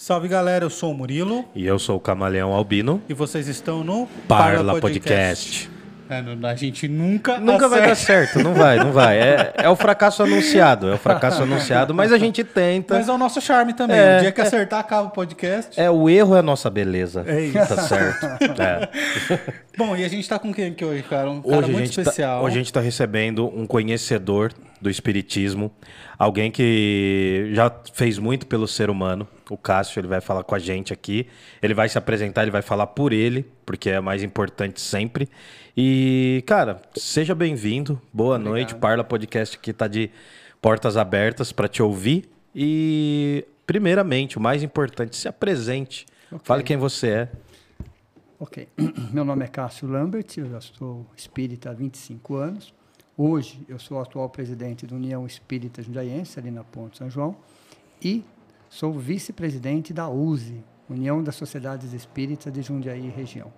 Salve galera, eu sou o Murilo E eu sou o Camaleão Albino. e vocês estão no Parla Podcast. É, no- a gente nunca Nunca vai dar acerta. certo, não vai, não vai. É, é o fracasso anunciado, é o fracasso anunciado, mas a gente tenta. Mas é o nosso charme também. É, o dia que acertar, acaba o podcast. É, o erro é a nossa beleza. É isso. Tá certo. É. Bom, e a gente tá com quem aqui hoje, cara? Um cara Hoje, muito tá, especial. hoje a gente tá recebendo um conhecedor do espiritismo, alguém que já fez muito pelo ser humano. O Cássio, ele vai falar com a gente aqui. Ele vai se apresentar, ele vai falar por ele, porque é mais importante sempre. E, cara, seja bem-vindo. Boa noite. Parla Podcast aqui tá de portas abertas para te ouvir. E, primeiramente, o mais importante, se apresente. Fale quem você é. Ok. Meu nome é Cássio Lambert, eu já sou espírita há 25 anos. Hoje eu sou o atual presidente da União Espírita Jundiaense, ali na Ponte São João, e sou vice-presidente da USE, União das Sociedades Espíritas de Jundiaí e região.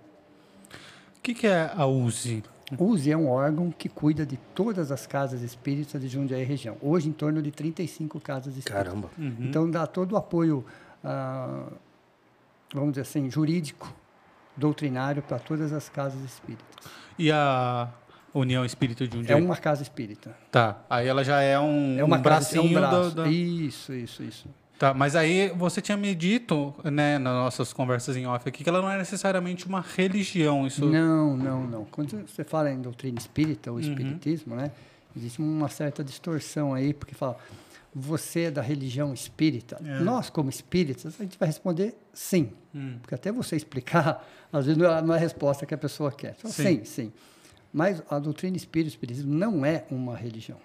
O que, que é a USE? USE é um órgão que cuida de todas as casas espíritas de Jundiaí e região. Hoje, em torno de 35 casas espíritas. Caramba. Então, dá todo o apoio, ah, vamos dizer assim, jurídico, doutrinário para todas as casas espíritas. E a União Espírita de um É uma casa espírita. Tá, aí ela já é um, É uma um casa, é bracinho um braço. do- do- Isso, isso, isso. Tá, mas aí você tinha me dito, né, nas nossas conversas em off aqui, que ela não é necessariamente uma religião. Isso... Não, não, não. Quando você fala em doutrina espírita Uhum. ou espiritismo, né, existe uma certa distorção aí, porque fala, você é da religião espírita. É. Nós, como espíritas, a gente vai responder sim. Hum. Porque até você explicar, às vezes não é não é a resposta que a pessoa quer. Então, Sim. sim, sim. Mas a doutrina espírita, o espiritismo não é uma religião.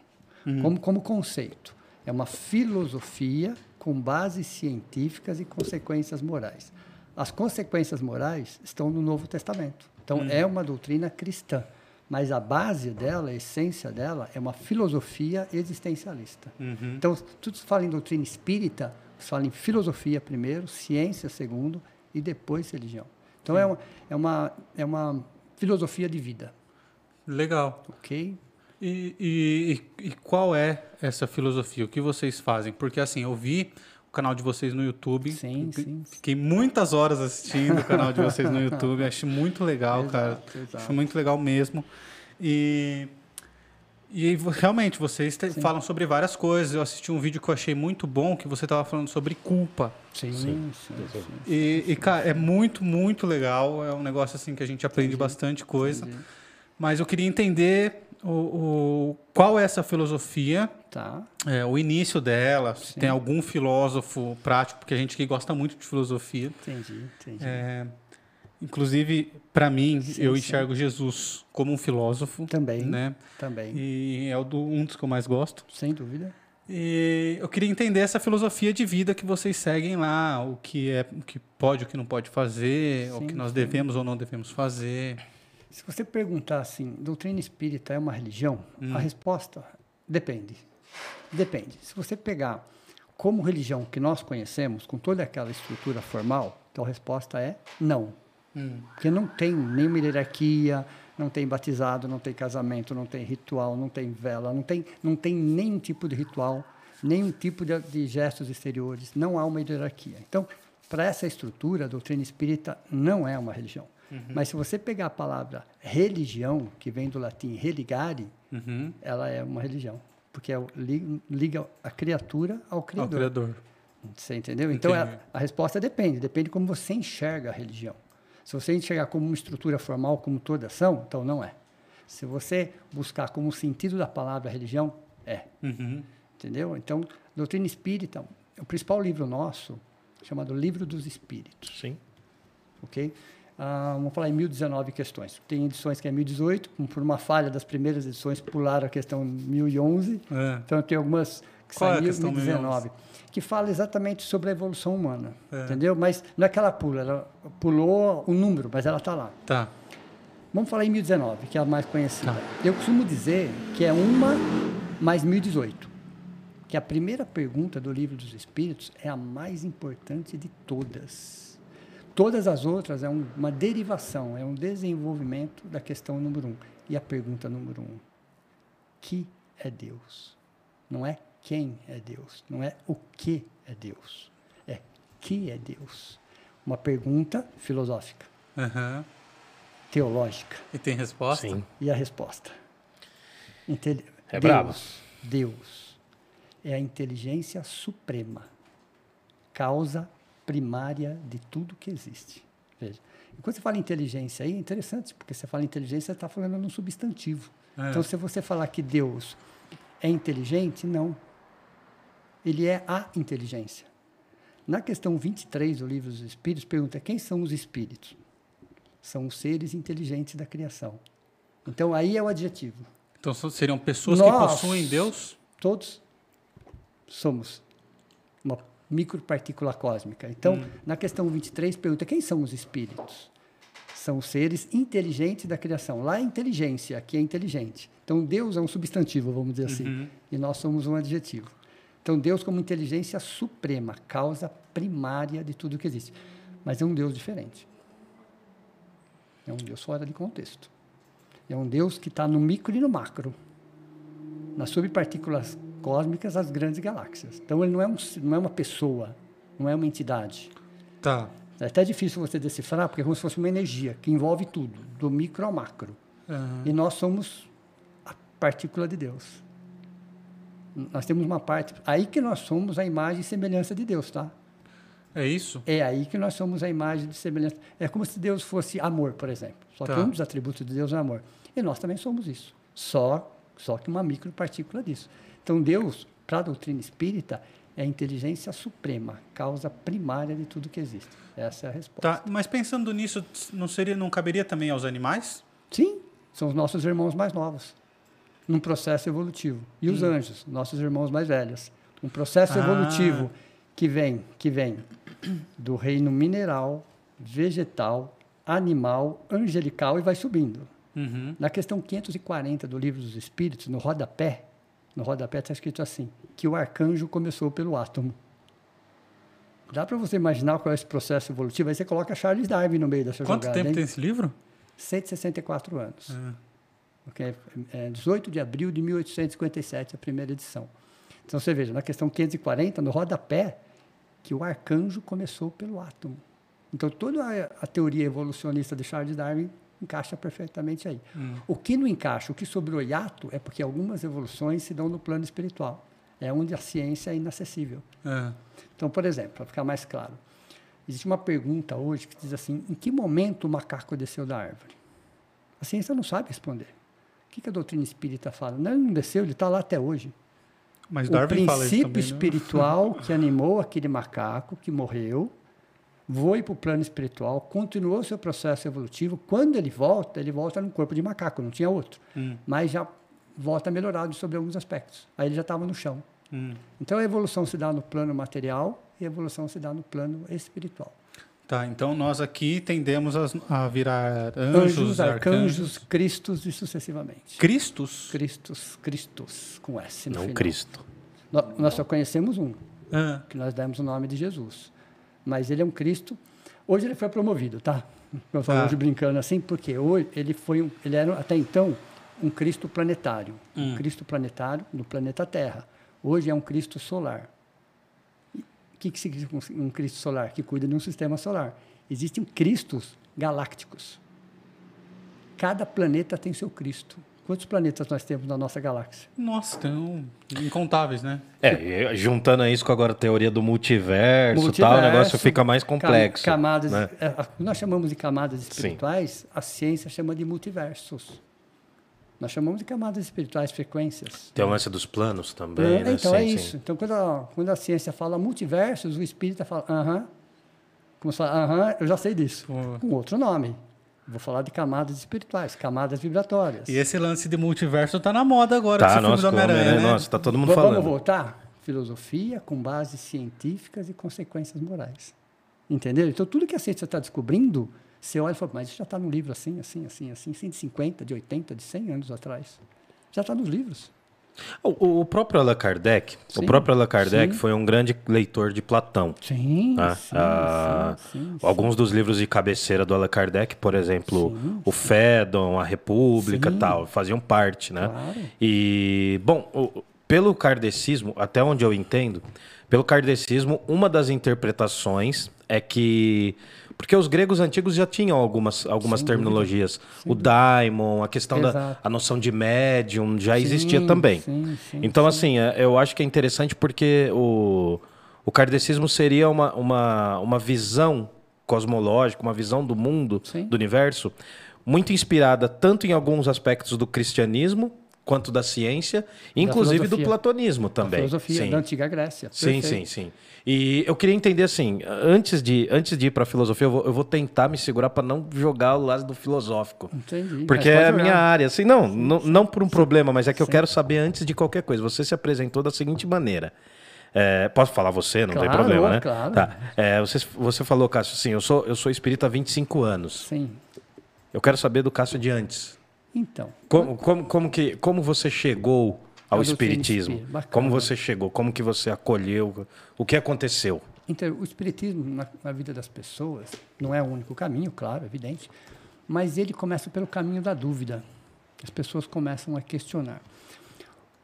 Uhum. Como, como conceito. É uma filosofia com bases científicas e consequências morais. As consequências morais estão no Novo Testamento. Então, Uhum. é uma doutrina cristã. Mas a base dela, a essência dela, é uma filosofia existencialista. Uhum. Então, tudo se fala em doutrina espírita, se fala em filosofia primeiro, ciência segundo e depois religião. Então, é uma, é, uma, é uma filosofia de vida, Legal. ok? E, e- e- qual é essa filosofia? O que vocês fazem? Porque assim, eu vi o canal de vocês no YouTube. Sim, sim. Fiquei muitas horas assistindo o canal de vocês no YouTube. Acho muito legal, cara. Exato, exato. Acho muito legal mesmo. E, e realmente, vocês te- falam sobre várias coisas. Eu assisti um vídeo que eu achei muito bom, que você estava falando sobre culpa. Sim, sim, sim. E, e, cara, é muito, muito legal. É um negócio assim que a gente aprende bastante coisa. Entendi. Mas eu queria entender o, o- qual é essa filosofia, Tá. é, o início dela, se tem algum filósofo prático, porque a gente que gosta muito de filosofia. Entendi, entendi. É, inclusive, para mim, Sim, eu sim. enxergo Jesus como um filósofo. Também, Né? também. E é o um dos que eu mais gosto. Sem dúvida. E eu queria entender essa filosofia de vida que vocês seguem lá, o que é, o que pode, o que não pode fazer, o Sim, que nós sim. devemos ou não devemos fazer. Se você perguntar assim, doutrina espírita é uma religião? Hum. A resposta depende. Depende. Se você pegar como religião que nós conhecemos, com toda aquela estrutura formal, então a resposta é não. Hum. Porque não tem nenhuma hierarquia, não tem batizado, não tem casamento, não tem ritual, não tem vela, não tem, não tem nenhum tipo de ritual, nenhum tipo de, de gestos exteriores, não há uma hierarquia. Então, para essa estrutura, a doutrina espírita não é uma religião. Mas se você pegar a palavra religião, que vem do latim religare, Uhum. ela é uma religião. Porque é liga a criatura ao Ao Criador. Criador. Você entendeu? Então Entendi. a, a resposta depende, depende de como você enxerga a religião. Se você enxergar como uma estrutura formal, como toda ação, então não é. Se você buscar como o sentido da palavra religião, é. Uhum. Entendeu? Então, doutrina espírita, o principal livro nosso, chamado Livro dos Espíritos, Sim. ok? Ah, vamos falar em 1019 questões. Tem edições que é 1018, como por uma falha das primeiras edições, pularam a questão 1011. É. Então, tem algumas que Qual é a saem em questão 2019, que fala exatamente sobre a evolução humana, É. entendeu? Mas não é que ela pula, ela pulou o número, mas ela está lá. Tá. Vamos falar em 1019, que é a mais conhecida. Tá. Eu costumo dizer que é uma mais 1018, que a primeira pergunta do Livro dos Espíritos é a mais importante de todas. Todas as outras é um- uma derivação, é um desenvolvimento da questão número um. E a pergunta número um: que é Deus? Não é quem é Deus, não é o que é Deus, é que é Deus? Uma pergunta filosófica, Aham. teológica. E tem resposta? Sim. E a resposta? É Deus, brabo. Deus é a inteligência suprema, causa primária de tudo que existe. Veja, e quando você fala inteligência aí, é interessante, porque você fala inteligência, você está falando num substantivo. É. Então, se você falar que Deus é inteligente, não. Ele é a inteligência. Na questão 23 do livro dos Espíritos, pergunta quem são os espíritos? São os seres inteligentes da criação. Então, aí é o adjetivo. Então seriam pessoas Nós- que possuem Deus? Todos somos micropartícula cósmica. Então, na questão 23, pergunta quem são os espíritos? São os seres inteligentes da criação. Lá é inteligência, aqui é inteligente. Então, Deus é um substantivo, vamos dizer assim, e nós somos um adjetivo. Então, Deus como inteligência suprema, causa primária de tudo que existe. Mas é um Deus diferente. É um Deus fora de contexto. É um Deus que está no micro e no macro nas subpartículas cósmicas as grandes galáxias. Então ele não é, um, não é uma pessoa, não é uma entidade. Tá. É até difícil você decifrar, porque é como se fosse uma energia que envolve tudo, do micro ao macro. Aham. E nós somos a partícula de Deus. Nós temos uma parte. Aí que nós somos a imagem e semelhança de Deus, tá? É isso? É aí que nós somos a imagem de semelhança. É como se Deus fosse amor, por exemplo. Só Tá. que um dos atributos de Deus é amor. E nós também somos isso. Só, só que uma micropartícula disso. Então, Deus, para a doutrina espírita, é a inteligência suprema, causa primária de tudo que existe. Essa é a resposta. Tá. Mas pensando nisso, não seria, não caberia também aos animais? Sim, são os nossos irmãos mais novos, num processo evolutivo. E os anjos, nossos irmãos mais velhos. Um processo Ah. evolutivo que vem, que vem do reino mineral, vegetal, animal, angelical e vai subindo. Uhum. Na questão 540 do Livro dos Espíritos, no rodapé, no rodapé está escrito assim, que o arcanjo começou pelo átomo. Dá para você imaginar qual é esse processo evolutivo? Aí você coloca Charles Darwin no meio dessa Quanto jogada. tempo hein? tem esse livro? 164 anos. Ah. Ok? É 18 de abril de 1857, a primeira edição. Então você veja, na questão 540, no rodapé, que o arcanjo começou pelo átomo. Então toda a, a teoria evolucionista de Charles Darwin encaixa perfeitamente aí. O que não encaixa, o que sobrou hiato, é porque algumas evoluções se dão no plano espiritual. É onde a ciência é inacessível. Ah. Então, por exemplo, para ficar mais claro, existe uma pergunta hoje que diz assim: em que momento o macaco desceu da árvore? A ciência não sabe responder. O que, que a doutrina espírita fala? Não, ele não desceu, ele está lá até hoje. Mas o Darwin fala isso princípio também, né? espiritual que animou aquele macaco que morreu, foi para o plano espiritual, continuou seu processo evolutivo. Quando ele volta, ele volta num corpo de macaco, não tinha outro. Hum. Mas já volta melhorado sobre alguns aspectos. Aí ele já estava no chão. Hum. Então a evolução se dá no plano material e a evolução se dá no plano espiritual. Tá, então nós aqui tendemos a, a virar anjos, Anjos, arcanjos, arcanjos. cristos e sucessivamente. Cristos? Cristos, Cristos, com S no Não final. Cristo. Nó- Nós só conhecemos um, Ah, que nós demos o nome de Jesus. Mas ele é um Cristo. Hoje ele foi promovido, tá? Eu falo Tá. hoje brincando assim, porque hoje ele foi um, ele era até então um Cristo planetário, Hum. um Cristo planetário no planeta Terra. Hoje é um Cristo solar. O que, que significa um um Cristo solar? Que cuida de um sistema solar. Existem Cristos galácticos. Cada planeta tem seu Cristo. Quantos planetas nós temos na nossa galáxia? nossa, tem incontáveis, né? É, juntando isso com agora a teoria do multiverso, e tal, o Multiverso, negócio fica mais complexo. Camadas, né? é, a- nós chamamos de camadas Sim. espirituais, a ciência chama de multiversos. Nós chamamos de camadas espirituais, frequências. Tem o lance dos planos também, É, né? então Sim, é sim. isso. Então quando a, quando a ciência fala multiversos, o espírita fala, aham. Como se fala, aham, eu já sei disso. Com outro nome. Vou falar de camadas espirituais, camadas vibratórias. E esse lance de multiverso tá na moda agora, Tá, esse filme nossa, do como, Homem-Aranha, né? né? nossa, tá todo mundo Va- falando. Vamos voltar? Filosofia com bases científicas e consequências morais. Entendeu? Então, tudo que a ciência está descobrindo, você olha e fala, mas isso já está no livro assim, assim, assim, assim, 150, de 80, de 100 anos atrás. Já está nos livros. O, o próprio Allan Kardec, o Sim, próprio Allan Kardec sim. foi um grande leitor de Platão. Sim, né? sim, Ah, sim, Alguns dos livros de cabeceira do Allan Kardec, por exemplo, o Fédon, a República tal, faziam parte, né? Claro. E, bom, o- pelo kardecismo, até onde eu entendo, Pelo kardecismo, uma das interpretações é que. Porque os gregos antigos já tinham algumas, algumas Sem terminologias. O daimon, a questão da Exato. a noção de médium já Sim, existia também. sim, sim, então, sim. assim, é, eu acho que é interessante porque o, o kardecismo seria uma, uma, uma visão cosmológica, uma visão do mundo, Sim. do universo, muito inspirada tanto em alguns aspectos do cristianismo quanto da ciência, inclusive do filosofia. platonismo também. filosofia Sim. da antiga Grécia. Sim, Perfeito. sim, sim. E eu queria entender assim, antes de, antes de ir para a filosofia, eu vou, eu vou tentar me segurar para não jogar o lado do filosófico. Entendi. Porque é a minha área. Assim, não, não, não por um problema, mas é que eu quero saber antes de qualquer coisa. Você se apresentou da seguinte maneira. É, posso falar você? Não tem Claro, problema, né? claro. Tá. É, você, você falou, Cássio, assim, eu sou, eu sou espírita há 25 anos. Sim. Eu quero saber do Cássio de antes. Então, Como, como, como, que, como você chegou ao Ao espiritismo? Como você chegou? Como que você acolheu? O que aconteceu? Então, o espiritismo na, na vida das pessoas não é o único caminho, claro, evidente, mas ele começa pelo caminho da dúvida. As pessoas começam a questionar.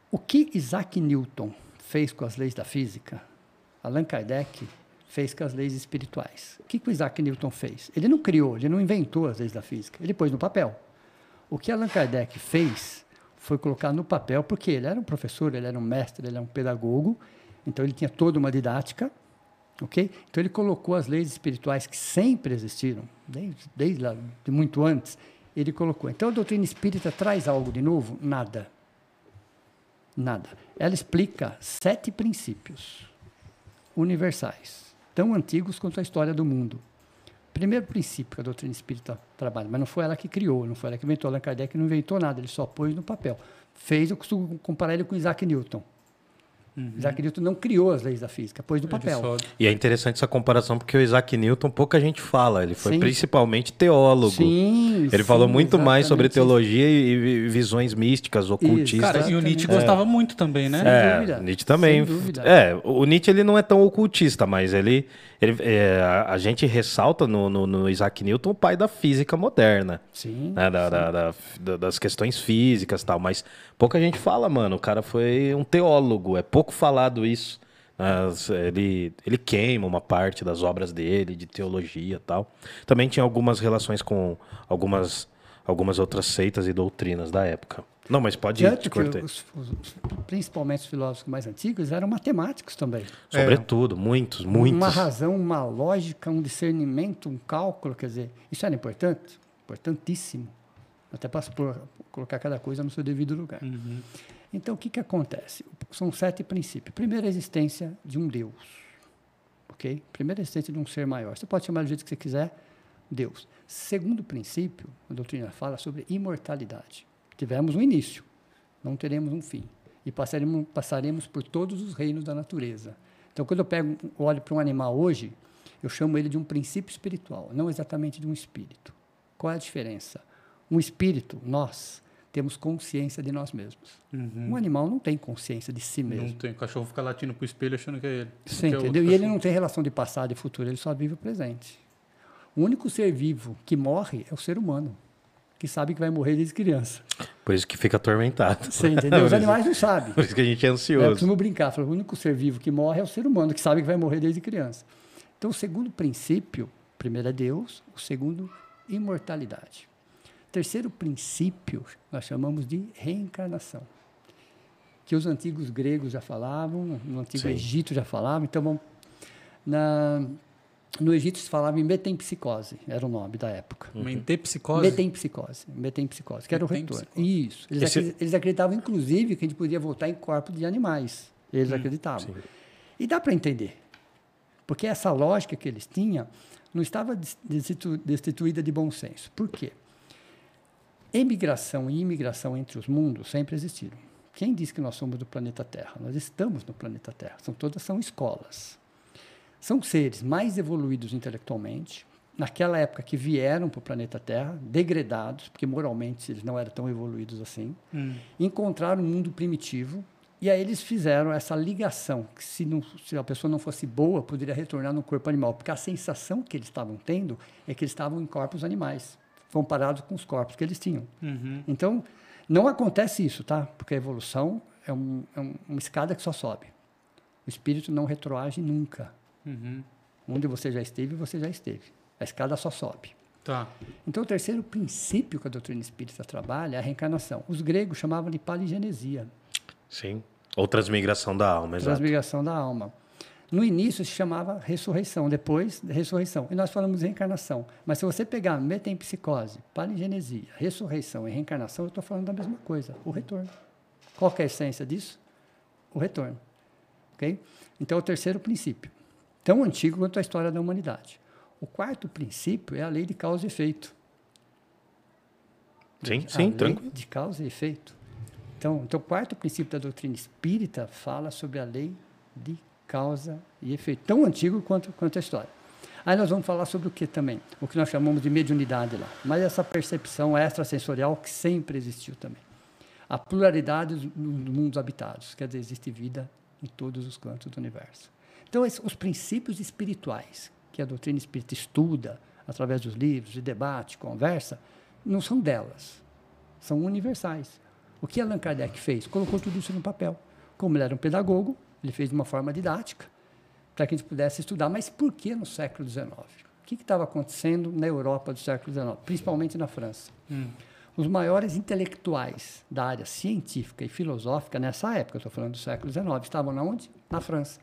O que Isaac Newton fez com as leis da física, Allan Kardec fez com as leis espirituais. O que, que o Isaac Newton fez? Ele não criou, ele não inventou as leis da física, ele pôs no papel. O que Allan Kardec fez foi colocar no papel, porque ele era um professor, ele era um mestre, ele era um pedagogo, então ele tinha toda uma didática, ok? Então ele colocou as leis espirituais que sempre existiram, desde, desde lá, de muito antes, ele colocou. Então a doutrina espírita traz algo de novo? Nada. Nada. Ela explica sete princípios universais, tão antigos quanto a história do mundo. Primeiro princípio que a doutrina espírita trabalha, mas não foi ela que criou, não foi ela que inventou. Allan Kardec não inventou nada, ele só pôs no papel. Fez, eu costumo comparar ele com Isaac Newton. Isaac Newton não criou as leis da física, pôs no papel. Só- E é interessante essa comparação porque o Isaac Newton pouca gente fala. Ele foi Sim. principalmente teólogo. Sim, Ele falou sim, muito mais sobre teologia e e visões místicas, ocultistas. Cara, e o. Nietzsche É. gostava muito também, né? Sem É, dúvida. Nietzsche também. Sem dúvida. É, o Nietzsche ele não é tão ocultista, mas ele, ele é, a, gente ressalta no, no, no Isaac Newton o pai da física moderna, Sim. né, da- da- da- da- das questões físicas e tal. Mas pouca gente fala, mano. O cara foi um teólogo, é pouco falado isso. As- ele, ele queima uma parte das obras dele, de teologia e tal. Também tinha algumas relações com algumas, algumas outras seitas e doutrinas da época. Não, mas pode ir, te cortei. os, os- principalmente os filósofos mais antigos eram matemáticos também. Sobretudo, muitos, muitos. Uma razão, uma lógica, um discernimento, um cálculo, quer dizer, isso era importante, importantíssimo. Até para colocar cada coisa no seu devido lugar. Então, o que, que acontece? São sete princípios. Primeiro, a existência de um Deus. Ok? Primeiro, a existência de um ser maior. Você pode chamar do jeito que você quiser, Deus. Segundo princípio, a doutrina fala sobre imortalidade. Tivemos um início, não teremos um fim. E passaremos, passaremos por todos os reinos da natureza. Então, quando eu pego, olho para um animal hoje, eu chamo ele de um princípio espiritual, não exatamente de um espírito. Qual é a diferença? Um espírito, nós, temos consciência de nós mesmos. Um animal não tem consciência de si mesmo. Não tem. O cachorro fica latindo pro espelho achando que é ele. Você Que é entendeu? E ele não tem relação de passado e futuro, ele só vive o presente. O único ser vivo que morre é o ser humano, que sabe que vai morrer desde criança. Por isso que fica atormentado. Você entendeu? Por Os isso- animais não sabem. Por isso que a gente é É, eu ansioso. costumo brincar, falo, o único ser vivo que morre é o ser humano, que sabe que vai morrer desde criança. Então, o segundo princípio, o primeiro é Deus, o segundo, imortalidade. Terceiro princípio, nós chamamos de reencarnação, que os antigos gregos já falavam, no antigo Sim. Egito já falavam, então vamos... Na, no Egito se falava em metempsicose, era o nome da época. Mentepsicose? Metempsicose, metempsicose, que era o retorno. Metempsicose. Isso. Eles, Esse- acri- eles acreditavam, inclusive, que a gente podia voltar em corpos de animais. Eles acreditavam. E dá para entender. Porque essa lógica que eles tinham não estava des- destitu- destituída de bom senso. Por quê? Emigração e imigração entre os mundos sempre existiram. Quem diz que nós somos do planeta Terra? Nós estamos no planeta Terra. São todas são escolas. São seres mais evoluídos intelectualmente, naquela época que vieram para o planeta Terra, degradados, porque moralmente eles não eram tão evoluídos assim, Hum. encontraram um mundo primitivo e aí eles fizeram essa ligação que se, não, se a pessoa não fosse boa poderia retornar no corpo animal porque a sensação que eles estavam tendo é que eles estavam em corpos animais comparados com os corpos que eles tinham Uhum. então não acontece isso tá porque a evolução é, um, é um- uma escada que só sobe O espírito não retroage nunca. Uhum. Onde você já esteve, você já esteve. A escada só sobe. Tá. Então, o terceiro princípio que a doutrina espírita trabalha é a reencarnação. Os gregos chamavam de paligenesia, Sim. Ou transmigração da alma, exato. transmigração da alma. No início se chamava ressurreição, depois ressurreição. E nós falamos de reencarnação. Mas se você pegar metempsicose, paligenesia, ressurreição e reencarnação, eu estou falando da mesma coisa, o retorno. Qual é a essência disso? O retorno. Ok? Então, é o terceiro princípio, tão antigo quanto a história da humanidade. O quarto princípio é a lei de causa e efeito. Sim, a sim, lei tranquilo. de causa e efeito. Então, então, o quarto princípio da doutrina espírita fala sobre a lei de causa e efeito, tão antigo quanto, quanto a história. Aí nós vamos falar sobre o que também? O que nós chamamos de mediunidade lá. Mas essa percepção extrasensorial que sempre existiu também. A pluralidade dos dos mundos habitados, quer dizer, existe vida em todos os cantos do universo. Então, os princípios espirituais que a doutrina espírita estuda através dos livros, de debate, conversa, não são delas, são universais. O que Allan Kardec fez? Colocou tudo isso no papel. Como ele era um pedagogo, ele fez de uma forma didática, para que a gente pudesse estudar. Mas por que no século XIX? O que estava acontecendo na Europa do século XIX, principalmente na França? Os maiores intelectuais da área científica e filosófica nessa época, estou falando do século XIX, estavam na onde? Na França.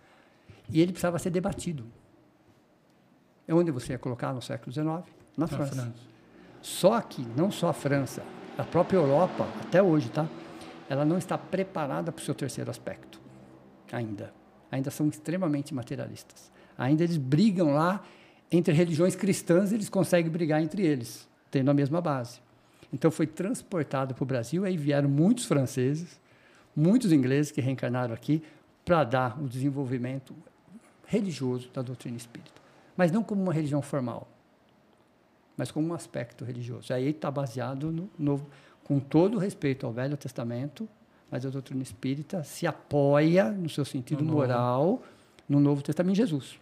E ele precisava ser debatido. É onde você ia colocar no século XIX? Na Na França. França. Só que não só a França, a própria Europa, até hoje, tá? Ela não está preparada para o seu terceiro aspecto. Ainda. Ainda são extremamente materialistas. Ainda eles brigam lá entre religiões cristãs, eles conseguem brigar entre eles, tendo a mesma base. Então foi transportado para o Brasil, aí vieram muitos franceses, muitos ingleses que reencarnaram aqui para dar o desenvolvimento religioso da doutrina espírita. Mas não como uma religião formal, mas como um aspecto religioso. Aí está baseado no novo, com todo respeito ao Velho Testamento, mas a doutrina espírita se apoia no seu sentido No Novo. moral no Novo Testamento em Jesus.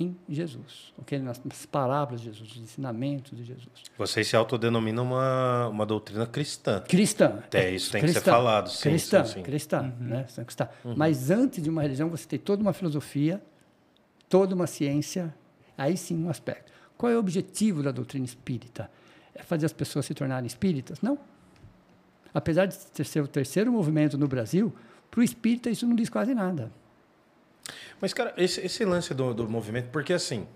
Em Jesus, ok? Nas, nas palavras de Jesus, os ensinamentos de Jesus. Vocês se autodenominam uma, uma doutrina cristã. Cristã. É, isso tem que ser cristã, falado, sim, Cristã, sim, sim. cristã, né? São cristã. Mas antes de uma religião, você tem toda uma filosofia, toda uma ciência, aí sim um aspecto. Qual é o objetivo da doutrina espírita? É fazer as pessoas se tornarem espíritas? Não. Apesar de ser o terceiro movimento no Brasil, para o espírita isso não diz quase nada. Mas, cara, esse, esse lance do, do movimento, porque assim,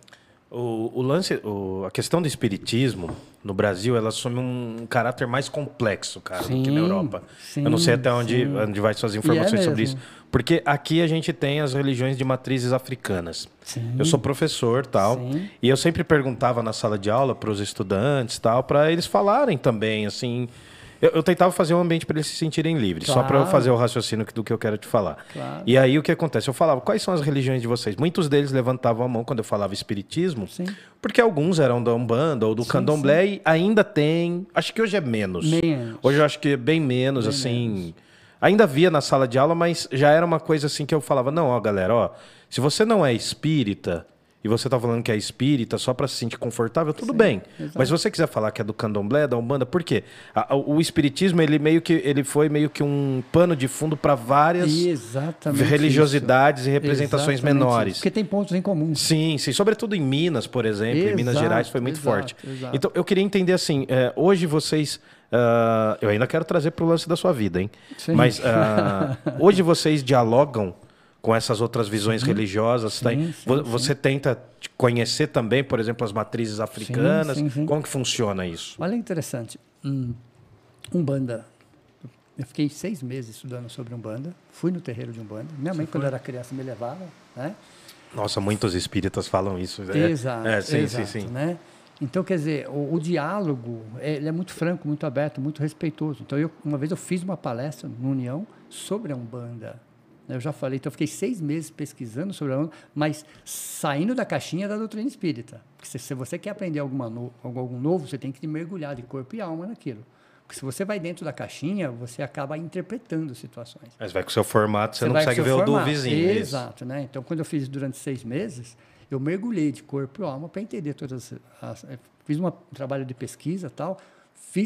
o, o lance, o- a questão do espiritismo no Brasil, ela assume um caráter mais complexo, cara, do que Sim, na Europa. sim, Eu não sei até onde, sim. onde vai suas é informações sobre isso. Porque aqui a gente tem as religiões de matrizes africanas. Sim. Eu sou professor tal, Sim. e eu sempre perguntava na sala de aula para os estudantes tal, para eles falarem também, assim. Eu, eu tentava fazer um ambiente para eles se sentirem livres, só para eu Claro. fazer o raciocínio do que eu quero te falar. Claro. E aí o que acontece? Eu falava, quais são as religiões de vocês? Muitos deles levantavam a mão quando eu falava espiritismo, Sim. porque alguns eram da Umbanda ou do Candomblé e ainda tem. Acho que hoje é menos. Menos. Hoje eu acho que é bem menos, assim. Ainda via na sala de aula, mas já era uma coisa assim que eu falava: não, ó, galera, ó, se você não é espírita e você tá falando que é espírita só para se sentir confortável, tudo bem. exato. Mas se você quiser falar que é do candomblé, da umbanda, por quê? A- a- o espiritismo ele meio que ele foi meio que um pano de fundo para várias Exatamente. religiosidades isso. e representações Exatamente menores. isso. Porque tem pontos em comum. Sim, sim, sobretudo em Minas, por exemplo, em Minas Exato, Gerais foi muito exato, forte. exato. Então eu queria entender assim, é, hoje vocês, ah, eu ainda quero trazer para o lance da sua vida, hein? Sim. Mas ah, hoje vocês dialogam com essas outras visões religiosas, tá? Sim, sim, Vo- sim. você tenta te conhecer também, por exemplo, as matrizes africanas. sim, sim. Como que funciona isso? Olha que interessante. Hum, Umbanda. Eu fiquei seis meses estudando sobre Umbanda. Fui no terreiro de Umbanda. Minha mãe, quando era criança, me levava. Né? Nossa, muitos espíritas falam isso. É, exato. É, sim, exato, sim, sim. Né? Então, quer dizer, o, o diálogo é, ele é muito franco, muito aberto, muito respeitoso. Então, eu, uma vez eu fiz uma palestra no União sobre a Umbanda. Eu já falei, então eu fiquei seis meses pesquisando sobre a Umbanda, mas saindo da caixinha da doutrina espírita. Porque se, se você quer aprender alguma no, novo, você tem que mergulhar de corpo e alma naquilo. Porque se você vai dentro da caixinha, você acaba interpretando situações. Mas vai com o seu formato, você, não vai com consegue ver seu o do formato. vizinho. é. Exato, né? Então, quando eu fiz durante seis meses, eu mergulhei de corpo e alma para entender todas as... eh, Fiz um trabalho de pesquisa tal,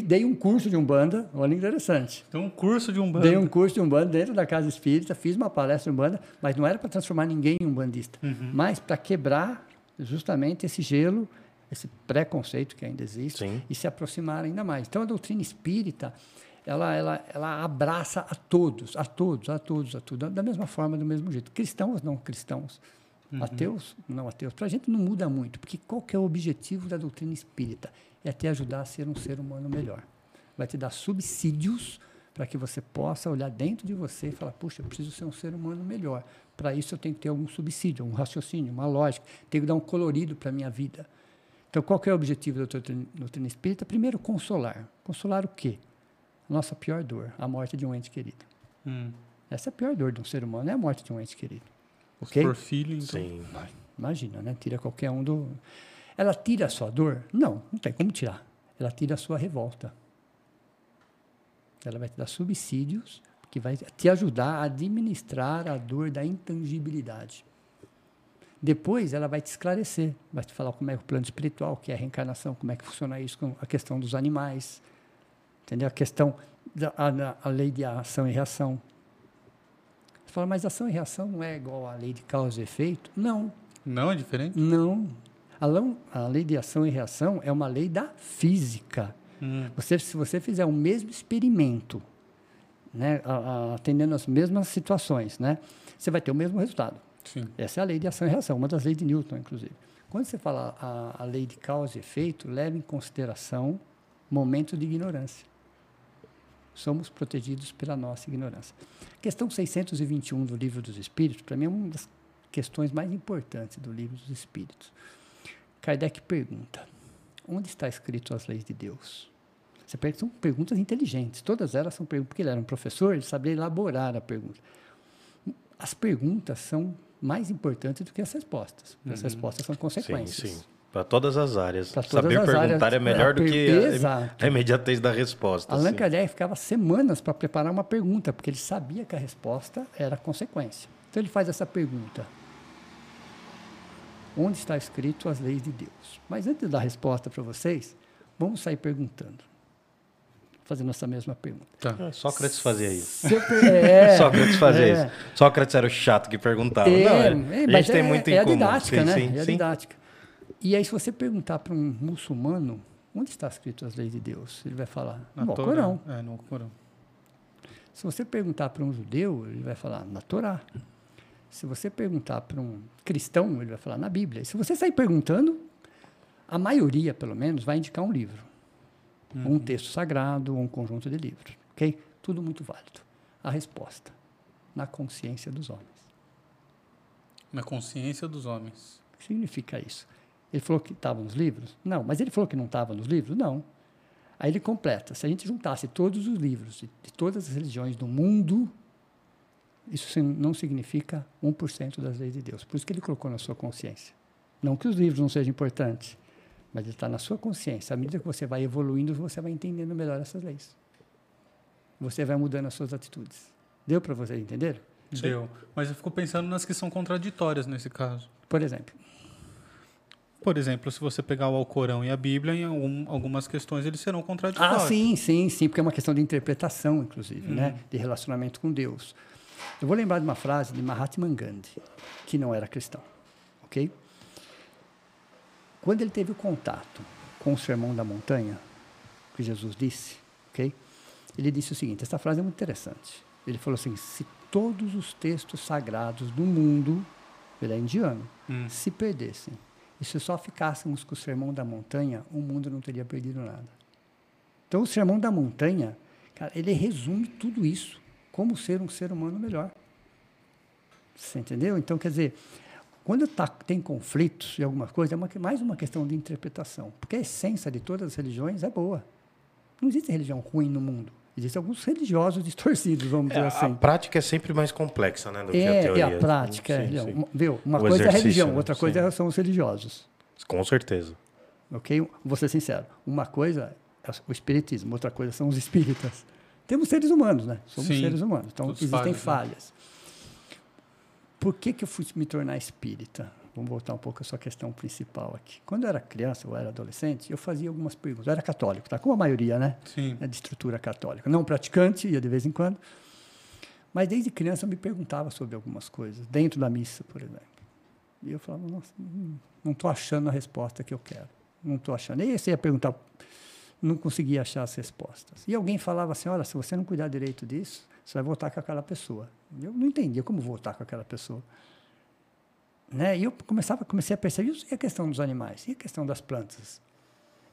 dei um curso de Umbanda, olha interessante. Então, um curso de Umbanda. Dei um curso de Umbanda dentro da Casa Espírita, fiz uma palestra de Umbanda, mas não era para transformar ninguém em umbandista, Uhum. mas para quebrar justamente esse gelo, esse preconceito que ainda existe Sim. e se aproximar ainda mais. Então, a doutrina espírita, ela, ela, ela abraça a todos, a todos, a todos, a todos, da mesma forma, do mesmo jeito. Cristãos, não cristãos. Ateus, não ateus. Para a gente não muda muito, porque qual que é o objetivo da doutrina espírita? É te ajudar a ser um ser humano melhor. Vai te dar subsídios para que você possa olhar dentro de você e falar, puxa, eu preciso ser um ser humano melhor. Para isso eu tenho que ter algum subsídio, um raciocínio, uma lógica, tenho que dar um colorido para a minha vida. Então, qual que é o objetivo da doutrina, espírita? Primeiro, consolar. Consolar o quê? A nossa pior dor, a morte de um ente querido. Hum. Essa é a pior dor de um ser humano, é a morte de um ente querido. Ok? Por filho, então. Sim. Imagina, né? Tira qualquer um do. Ela tira a sua dor? Não, não tem como tirar. Ela tira a sua revolta. Ela vai te dar subsídios que vai te ajudar a administrar a dor da intangibilidade. Depois ela vai te esclarecer, vai te falar como é o plano espiritual, o que é a reencarnação, como é que funciona isso com a questão dos animais, entendeu? A questão da a, a lei de ação e reação. Você fala, mas ação e reação não é igual à lei de causa e efeito? Não, Não é diferente? não. A, lei de ação e reação é uma lei da física. Hum. Você, se você fizer o mesmo experimento, né, atendendo as mesmas situações, né, você vai ter o mesmo resultado. Sim. Essa é a lei de ação e reação, uma das leis de Newton, inclusive. Quando você fala a, a lei de causa e efeito, leva em consideração momentos de ignorância. Somos protegidos pela nossa ignorância. Questão 621 do Livro dos Espíritos, para mim, é uma das questões mais importantes do Livro dos Espíritos. Kardec pergunta: onde está escrito as leis de Deus? Você pergunta, são perguntas inteligentes, todas elas são perguntas, porque ele era um professor, ele sabia elaborar a pergunta. As perguntas são mais importantes do que as respostas. porque As respostas são Sim, consequências. sim. Para todas as áreas. Todas Saber as perguntar áreas. é melhor do que a- a imediatez da resposta. Allan assim. Kardec ficava semanas para preparar uma pergunta, porque ele sabia que a resposta era a consequência. Então ele faz essa pergunta: Onde está escrito as leis de Deus? Mas antes de dar a resposta para vocês, vamos sair perguntando. Fazendo essa mesma pergunta. Tá. Ah, Sócrates fazia isso. Per- é, Sócrates fazia é. isso. Sócrates era o chato que perguntava. É, Não, é, é, a gente tem é- muito é em a comum. didática, sim, né? Sim, é a sim. didática. E aí, se você perguntar para um muçulmano, onde está escrito as leis de Deus? Ele vai falar, Na no Torá. Corão. É, no Corão. Se você perguntar para um judeu, ele vai falar na Torá. Se você perguntar para um cristão, ele vai falar na Bíblia. E se você sair perguntando, a maioria, pelo menos, vai indicar um livro. Um texto sagrado ou um conjunto de livros. Ok? Tudo muito válido. A resposta, na consciência dos homens. Na consciência dos homens. O que significa isso? Ele falou que estava nos livros? Não. Mas ele falou que não estava nos livros? Não. Aí ele completa: se a gente juntasse todos os livros de, de todas as religiões do mundo, isso não significa 1% das leis de Deus. Por isso que ele colocou na sua consciência. Não que os livros não sejam importantes, mas ele está na sua consciência. À medida que você vai evoluindo, você vai entendendo melhor essas leis. Você vai mudando as suas atitudes. Deu para vocês entenderem? Deu. Mas eu fico pensando nas que são contraditórias nesse caso. Por exemplo, Por exemplo, se você pegar o Alcorão e a Bíblia, em algum- algumas questões eles serão contraditórios. Ah, sim, sim, sim, porque é uma questão de interpretação, inclusive, né? De relacionamento com Deus. Eu vou lembrar de uma frase de Mahatma Gandhi, que não era cristão, ok? Quando ele teve o contato com o Sermão da Montanha, que Jesus disse, ok? Ele disse o seguinte, essa frase é muito interessante. Ele falou assim, se todos os textos sagrados do mundo, ele é indiano, Hum. se perdessem, e se só ficássemos com o Sermão da Montanha, o mundo não teria perdido nada. Então, o Sermão da Montanha, cara, ele resume tudo isso, como ser um ser humano melhor. Você entendeu? Então, quer dizer, quando tá, tem conflitos e alguma coisa, é uma, mais uma questão de interpretação. Porque a essência de todas as religiões é boa. Não existe religião ruim no mundo. Existem alguns religiosos distorcidos, vamos É, dizer a assim. prática é sempre mais complexa, né? Do que a É, teoria. é a prática. é a Sim, religião. sim. Viu? Uma O coisa é a religião, né? outra coisa Sim. são os religiosos. Com certeza. Ok? Vou ser sincero. Uma coisa é o espiritismo, outra coisa são os espíritas. Temos seres humanos, né? Somos Sim. seres humanos. Então, existem né? falhas. Por que, que eu fui me tornar espírita? vamos voltar um pouco à sua questão principal aqui. Quando eu era criança, ou era adolescente, eu fazia algumas perguntas. Eu era católico, tá? Como a maioria, né? Sim. É de estrutura católica. Não praticante, ia de vez em quando. Mas desde criança eu me perguntava sobre algumas coisas, dentro da missa, por exemplo. E eu falava, nossa, não estou achando a resposta que eu quero. Não estou achando. E aí você ia perguntar, não conseguia achar as respostas. E alguém falava assim, olha, se você não cuidar direito disso, você vai voltar com aquela pessoa. Eu não entendia como voltar com aquela pessoa. Né? E eu começava, comecei a perceber, e a questão dos animais? E a questão das plantas?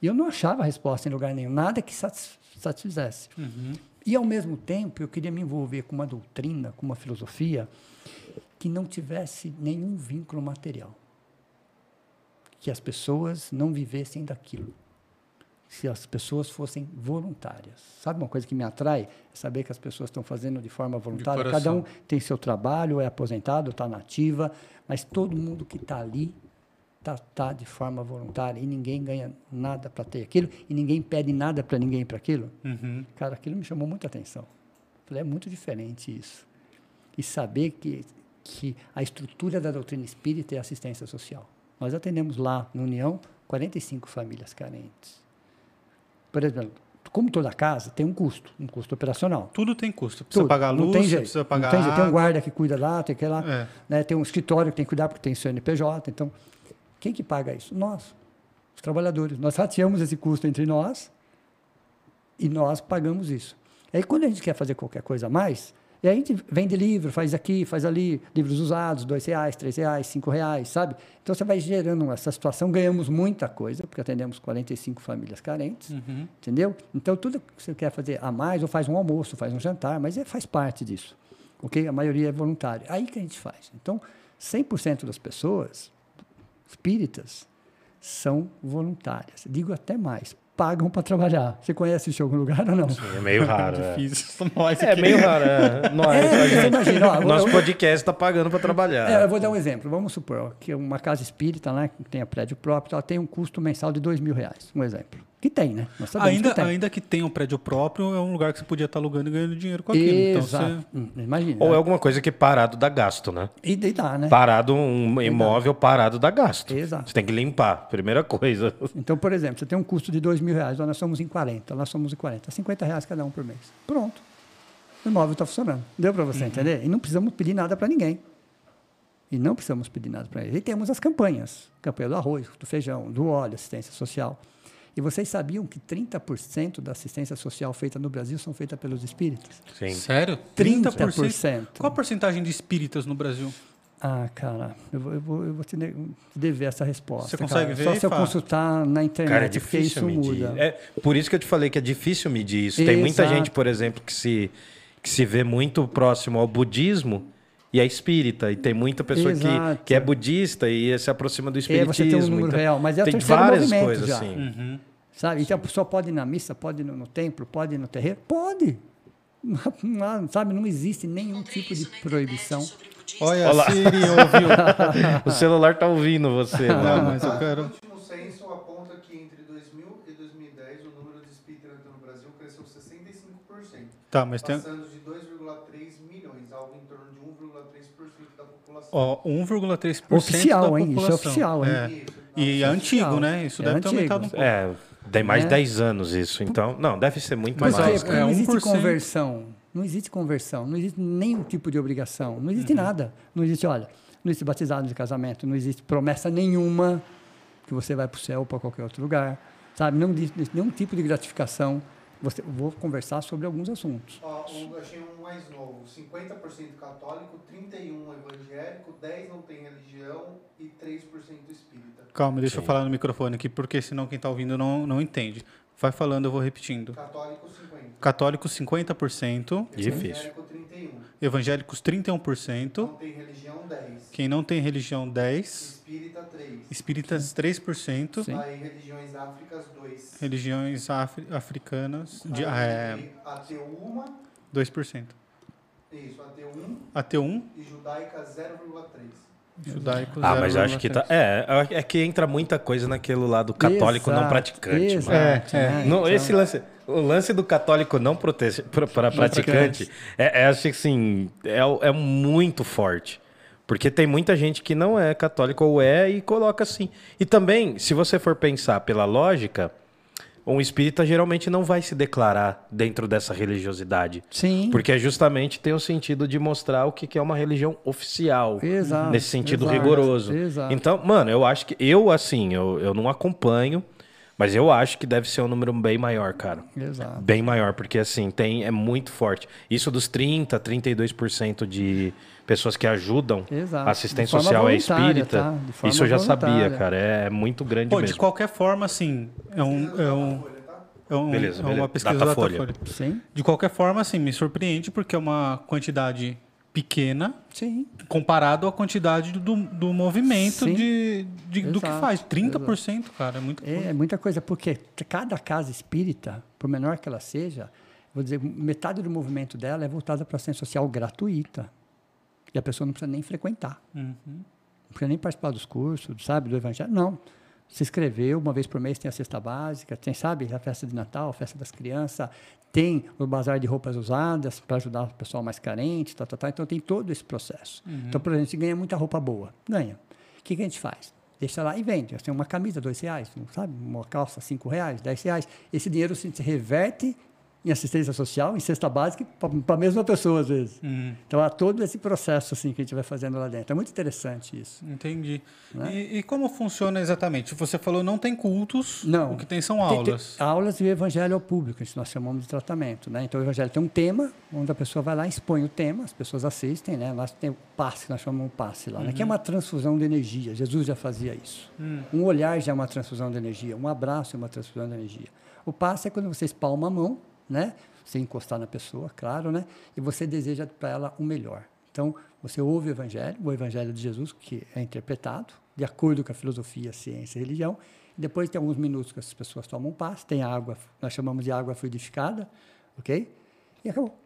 E eu não achava resposta em lugar nenhum, nada que satisfizesse. Uhum. E, ao mesmo tempo, eu queria me envolver com uma doutrina, com uma filosofia que não tivesse nenhum vínculo material. Que as pessoas não vivessem daquilo. Se as pessoas fossem voluntárias. Sabe uma coisa que me atrai? É saber que as pessoas estão fazendo de forma voluntária. De Cada um tem seu trabalho, é aposentado, está nativa, mas todo mundo que está ali está tá de forma voluntária e ninguém ganha nada para ter aquilo e ninguém pede nada para ninguém para aquilo. Uhum. Cara, aquilo me chamou muita atenção. Falei, é muito diferente isso. E saber que, que a estrutura da doutrina espírita é assistência social. Nós atendemos lá, na União, 45 famílias carentes. Por exemplo, como toda casa, tem um custo, um custo operacional. Tudo tem custo. Precisa Tudo. pagar luz, tem jeito. precisa pagar tem, tem um guarda que cuida lá, tem que lá, É. né? tem um escritório que tem que cuidar porque tem CNPJ. Então, quem que paga isso? Nós, os trabalhadores. Nós rateamos esse custo entre nós e nós pagamos isso. Aí, quando a gente quer fazer qualquer coisa a mais, e aí a gente vende livro, faz aqui, faz ali, livros usados, dois reais, três reais, cinco reais, sabe? Então, você vai gerando essa situação. Ganhamos muita coisa, porque atendemos 45 famílias carentes, Uhum. entendeu? Então, tudo que você quer fazer a mais, ou faz um almoço, faz um jantar, mas é, faz parte disso, ok? A maioria é voluntária. Aí que a gente faz. Então, 100% das pessoas espíritas são voluntárias. Digo até mais, pagam para trabalhar. Você conhece isso em algum lugar ou não? É meio raro. é. Difícil. Nós É meio raro. É. Nós, É, você gente- imagina, ó, nosso eu- podcast está pagando para trabalhar. É, eu vou dar um exemplo. Vamos supor ó, que uma casa espírita, né, que tenha prédio próprio, ela tem um custo mensal de dois mil reais. Um exemplo. Que tem, né? Nós sabemos Ainda, que tem. ainda que tenha um prédio próprio, é um lugar que você podia estar alugando e ganhando dinheiro com aquilo. Então Exato. você. Hum, Imagina. Ou é alguma coisa que parado dá gasto, né? E daí dá, né? Parado, um imóvel parado dá gasto. Exato. Você tem que limpar, primeira coisa. Então, por exemplo, você tem um custo de dois mil reais, nós somos em 40, nós somos em 40. 50 reais cada um por mês. Pronto. O imóvel está funcionando. Deu para você entender? E não precisamos pedir nada para ninguém. E não precisamos pedir nada para eles. E temos as campanhas. Campanha do arroz, do feijão, do óleo, assistência social. E vocês sabiam que 30% da assistência social feita no Brasil são feitas pelos espíritas? Sim. Sério? 30%. Qual a porcentagem de espíritas no Brasil? Ah, cara, eu vou, eu vou, eu vou te, dever essa resposta. Você consegue cara. ver, Só se eu Fá? consultar na internet, Cara, é porque difícil isso medir. muda. É, por isso que eu te falei que é difícil medir isso. Tem muita Exato. gente, por exemplo, que se, que se vê muito próximo ao budismo e é espírita. E tem muita pessoa que, Exato. que é budista e se aproxima do É, espiritismo. você tem um número Então, real, mas é o tem várias coisas já. assim. Uhum. Sabe? Então a pessoa pode ir na missa, pode ir no, no templo, pode ir no terreiro? Pode. Não sabe, não existe nenhum tipo de proibição. Olha, Olha lá. a Siri ouviu. O celular tá ouvindo você. Não, mano. mas eu quero. O último censo aponta que entre 2000 e 2010 o número de espíritas no Brasil cresceu 65%, Tá, mas tem. passando de 2,3 milhões, algo em torno de 1,3% da população. Ó, 1,3% Oficial, da hein? Isso é população. oficial, hein? É. Isso, E é antigo, oficial. né? Isso É deve ter antigo. aumentado um pouco. É, tem mais É. de 10 anos isso. Então, não, deve ser muito Mas mais. Porque é não existe 1%. conversão. Não existe conversão. Não existe nenhum tipo de obrigação. Não existe Uhum. nada. Não existe, olha, não existe batizado de casamento. Não existe promessa nenhuma que você vai para o céu ou para qualquer outro lugar. Sabe? Não existe nenhum tipo de gratificação. Você, vou conversar sobre alguns assuntos. Ó, um, achei um mais novo, 50% católico, 31% evangélico, 10% não tem religião e 3% espírita. Calma, deixa eu Sim. falar no microfone aqui, porque senão quem tá ouvindo não, não entende. Vai falando, eu vou repetindo. Católico 50%. Católicos 50%, Difícil. Evangélico 31%. evangélicos 31%, Não tem religião 10%. quem não tem religião 10%, Espírita 3%. espíritas 3%, Sim. Aí religiões áfricas 2%. religiões afri- africanas de, Aí, é, ateu uma, 2%. isso, ateu 1 Ateu 1, e judaica 0,3%. Judaico Ah, mas eu acho que tá. 0,3. É, é que entra muita coisa naquele lado católico não Exato, praticante. exato, mano. É, é. né? Não, Então, esse lance, o lance do católico não para praticante, é, é, acho que assim, é, é muito forte. Porque tem muita gente que não é católica ou é e coloca assim. E também, se você for pensar pela lógica, um espírita geralmente não vai se declarar dentro dessa religiosidade. Sim. Porque é justamente tem o sentido de mostrar o que que é uma religião oficial. Exato, Nesse sentido exato, rigoroso. exato. Então, mano, eu acho que. Eu, assim, eu, eu não acompanho, mas eu acho que deve ser um número bem maior, cara. Exato. Bem maior, porque assim, tem, é muito forte. Isso dos 30%, 32% de pessoas que ajudam Exato. a assistência De social é espírita. tá? De forma Isso eu já sabia, cara. É muito grande Pô, de mesmo. qualquer forma, assim, é um. É um é, um, Beleza, é beleza. uma pesquisa Datafolha. da Datafolha. Sim, De qualquer forma, assim, me surpreende porque é uma quantidade pequena sim. comparado à quantidade do, do movimento Sim. de, de- do que Exato, faz. 30%, cara, é muito É, é muita coisa, porque cada casa espírita, por menor que ela seja, vou dizer, metade do movimento dela é voltada para a assistência social gratuita. E a pessoa não precisa nem frequentar. Uhum. Não precisa nem participar dos cursos, sabe, do evangelho. Não. Se inscreveu, uma vez por mês tem a cesta básica, tem, sabe, a festa de Natal, a festa das crianças, tem o bazar de roupas usadas para ajudar o pessoal mais carente, tá, tá, tá. então tem todo esse processo. Então, por exemplo, a gente ganha muita roupa boa, ganha. O que, que a gente faz? Deixa lá e vende. Tem uma camisa, dois reais, sabe? Uma calça, cinco reais, dez reais. Esse dinheiro se se reverte em assistência social, em cesta básica, para a mesma pessoa, às vezes. Uhum. Então, há todo esse processo assim, que a gente vai fazendo lá dentro. É muito interessante isso. Entendi. Né? E, e como funciona exatamente? Você falou não tem cultos, Não. o que tem são Tem- tem aulas. aulas e o evangelho ao público, isso nós chamamos de tratamento. Né? Então, o evangelho tem um tema, onde a pessoa vai lá, expõe o tema, as pessoas assistem, né? Lá tem o passe, nós chamamos de passe lá, né? que é uma transfusão de energia. Jesus já fazia isso. Um olhar já é uma transfusão de energia, um abraço é uma transfusão de energia. O passe é quando você espalma a mão, né? sem encostar na pessoa, claro, né? e você deseja para ela o melhor. Então, você ouve o evangelho, o evangelho de Jesus, que é interpretado de acordo com a filosofia, ciência e religião, e depois tem alguns minutos que as pessoas tomam um passe, tem água, nós chamamos de água fluidificada, ok? E acabou.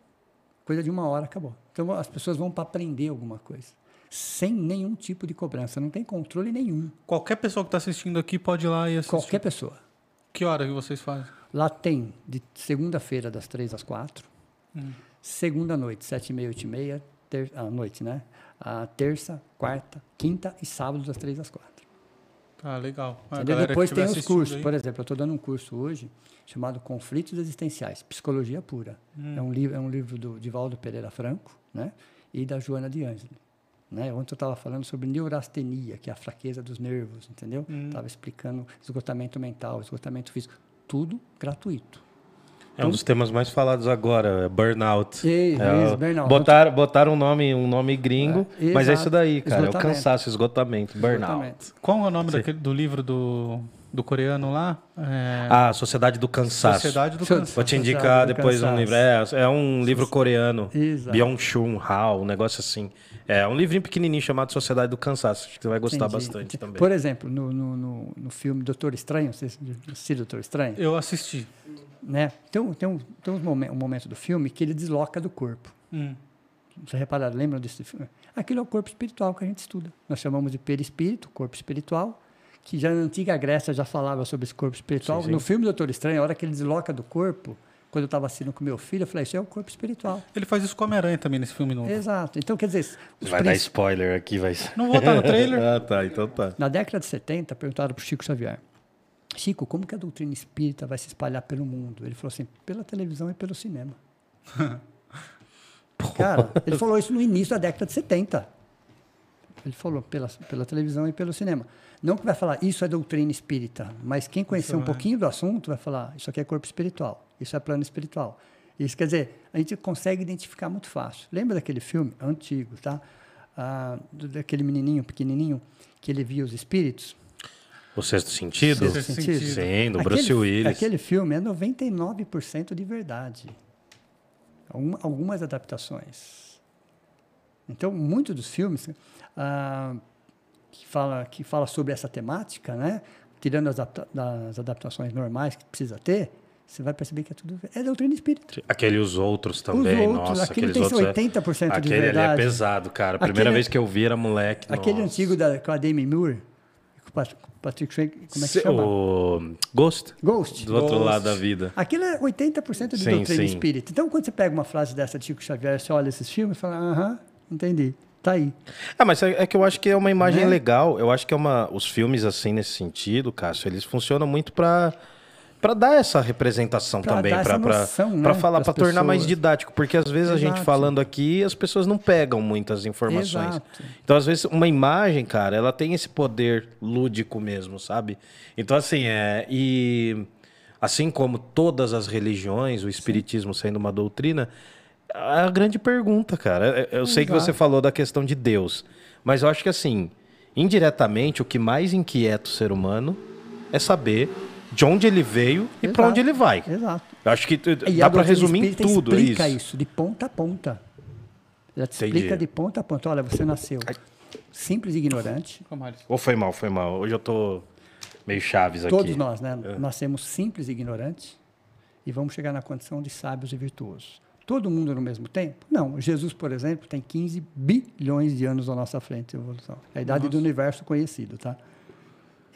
Coisa de uma hora, acabou. Então, as pessoas vão para aprender alguma coisa, sem nenhum tipo de cobrança, não tem controle nenhum. Qualquer pessoa que está assistindo aqui pode ir lá e assistir. Qualquer pessoa. Que hora que vocês fazem? Lá tem de segunda-feira, das três às quatro. Segunda noite, sete e meia, oito e meia. Ter, à noite, né? A terça, quarta, quinta e sábado, das três às quatro. Ah, legal. Depois tem os cursos. aí- Por exemplo, eu estou dando um curso hoje chamado Conflitos Existenciais, Psicologia Pura. Hum. É, um livro, é um livro do Divaldo Pereira Franco né? e da Joana de Ângeli. Né? Ontem eu estava falando sobre neurastenia, que é a fraqueza dos nervos, entendeu? Hum. Estava explicando esgotamento mental, esgotamento físico. Tudo gratuito. É um dos temas mais falados agora, é burnout. Isso, É, isso, burnout. Botaram, botaram um nome, um nome gringo, É, mas é exato. isso daí, cara. É o cansaço, esgotamento, burnout. Esgotamento. Qual é o nome daquele, do livro do, do coreano lá? É, Ah, Sociedade do Cansaço. Sociedade do Cansaço. Vou te indicar depois um livro. É, é um livro coreano. Exato. Byung-Chun Hao, um negócio assim. É um livrinho pequenininho chamado Sociedade do Cansaço. Acho que você vai gostar Entendi. bastante também. Por exemplo, no, no, no, no filme Doutor Estranho, vocês assistiram Doutor Estranho? Eu assisti. né? Tem, um- tem, um, tem uns momen- um momento do filme que ele desloca do corpo. Hum. Vocês repararam, lembram desse filme? Aquilo é o corpo espiritual que a gente estuda. Nós chamamos de perispírito, corpo espiritual, que já na antiga Grécia já falava sobre esse corpo espiritual. Sim, sim. No filme Doutor Estranho, a hora que ele desloca do corpo, quando eu estava assistindo com meu filho, eu falei, isso é o corpo espiritual. Ele faz isso com Homem-Aranha também nesse filme novo. Exato. Então, quer dizer, os Vai dar princ- spoiler aqui, vai ser. Não vou botar no trailer? ah, tá. Então tá. na década de 70, perguntaram para o Chico Xavier, Chico, como que a doutrina espírita vai se espalhar pelo mundo? Ele falou assim, pela televisão e pelo cinema. Cara, ele falou isso no início da década de 70. Ele falou pela, pela televisão e pelo cinema. Não que vai falar, isso é doutrina espírita, mas quem conhecer um é. pouquinho do assunto vai falar, isso aqui é corpo espiritual, isso é plano espiritual. Isso quer dizer, a gente consegue identificar muito fácil. Lembra daquele filme antigo, tá? Ah, daquele menininho pequenininho que ele via os espíritos? O sexto sentido? Sexto Sentido. Sim, do Bruce Aquele- Willis. Aquele filme é 99% de verdade. Alguma- algumas adaptações. Então, muitos dos filmes ah, que, fala, que fala sobre essa temática, né? tirando as, adapta- das adaptações normais que precisa ter, você vai perceber que é tudo é doutrina espírita. Aquele Os Outros também, Os Outros, nossa. aquele aqueles tem outros é- 80% de Aquele ali é verdade. pesado, cara. A primeira Aquele- vez que eu vi era moleque. Aquele nossa. antigo da, com a Demi Moore, com o Pat- com o Patrick Swayze, como é que Se- chama? O Ghost? Ghost. Do outro Ghost. lado da vida. Aquilo é 80% de Sim, doutrina sim. espírita. Então, quando você pega uma frase dessa de Chico Xavier, você olha esses filmes e fala, aham, entendi. Tá aí. Ah, mas é, é que eu acho que é uma imagem Né? legal. Eu acho que é uma. Os filmes, assim, nesse sentido, Cássio, eles funcionam muito pra. Pra dar essa representação Pra também, noção, né, falar, pra pras tornar mais didático, porque às vezes a gente Exato. falando aqui, as pessoas não pegam muitas informações. Exato. Então, às vezes, uma imagem, cara, ela tem esse poder lúdico mesmo, sabe? Então, assim, é. E assim como todas as religiões, o espiritismo sendo uma doutrina, a grande pergunta, cara. Eu eu sei que você falou da questão de Deus, mas eu acho que assim, indiretamente, o que mais inquieta o ser humano é saber de onde ele veio e para onde ele vai. Exato. Eu acho que E dá para resumir em tudo isso. explica isso. de ponta a ponta. Ela te Entendi. explica de ponta a ponta. Olha, você nasceu simples e ignorante. Ou foi mal, foi mal. Hoje eu tô meio chaves aqui. Todos nós, né? É. Nascemos simples e ignorantes e vamos chegar na condição de sábios e virtuosos. Todo mundo no mesmo tempo? Não. Jesus, por exemplo, tem 15 bilhões de anos à nossa frente de evolução. É a idade do universo conhecido, tá?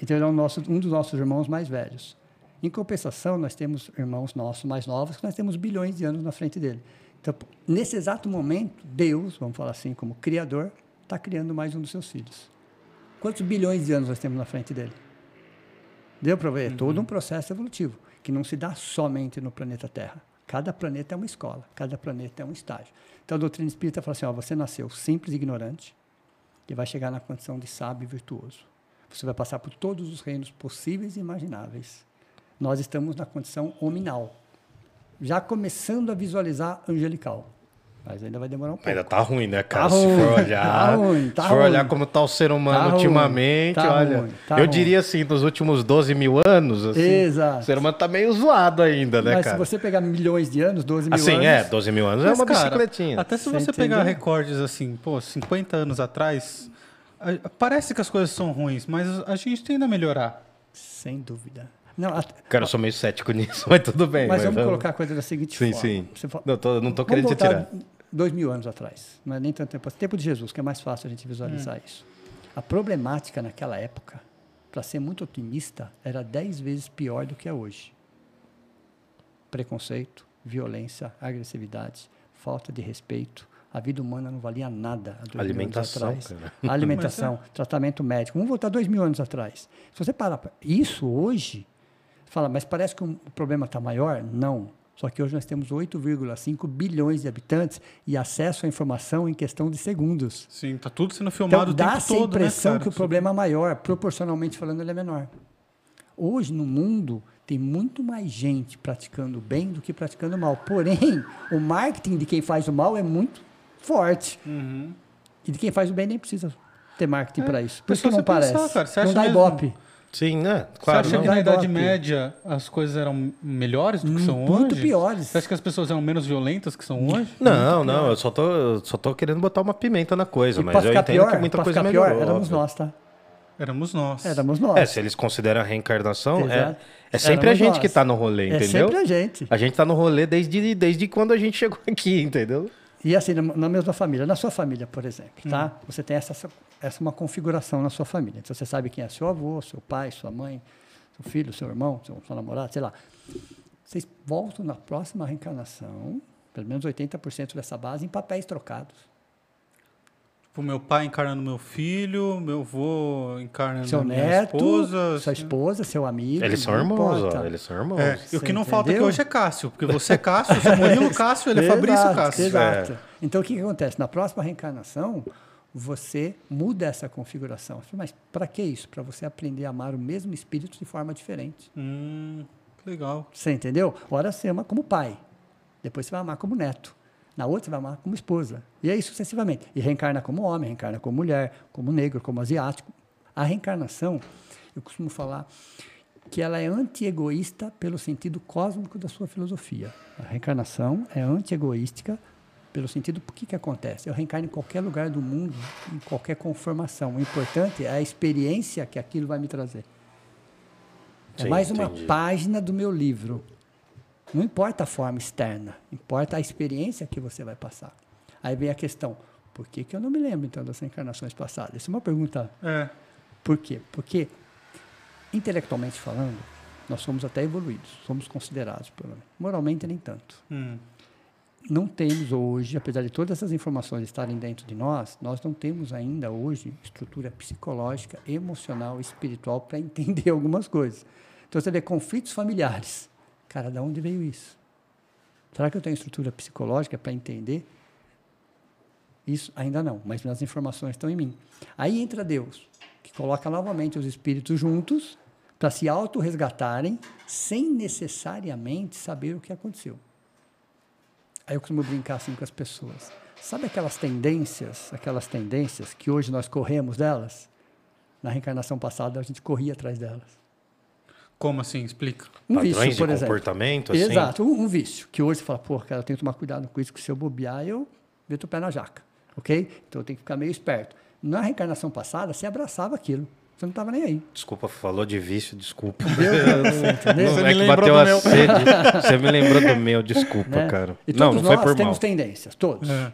Então ele é o nosso, um dos nossos irmãos mais velhos. Em compensação, nós temos irmãos nossos mais novos que nós temos bilhões de anos na frente dele. Então, nesse exato momento, Deus, vamos falar assim, como Criador, está criando mais um dos seus filhos. Quantos bilhões de anos nós temos na frente dele? Deu para ver? É todo um processo evolutivo, que não se dá somente no planeta Terra. Cada planeta é uma escola, cada planeta é um estágio. Então a doutrina espírita fala assim: ó, você nasceu simples e ignorante e vai chegar na condição de sábio e virtuoso. Você vai passar por todos os reinos possíveis e imagináveis. Nós estamos na condição hominal, já começando a visualizar angelical. Mas ainda vai demorar um pouco. Ainda tá ruim, né, cara? Tá se for ruim, olhar, tá ruim, tá se for ruim. olhar como tá o ser humano Tá ruim, ultimamente, tá olha. ruim, tá eu ruim. diria assim, nos últimos 12 mil anos, assim, Exato. o ser humano tá meio zoado ainda, né, Mas cara? se você pegar milhões de anos, 12 mil Assim, anos. é, 12 mil anos é Mas, uma cara, bicicletinha. Até se Você você pegar entendeu? recordes assim, pô, 50 anos atrás, parece que as coisas são ruins, mas a gente tende a melhorar. Sem dúvida. Não, Cara, eu sou meio cético nisso, mas tudo bem. mas vamos colocar a coisa da seguinte Sim, forma. sim. Você fala- Não, tô, não tô Vamos querendo te voltar tirar. Dois mil anos atrás. Não é nem tanto tempo. Tempo de Jesus, que é mais fácil a gente visualizar isso. A problemática naquela época, para ser muito otimista, era dez vezes pior do que é hoje. Preconceito, violência, agressividade, falta de respeito. A vida humana não valia nada há dois mil Alimentação, anos atrás. cara. Alimentação, tratamento médico. Vamos voltar dois mil anos atrás. Se você parar, isso hoje, fala, mas parece que o problema está maior? Não. Só que hoje nós temos 8,5 bilhões de habitantes e acesso à informação em questão de segundos. Sim, tá tudo sendo Então filmado o tempo dá-se a todo, impressão né, que o problema é maior, proporcionalmente falando, ele é menor. Hoje, no mundo, tem muito mais gente praticando bem do que praticando mal. Porém, o marketing de quem faz o mal é muito forte. Uhum. E de quem faz o bem nem precisa ter marketing para isso. Por É isso que não você pensar, parece. cara, não dá mesmo? ibope. Sim, né? Você Claro. acha não. que na. Idade. Média as coisas eram melhores do que são hoje? Muito piores. Você acha que as pessoas eram menos violentas que são hoje? Não, não, eu só tô, eu só tô querendo botar uma pimenta na coisa, E mas eu entendo pior, que muita coisa melhorou. pior, éramos óbvio. nós, tá? Éramos nós. Éramos nós. É, se eles consideram a reencarnação, é, é sempre a Éramos gente nós. que tá no rolê, É entendeu? sempre a gente. A gente tá no rolê desde, desde quando a gente chegou aqui, entendeu? E assim, na- na mesma família, na sua família, por exemplo, Hum. tá? Você tem essa, essa uma configuração na sua família. Então, você sabe quem é seu avô, seu pai, sua mãe, seu filho, seu irmão, seu, seu namorado, sei lá. Vocês voltam na próxima reencarnação, pelo menos 80% dessa base, em papéis trocados. Tipo, meu pai encarnando meu filho, meu avô encarnando Seu minha neto, esposa. sua esposa, seu amigo. Eles são irmãos, ó. Eles são irmãos. É, e o que não falta aqui entendeu? hoje é Cássio, porque você é Cássio, eu sou Murilo Cássio, ele é Fabrício Cássio. Exato. É. Então, o que, que acontece? Na próxima reencarnação, você muda essa configuração. Mas para que isso? Para você aprender a amar o mesmo espírito de forma diferente. Hum, legal. Você entendeu? Ora você ama como pai. Depois você vai amar como neto. Na outra você vai amar como esposa. E aí sucessivamente. E reencarna como homem, reencarna como mulher, como negro, como asiático. A reencarnação, eu costumo falar que ela é anti-egoísta pelo sentido cósmico da sua filosofia. A reencarnação é anti-egoística pelo sentido, por que que acontece? Eu reencarno em qualquer lugar do mundo, em qualquer conformação. O importante é a experiência que aquilo vai me trazer. É Sim, mais uma entendi. página do meu livro. Não importa a forma externa, importa a experiência que você vai passar. Aí vem a questão, por que, que eu não me lembro então das encarnações passadas? Isso é uma pergunta. É. Por quê? Porque, intelectualmente falando, nós somos até evoluídos, somos considerados, pelo menos. Moralmente, nem tanto. Hum. Não temos hoje, apesar de todas essas informações estarem dentro de nós, nós não temos ainda hoje estrutura psicológica, emocional, espiritual para entender algumas coisas. Então você vê conflitos familiares. Cara, de onde veio isso? Será que eu tenho estrutura psicológica para entender? Isso ainda não, mas as informações estão em mim. Aí entra Deus, que coloca novamente os espíritos juntos para se autorresgatarem sem necessariamente saber o que aconteceu. Aí eu costumo brincar assim com as pessoas. Sabe aquelas tendências, aquelas tendências que hoje nós corremos delas? Na reencarnação passada a gente corria atrás delas. Como assim? Explica. Um Padrões vício, de por exemplo. comportamento, assim? Exato, um, um vício. Que hoje você fala, pô, cara, eu tenho que tomar cuidado com isso, que se eu bobear, eu meto o pé na jaca. Ok? Então eu tenho que ficar meio esperto. Na reencarnação passada, você abraçava aquilo. Você não estava nem aí. Desculpa, falou de vício, desculpa. Entendeu? Você Não me é que lembrou bateu do a meu. sede. Você me lembrou do meu, desculpa, Né? cara. E Não, todos não foi nós por mal. temos tendências, todos. É.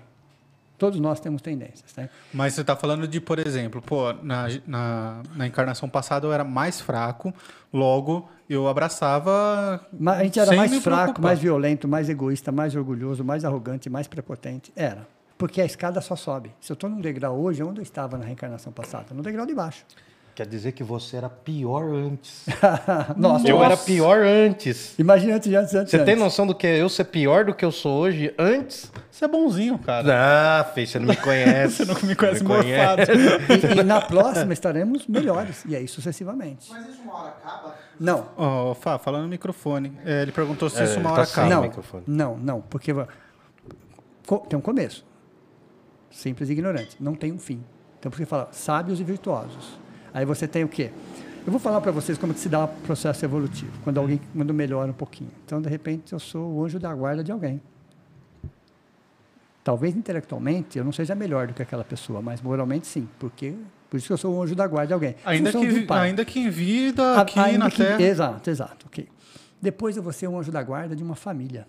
Todos nós temos tendências. Né? Mas você está falando de, por exemplo, pô, na, na, na encarnação passada eu era mais fraco, logo eu abraçava. Mas a gente era mais me fraco, preocupar. mais violento, mais egoísta, mais orgulhoso, mais arrogante, mais prepotente. Era. Porque a escada só sobe. Se eu estou num degrau hoje, onde eu estava na reencarnação passada? No degrau de baixo. Quer dizer que você era pior antes. Nossa, Eu era nossa. pior antes. Imagina antes antes, antes. Você tem noção do que é eu ser pior do que eu sou hoje antes? Você é bonzinho, cara. Ah, Fê, você não me conhece. Você não me conhece Não me morfado. E, e na próxima estaremos melhores. E aí sucessivamente. Mas isso uma hora acaba? Não. Ó, Fá, falando no microfone. É, ele perguntou se É, isso uma tá hora sem acaba. não, microfone. não, não. Porque tem um começo. Simples e ignorante. Não tem um fim. Então, por que fala sábios e virtuosos? Aí você tem o quê? Eu vou falar para vocês como que se dá o processo evolutivo, quando alguém quando melhora um pouquinho. Então, de repente, eu sou o anjo da guarda de alguém. Talvez intelectualmente eu não seja melhor do que aquela pessoa, mas moralmente sim, porque por isso que eu sou o anjo da guarda de alguém. Ainda Função que, ainda que em vida, aqui ainda na que- Terra. Exato, exato. ok. Depois eu vou ser um anjo da guarda de uma família.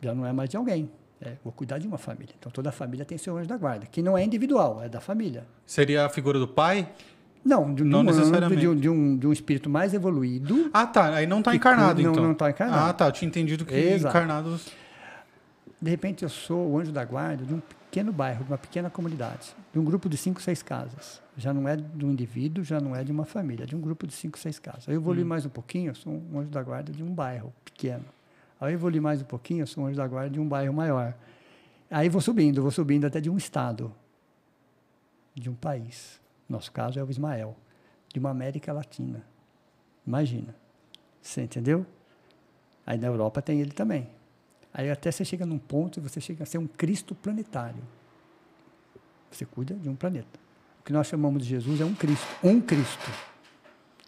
Já não é mais de alguém. É, vou cuidar de uma família. Então toda família tem seu anjo da guarda, que não é individual, é da família. Seria a figura do pai? Não, de, Não um necessariamente. de, de, um, de um espírito mais evoluído. Ah, tá. Aí não está encarnado, não- então. não tá encarnado. Ah, tá. Eu tinha entendido que Exato. encarnados. De repente eu sou o anjo da guarda de um pequeno bairro, de uma pequena comunidade, de um grupo de cinco, seis casas. Já não é de um indivíduo, já não é de uma família, é de um grupo de cinco, seis casas. Aí eu evolui mais um pouquinho, eu sou um anjo da guarda de um bairro pequeno. Aí eu evolui mais um pouquinho, eu sou um anjo da guarda de um bairro maior. Aí vou subindo, vou subindo até de um estado, de um país. Nosso caso é o Ismael, de uma América Latina. Imagina. Você entendeu? Aí na Europa tem ele também. Aí até você chega num ponto e você chega a ser um Cristo planetário. Você cuida de um planeta. O que nós chamamos de Jesus é um Cristo. Um Cristo.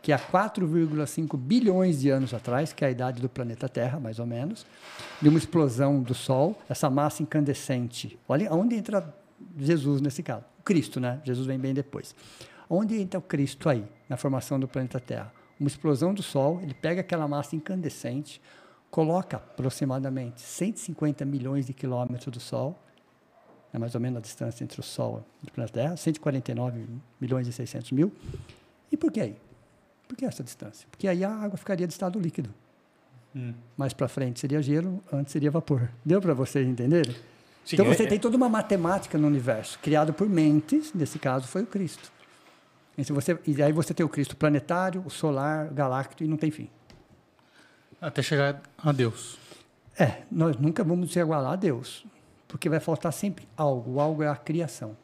Que há 4,5 bilhões de anos atrás, que é a idade do planeta Terra, mais ou menos, de uma explosão do Sol, essa massa incandescente. Olha onde entra Jesus nesse caso. Cristo, né? Jesus vem bem depois. Onde entra o Cristo aí, na formação do planeta Terra? Uma explosão do Sol, ele pega aquela massa incandescente, coloca aproximadamente 150 milhões de quilômetros do Sol, é mais ou menos a distância entre o Sol e o planeta Terra, 149 milhões e 600 mil. E por que aí? Por que essa distância? Porque aí a água ficaria de estado líquido. Mais para frente seria gelo, antes seria vapor. Deu para vocês entenderem? Sim, então é- você é- tem toda uma matemática no universo, criado por mentes, nesse caso foi o Cristo. E, você, e aí você tem o Cristo planetário, o solar, galáctico e não tem fim. Até chegar a Deus. É, nós nunca vamos se igualar a Deus, porque vai faltar sempre algo. Algo é a criação.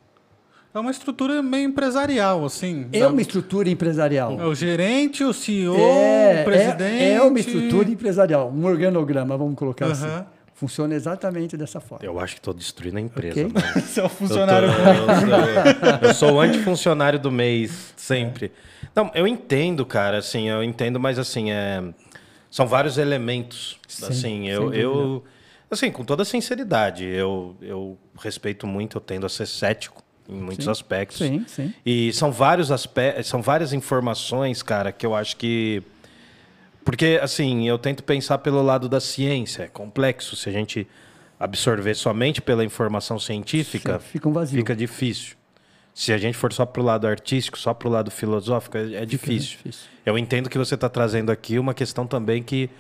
É uma estrutura meio empresarial, assim. É Da- uma estrutura empresarial. É o gerente, o CEO, É, o presidente. é, é uma estrutura emprearial, um organograma, vamos colocar Aham. assim. Funciona exatamente dessa forma. Eu acho que estou destruindo a empresa. Ok. mano. Você é o Eu, funcionário. tô- eu sou, eu sou o antifuncionário do mês, sempre. Não, eu entendo, cara, assim, eu entendo, mas assim, é, são vários elementos. Sim, assim, eu, eu. Assim, com toda sinceridade, eu, eu respeito muito, eu tendo a ser cético em muitos Sim. aspectos. Sim, sim. E são vários aspectos, são várias informações, cara, que eu acho que. Porque, assim, eu tento pensar pelo lado da ciência. É complexo. Se a gente absorver somente pela informação científica, fica um vazio. fica difícil. Se a gente for só pro lado artístico, só pro lado filosófico, é, é difícil. difícil. Eu entendo que você está trazendo aqui uma questão também que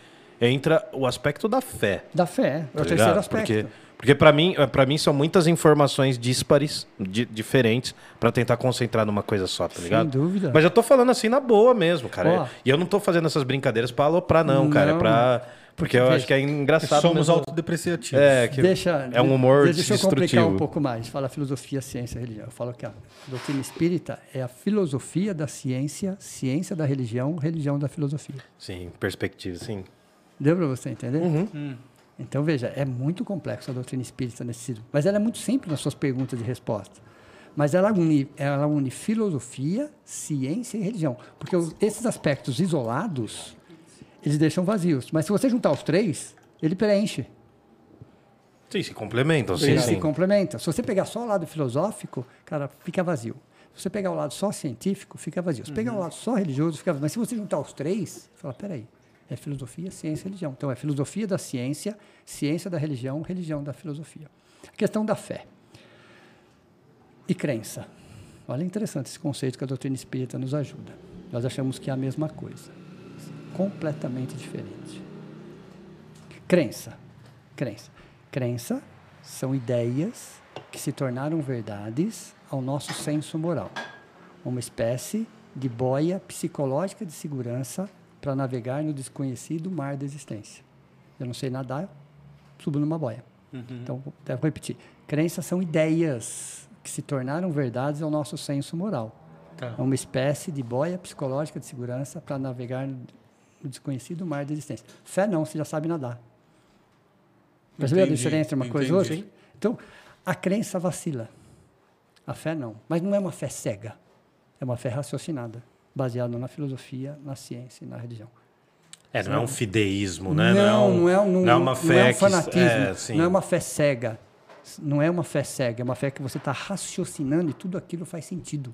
entra o aspecto da fé. Da fé, é tá o terceiro ligado? aspecto. Porque, Porque pra mim, para mim são muitas informações díspares, di- diferentes, pra tentar concentrar numa coisa só, tá ligado? Sem dúvida. Mas eu tô falando assim na boa mesmo, cara. Ó. E eu não tô fazendo essas brincadeiras pra aloprar, não, cara. É Não. pra. Porque eu Veja, acho que é engraçado. Somos mesmo. autodepreciativos. É, que Deixa, é um humor Deixa eu complicar destrutivo. um pouco mais. Fala filosofia, ciência religião. Eu falo que a doutrina espírita é a filosofia da ciência, ciência da religião, religião da filosofia. Sim, perspectiva, sim. Deu para você entender? Uhum. Então, veja, é muito complexo a doutrina espírita nesse sentido. Mas ela é muito simples nas suas perguntas e respostas. Mas ela une, ela une filosofia, ciência e religião. Porque os- esses aspectos isolados, eles deixam vazios. Mas se você juntar os três, ele preenche. Sim, se complementam, sim, Eles se sim. complementam. Se você pegar só o lado filosófico, cara, fica vazio. Se você pegar o lado só científico, fica vazio. Se pegar o lado só religioso, fica vazio. Mas se você juntar os três, fala, peraí, é filosofia, ciência e religião. Então, é filosofia da ciência, ciência da religião, religião da filosofia. A questão da fé e crença. Olha, interessante esse conceito que a doutrina espírita nos ajuda. Nós achamos que é a mesma coisa. Completamente diferente. Crença. Crença. Crença são ideias que se tornaram verdades ao nosso senso moral. Uma espécie de boia psicológica de segurança para navegar no desconhecido mar da existência. Eu não sei nadar, subo numa boia. Então, devo repetir. Crenças são ideias que se tornaram verdades ao nosso senso moral. Tá. É uma espécie de boia psicológica de segurança para navegar no desconhecido mar da existência. Fé não, você já sabe nadar. Percebeu a Entendi, diferença entre uma coisa e outra? entendi. Então, a crença vacila. A fé não. Mas não é uma fé cega. É uma fé raciocinada, baseada na filosofia, na ciência e na religião. É, não é um fideísmo, né? Não, não, é, um- não é uma não fé é um fanatismo. é, não é uma fé cega. Não é uma fé cega. É uma fé que você está raciocinando e tudo aquilo faz sentido.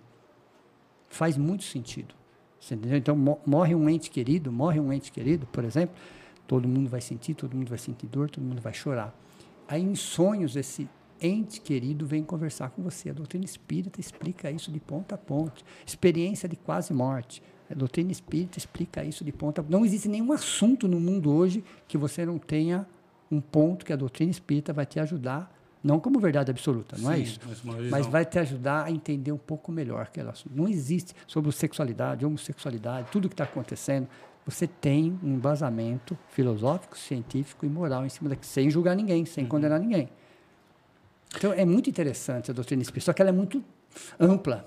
Faz muito sentido. Você entendeu? Então, mo- morre um ente querido, morre um ente querido, por exemplo, todo mundo vai sentir, todo mundo vai sentir dor, todo mundo vai chorar. Aí, em sonhos, esse ente querido vem conversar com você. A doutrina espírita explica isso de ponta a ponta. Experiência de quase morte. A doutrina espírita explica isso de ponta a ponta. Não existe nenhum assunto no mundo hoje que você não tenha um ponto que a doutrina espírita vai te ajudar, não como verdade absoluta, não é Sim, isso? mas vai te ajudar a entender um pouco melhor aquele assunto. Não existe sobre sexualidade, homossexualidade, tudo que está acontecendo. Você tem um embasamento filosófico, científico e moral em cima daquilo, sem julgar ninguém, sem Uhum. condenar ninguém. Então, é muito interessante a doutrina espírita, só que ela é muito ampla.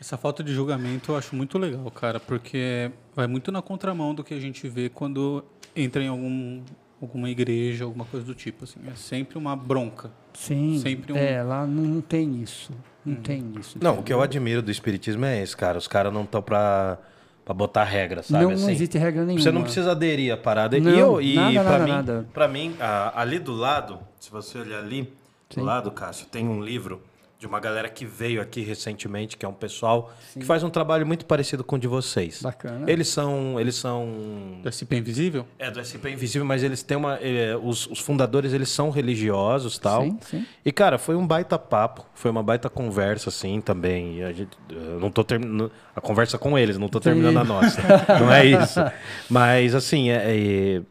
Essa falta de julgamento eu acho muito legal, cara, porque vai muito na contramão do que a gente vê quando entra em algum, alguma igreja, alguma coisa do tipo. Assim. É sempre uma bronca. Sim, Sempre um- é, lá não, tem isso. Não Uhum. tem isso. Não, o que eu admiro do espiritismo é esse, cara. Os caras não estão pra, pra botar regra, sabe? não, assim? não existe regra nenhuma. Você não precisa aderir à parada. Não, e eu, e nada, pra nada, mim, nada. Pra mim a- ali do lado, se você olhar ali, do Sim. lado, Cássio, tem um livro de uma galera que veio aqui recentemente, que é um pessoal que faz um trabalho muito parecido com o de vocês. Bacana. Eles são. Eles são. Do SP Invisível? É, do SP Invisível, mas eles têm uma. eh, os, os fundadores, eles são religiosos tal. Sim, sim. E, cara, foi um baita papo, foi uma baita conversa, assim, também. E a gente, eu não tô terminando a conversa com eles, não tô terminando a nossa. não é isso. Mas, assim, é, é-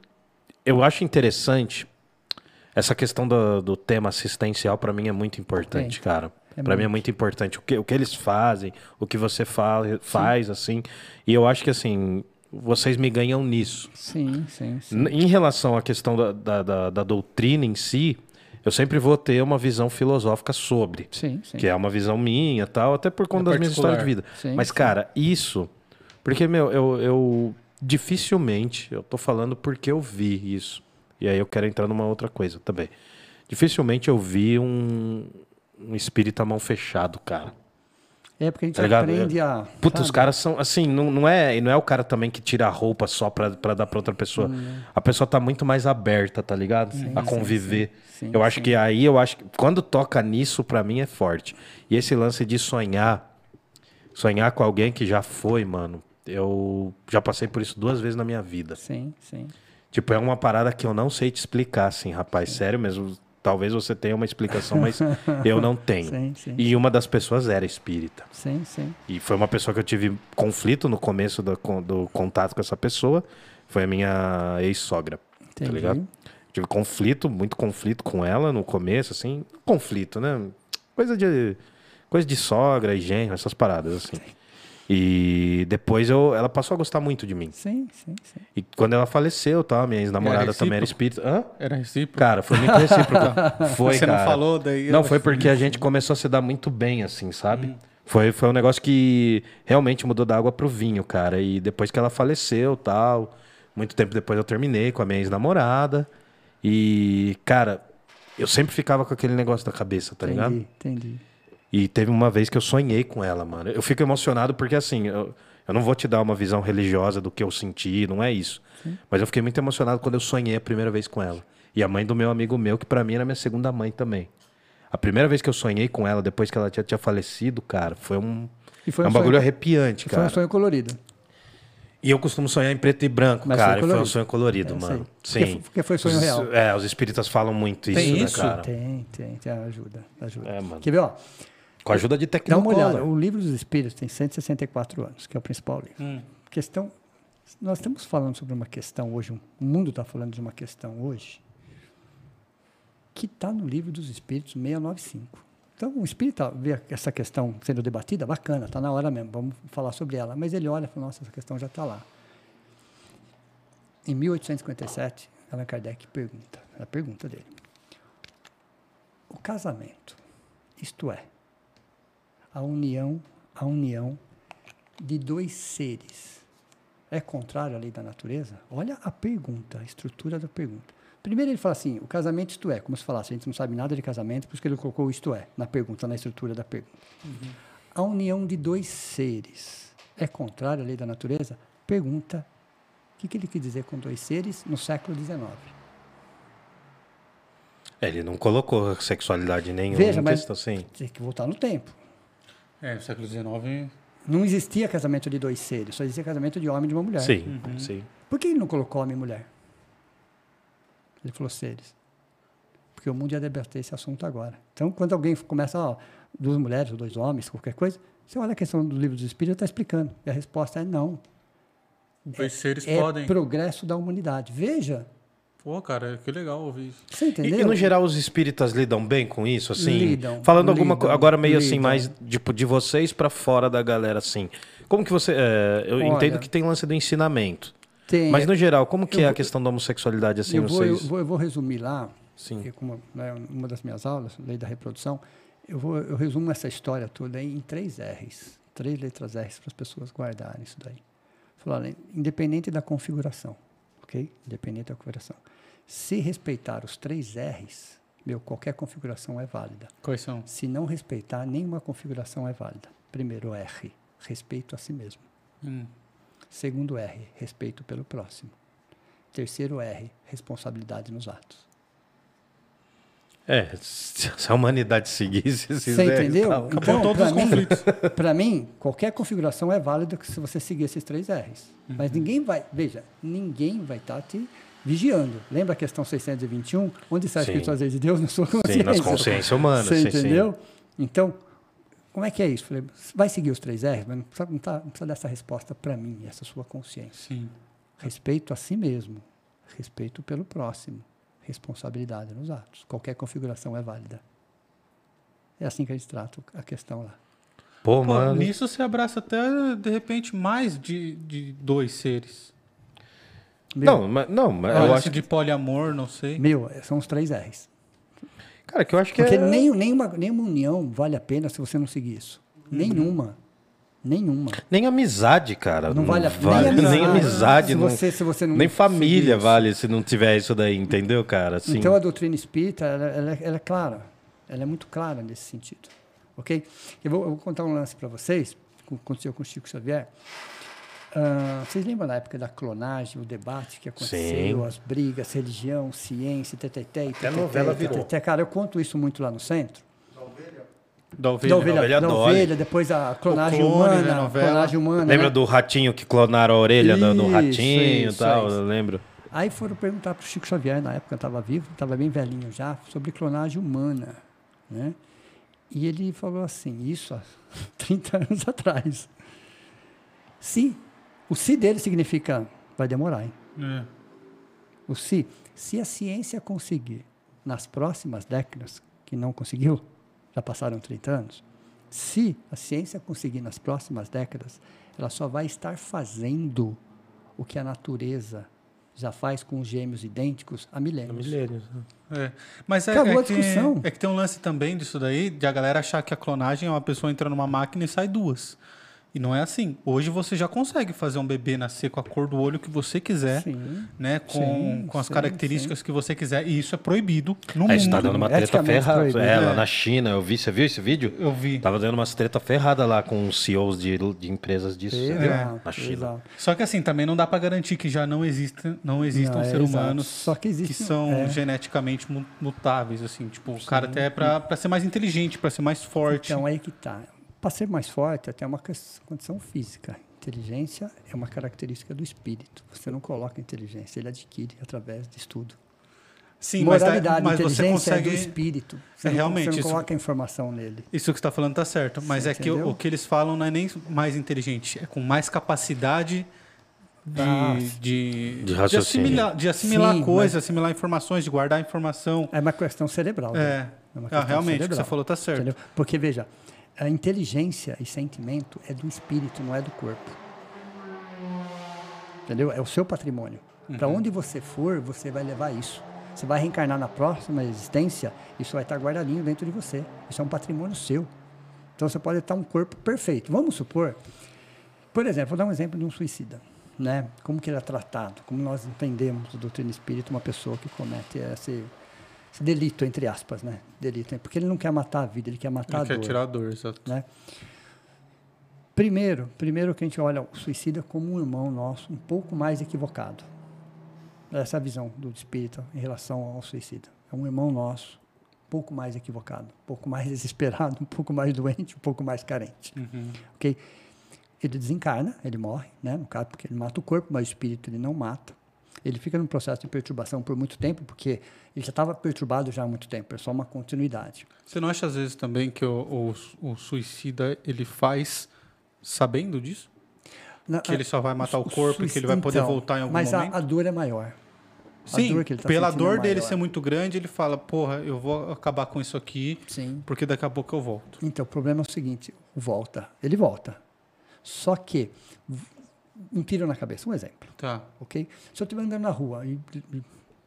eu acho interessante essa questão do, do tema assistencial, para mim, é muito importante, cara. É Para mim é muito importante o que, o que eles fazem, o que você fala, faz, assim. E eu acho que, assim, vocês me ganham nisso. Sim, sim, sim. Em relação à questão da, da, da- da doutrina em si, eu sempre vou ter uma visão filosófica sobre. Sim, sim. Que é uma visão minha tal, até por conta É das minhas histórias de vida. Sim, Mas, sim. cara, isso. Porque, meu, eu, eu dificilmente, eu tô falando porque eu vi isso. E aí eu quero entrar numa outra coisa também. Dificilmente eu vi um, um espírita mão fechado, cara. É porque a gente Tá aprende a. Puta, os caras são assim, não, não é, e não é o cara também que tira a roupa só pra, pra dar pra outra pessoa. A pessoa tá muito mais aberta, tá ligado? a sim, conviver. sim. Sim, eu acho que aí, eu acho que quando toca nisso, pra mim é forte. E esse lance de sonhar, sonhar com alguém que já foi, mano, eu já passei por isso duas vezes na minha vida. Sim, sim. Tipo, é uma parada que eu não sei te explicar, assim, rapaz. Sério mesmo. Talvez você tenha uma explicação, mas eu não tenho. Sim, sim. E uma das pessoas era espírita. Sim, sim. E foi uma pessoa que eu tive conflito no começo do, do contato com essa pessoa. Foi a minha ex-sogra. Tá ligado? Tive conflito, muito conflito com ela no começo, assim. Conflito, né? Coisa de. Coisa de sogra e genro, essas paradas, assim. E depois eu, ela passou a gostar muito de mim. Sim, sim, sim. E quando ela faleceu, tá? Minha ex-namorada também era espírita. Hã? Era recíproco. Cara, foi muito recíproca. Foi, Você cara. não falou, daí. Não, ela- foi porque a gente começou a se dar muito bem, assim, sabe? Foi, foi um negócio que realmente mudou da água pro vinho, cara. E depois que ela faleceu tal, muito tempo depois eu terminei com a minha ex-namorada. E, cara, eu sempre ficava com aquele negócio na cabeça, tá ligado? entendi, entendi. E teve uma vez que eu sonhei com ela, mano. Eu fico emocionado porque, assim, eu, eu não vou te dar uma visão religiosa do que eu senti, não é isso. Mas eu fiquei muito emocionado quando eu sonhei a primeira vez com ela. E a mãe do meu amigo meu, que pra mim era minha segunda mãe também. A primeira vez que eu sonhei com ela, depois que ela tinha, tinha falecido, cara, foi um, foi é um um bagulho sonho- arrepiante, Foi um cara. sonho colorido. E eu costumo sonhar em preto e branco, Mas cara. foi foi um sonho colorido, É, mano. Sim. Porque- porque foi sonho Os- real. É, os espíritas falam muito isso, Tem né, isso? cara? Tem, tem, tem ajuda, ajuda. É, mano. Quer ver, ó? Com a ajuda de Dá uma tecnologia. olhada. O livro dos Espíritos tem 164 anos, que é o principal livro. Hum. Questão. Nós estamos falando sobre uma questão hoje, o mundo está falando de uma questão hoje, que está no livro dos Espíritos 695. Então, o espírita vê essa questão sendo debatida, bacana, está na hora mesmo, vamos falar sobre ela. Mas ele olha e fala, nossa, essa questão já está lá. Em 1857, Allan Kardec pergunta, a pergunta dele. O casamento, isto é, a união, a união de dois seres, é contrário à lei da natureza? Olha a pergunta, a estrutura da pergunta. Primeiro ele fala assim, o casamento isto é, como se falasse, a gente não sabe nada de casamento, por isso que ele colocou isto é na pergunta, na estrutura da pergunta. A união de dois seres é contrária à lei da natureza? Pergunta, o que, que ele quis dizer com dois seres no século XIX? Ele não colocou sexualidade nenhuma Veja, mas- questão, sim. Tem que voltar no tempo. É, no século XIX. Não existia casamento de dois seres, só existia casamento de homem e de uma mulher. Sim, sim. Por que ele não colocou homem e mulher? Ele falou seres. Porque o mundo ia debater esse assunto agora. Então, quando alguém começa, ó, duas mulheres ou dois homens, qualquer coisa, você olha a questão do livro dos Espíritos, está explicando. E a resposta é não. Dois seres é podem. progresso da humanidade. Veja, Pô, cara, que legal ouvir isso. você E, entendeu? e, no geral os espíritas lidam bem com isso, assim? Lidam, Falando alguma lidam, coisa agora meio assim lidam. mais tipo de vocês pra fora da galera assim. Como que você, é, eu Olha, entendo que tem lance do ensinamento, Tem, mas no geral como que eu é a vou- questão da homossexualidade assim eu, vou, eu, vocês? vou, eu vou resumir lá, Sim. que como né, uma das minhas aulas, lei da reprodução, eu, vou, eu resumo essa história toda aí em três R's, três letras R's para as pessoas guardarem isso daí. Falar, olha, independente da configuração, ok? Independente da configuração. Se respeitar os três R's, meu, qualquer configuração é válida. Quais são? Se não respeitar, nenhuma configuração é válida. Primeiro R, respeito a si mesmo. Hum. Segundo R, respeito pelo próximo. Terceiro R, responsabilidade nos atos. É, se a humanidade seguisse esses Você entendeu? tá, Acabou Então, todos para os mim, conflitos. para mim, qualquer configuração é válida se você seguir esses três R's. Mas ninguém vai, veja, ninguém vai estar te vigiando. Lembra a questão 621? Onde está Sim. escrito as leis de Deus? Na sua consciência. Sim, nas consciências humanas, Você sim, sim. entendeu? Então, como é que é isso? Falei, vai seguir os três R's, mas não precisa, não tá- não precisa dar essa resposta para mim, essa sua consciência. Sim. Respeito a si mesmo, respeito pelo próximo, responsabilidade nos atos. Qualquer configuração é válida. É assim que a gente trata a questão lá. Pô, Pô, mano. nisso você abraça até, de repente, mais de, de dois seres. Não, mas não, mas Eu acho de poliamor, não sei. Meu, são os três R's. cara, que eu acho que Porque é nem, nenhuma, nenhuma união vale a pena se você não seguir isso. Nenhuma. Nenhuma. nem amizade, cara. Não vale a pena. vale, nem nem amizade, se, não- você, se você não nem família isso. vale se não tiver isso daí, entendeu, cara? Assim, Então a doutrina espírita, ela, ela é- ela é clara. Ela é muito clara nesse sentido. Ok? Eu vou, eu vou contar um lance para vocês, que aconteceu com o Chico Xavier. Ah, vocês lembram da época da clonagem, o debate que aconteceu, Sim. as brigas, religião, ciência, teteté, Até novela virou. Cara, eu conto isso muito lá no centro. Da ovelha. Da ovelha, ovelha da ovelha, depois a clonagem clone, humana, né, clonagem humana. Lembra né? do ratinho que clonaram a orelha do, do Isso, ratinho e isso, tal? isso. Eu lembro. Aí foram perguntar para o Chico Xavier, na época estava vivo, estava bem velhinho já, sobre clonagem humana. Né? E ele falou assim, isso há 30 anos atrás. Se, o se dele significa, vai demorar, hein? É. O se, Se a ciência conseguir, nas próximas décadas, que não conseguiu, já passaram 30 anos, se a ciência conseguir nas próximas décadas, ela só vai estar fazendo o que a natureza já faz com os gêmeos idênticos há milênios. Milênios. né? É. Mas é, Acabou é a discussão. Que, é que tem um lance também disso daí, de a galera achar que a clonagem é uma pessoa entra numa máquina e sai duas. E não é assim. Hoje você já consegue fazer um bebê nascer com a cor do olho que você quiser, Sim. né? Com, Sim, com as sim, características que você quiser. E isso é proibido no Aí mundo. você tá dando uma treta ferrada. proibido. É, lá É. na China, eu vi. Você viu esse vídeo? Eu vi. Tava dando umas treta ferrada lá com os CEOs de, de empresas disso. Exato, Na China. exato. Só que assim, também não dá para garantir que já não existem, não existam Não, é, seres humanos Só que existe- que são é. geneticamente mu- mutáveis, assim, tipo, o cara até é pra ser mais inteligente, pra ser mais forte. Então, aí que tá. Para ser mais forte, até uma ques- condição física. Inteligência é uma característica do espírito. Você não coloca inteligência, ele adquire através de estudo. Sim, mas, dá- Moralidade, mas você inteligência é consegue do espírito. Você É, não, realmente, você não isso- coloca informação nele. Isso que você está falando tá certo, mas Você é que o, entendeu? o que eles falam não é nem mais inteligente, é com mais capacidade de, Ah, de, De raciocínio. assimilar, de assimilar Sim, coisas, mas- assimilar informações, de guardar informação. É uma questão cerebral. né? É, É uma Ah, questão realmente, o que cerebral, você falou tá certo. entendeu? Porque, veja, a inteligência e sentimento é do espírito, não é do corpo. Entendeu? É o seu patrimônio. Para Uhum. onde você for, você vai levar isso. Você vai reencarnar na próxima existência, isso vai estar guardadinho dentro de você. Isso é um patrimônio seu. Então você pode estar um corpo perfeito. Vamos supor, por exemplo, vou dar um exemplo de um suicida. Né? Como que ele é tratado? Como nós entendemos do doutrina espírita uma pessoa que comete esse delito, entre aspas, né? Delito, né? Porque ele não quer matar a vida, ele quer matar Ele a quer dor. tirar a dor, exato. Né? Primeiro, primeiro que a gente olha o suicida como um irmão nosso, um pouco mais equivocado. Essa é a visão do espírita em relação ao suicida. É um irmão nosso, um pouco mais equivocado, um pouco mais desesperado, um pouco mais doente, um pouco mais carente. Uhum. Ok? Ele desencarna, ele morre, né? No caso, porque ele mata o corpo, mas o espírito ele não mata. Ele fica num processo de perturbação por muito tempo, porque ele já estava perturbado já há muito tempo, é só uma continuidade. Você não acha às vezes também que o, o, o suicida ele faz sabendo disso? Na- Que ele só vai matar o corpo e que ele vai poder então, voltar em algum mas a- momento? a, dor é maior. A Sim, dor tá pela é dor dele maior. ser muito grande, ele fala, porra, eu vou acabar com isso aqui, Sim. porque daqui a pouco eu volto. Então, o problema é o seguinte: volta. Ele volta. Só que um tiro na cabeça, um exemplo, Tá. ok? Se eu estiver andando na rua e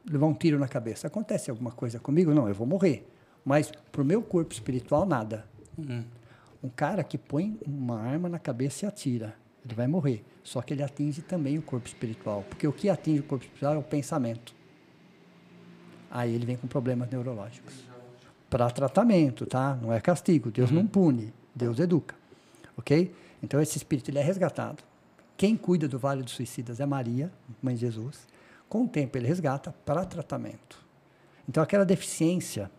levar um tiro na cabeça, acontece alguma coisa comigo? Não, eu vou morrer. Mas para o meu corpo espiritual, nada. Uhum. Um cara que põe uma arma na cabeça e atira, ele vai morrer. Só que ele atinge também o corpo espiritual. Porque o que atinge o corpo espiritual é o pensamento. Aí ele vem com problemas neurológicos. Para tratamento, tá? Não é castigo. Deus não pune, Deus educa. Ok? Então esse espírito ele é resgatado. Quem cuida do Vale dos Suicidas é Maria, mãe de Jesus. Com o tempo ele resgata para tratamento. Então aquela deficiência,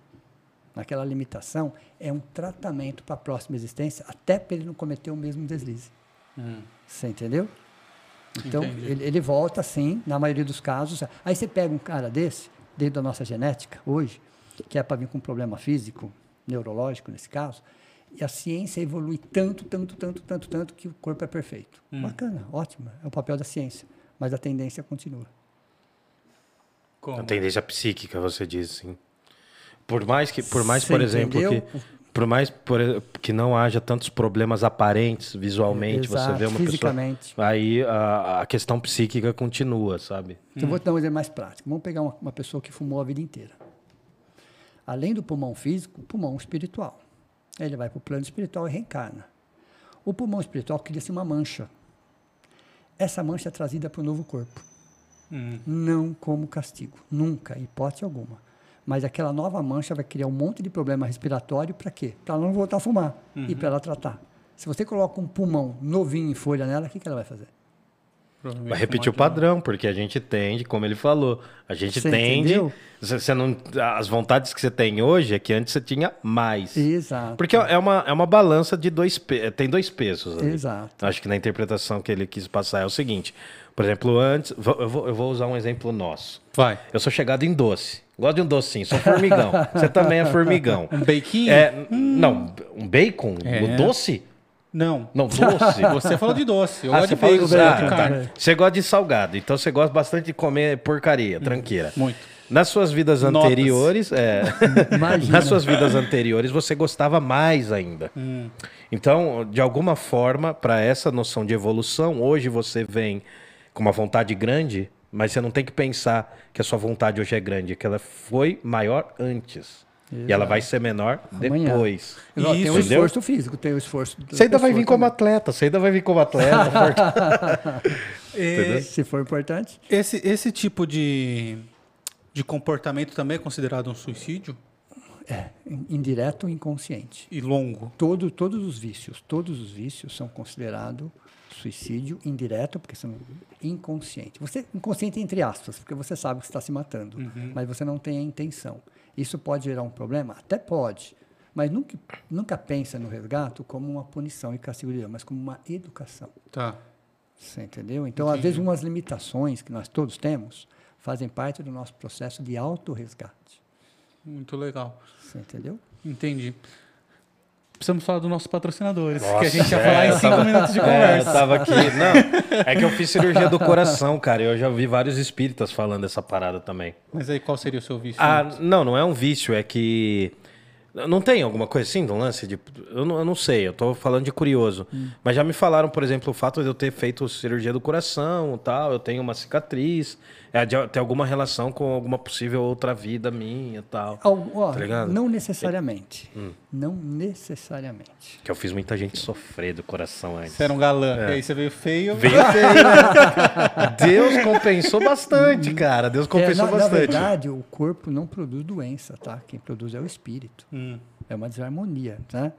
naquela limitação, é um tratamento para a próxima existência, até para ele não cometer o mesmo deslize. Hum. Você entendeu? Então, ele, ele volta sim, na maioria dos casos. Aí você pega um cara desse, dentro da nossa genética, hoje, que é para vir com um problema físico, neurológico nesse caso, e a ciência evolui tanto, tanto, tanto, tanto, tanto, que o corpo é perfeito. Hum. Bacana, ótimo, é o papel da ciência. Mas a tendência continua. Como? A tendência psíquica, você diz, sim. Por mais que, por mais, Você por exemplo, entendeu? que, por mais por, que não haja tantos problemas aparentes visualmente, você Exato, vê uma pessoa. fisicamente. Aí a, a questão psíquica continua, sabe? Então, eu vou te dar um exemplo mais prático. Vamos pegar uma, uma pessoa que fumou a vida inteira. Além do pulmão físico, pulmão espiritual. Ele vai para o plano espiritual e reencarna. O pulmão espiritual cria-se uma mancha. Essa mancha é trazida para o novo corpo. Hum. Não como castigo. Nunca, hipótese alguma. Mas aquela nova mancha vai criar um monte de problema respiratório para quê? Para ela não voltar a fumar e para ela tratar. Se você coloca um pulmão novinho em folha nela, o que, que ela vai fazer? Vai repetir o padrão, porque a gente tende, como ele falou, a gente Você tende. Você você não, as vontades que você tem hoje é que antes você tinha mais. Exato. Porque é uma, é uma balança de dois tem dois pesos. ali. Exato. Acho que na interpretação que ele quis passar é o seguinte. Por exemplo, antes. vou- Eu vou, eu vou usar um exemplo nosso. Vai. Eu sou chegado em doce. Gosto de um docinho, sou formigão. Você também é formigão. Um baquinho? É, não, um bacon? É. O doce? Não. Não, doce? Você falou de doce. Eu Ah, gosto você de bacon, de gosto de tá. carne. Você gosta de salgado, então você gosta bastante de comer porcaria, Hum, tranqueira. Muito. Nas suas vidas anteriores, é, nas suas vidas anteriores você gostava mais ainda. Hum. Então, de alguma forma, para essa noção de evolução, hoje você vem com uma vontade grande, mas você não tem que pensar que a sua vontade hoje é grande, que ela foi maior antes. E ela vai ser menor Amanhã. depois. Ó, tem o Isso, esforço físico, tem o esforço. Você ainda vai vir como também. atleta, você ainda vai vir como atleta. É, Se for importante. esse, esse tipo de, de comportamento também é considerado um suicídio? É, in- indireto ou inconsciente. E longo? Todo, todos os vícios, todos os vícios são considerados suicídio indireto, porque são inconsciente. Você inconsciente entre aspas, porque você sabe que você está se matando, mas você não tem a intenção. Isso pode gerar um problema? Até pode. Mas nunca, nunca pensa no resgate como uma punição e castigo de Deus, mas como uma educação. Tá. Você entendeu? Então, às vezes, umas limitações que nós todos temos fazem parte do nosso processo de autorresgate. Muito legal. Você entendeu? Entendi. Precisamos falar dos nossos patrocinadores, que a Nossa, gente ia é, falar em cinco tava- minutos de É, eu conversa. tava aqui. Não, é que eu fiz cirurgia do coração, cara. Eu já vi vários espíritas falando dessa parada também. Mas aí qual seria o seu vício? Ah, não, não é um vício, é que. Não tem alguma coisa assim, um lance de. Eu não, eu não sei, eu tô falando de curioso. Mas já me falaram, por exemplo, o fato de eu ter feito cirurgia do coração e tal, eu tenho uma cicatriz, é de ter alguma relação com alguma possível outra vida minha e tal. Al- ó, Tá ligado? não necessariamente. Não necessariamente. Que eu fiz muita gente sofrer do coração antes. Você era um galã, e aí você veio feio. Veio feio. Deus compensou bastante, cara. Deus É, compensou na, na bastante. verdade, o corpo não produz doença, tá? Quem produz é o espírito. Hum. É uma desarmonia, né?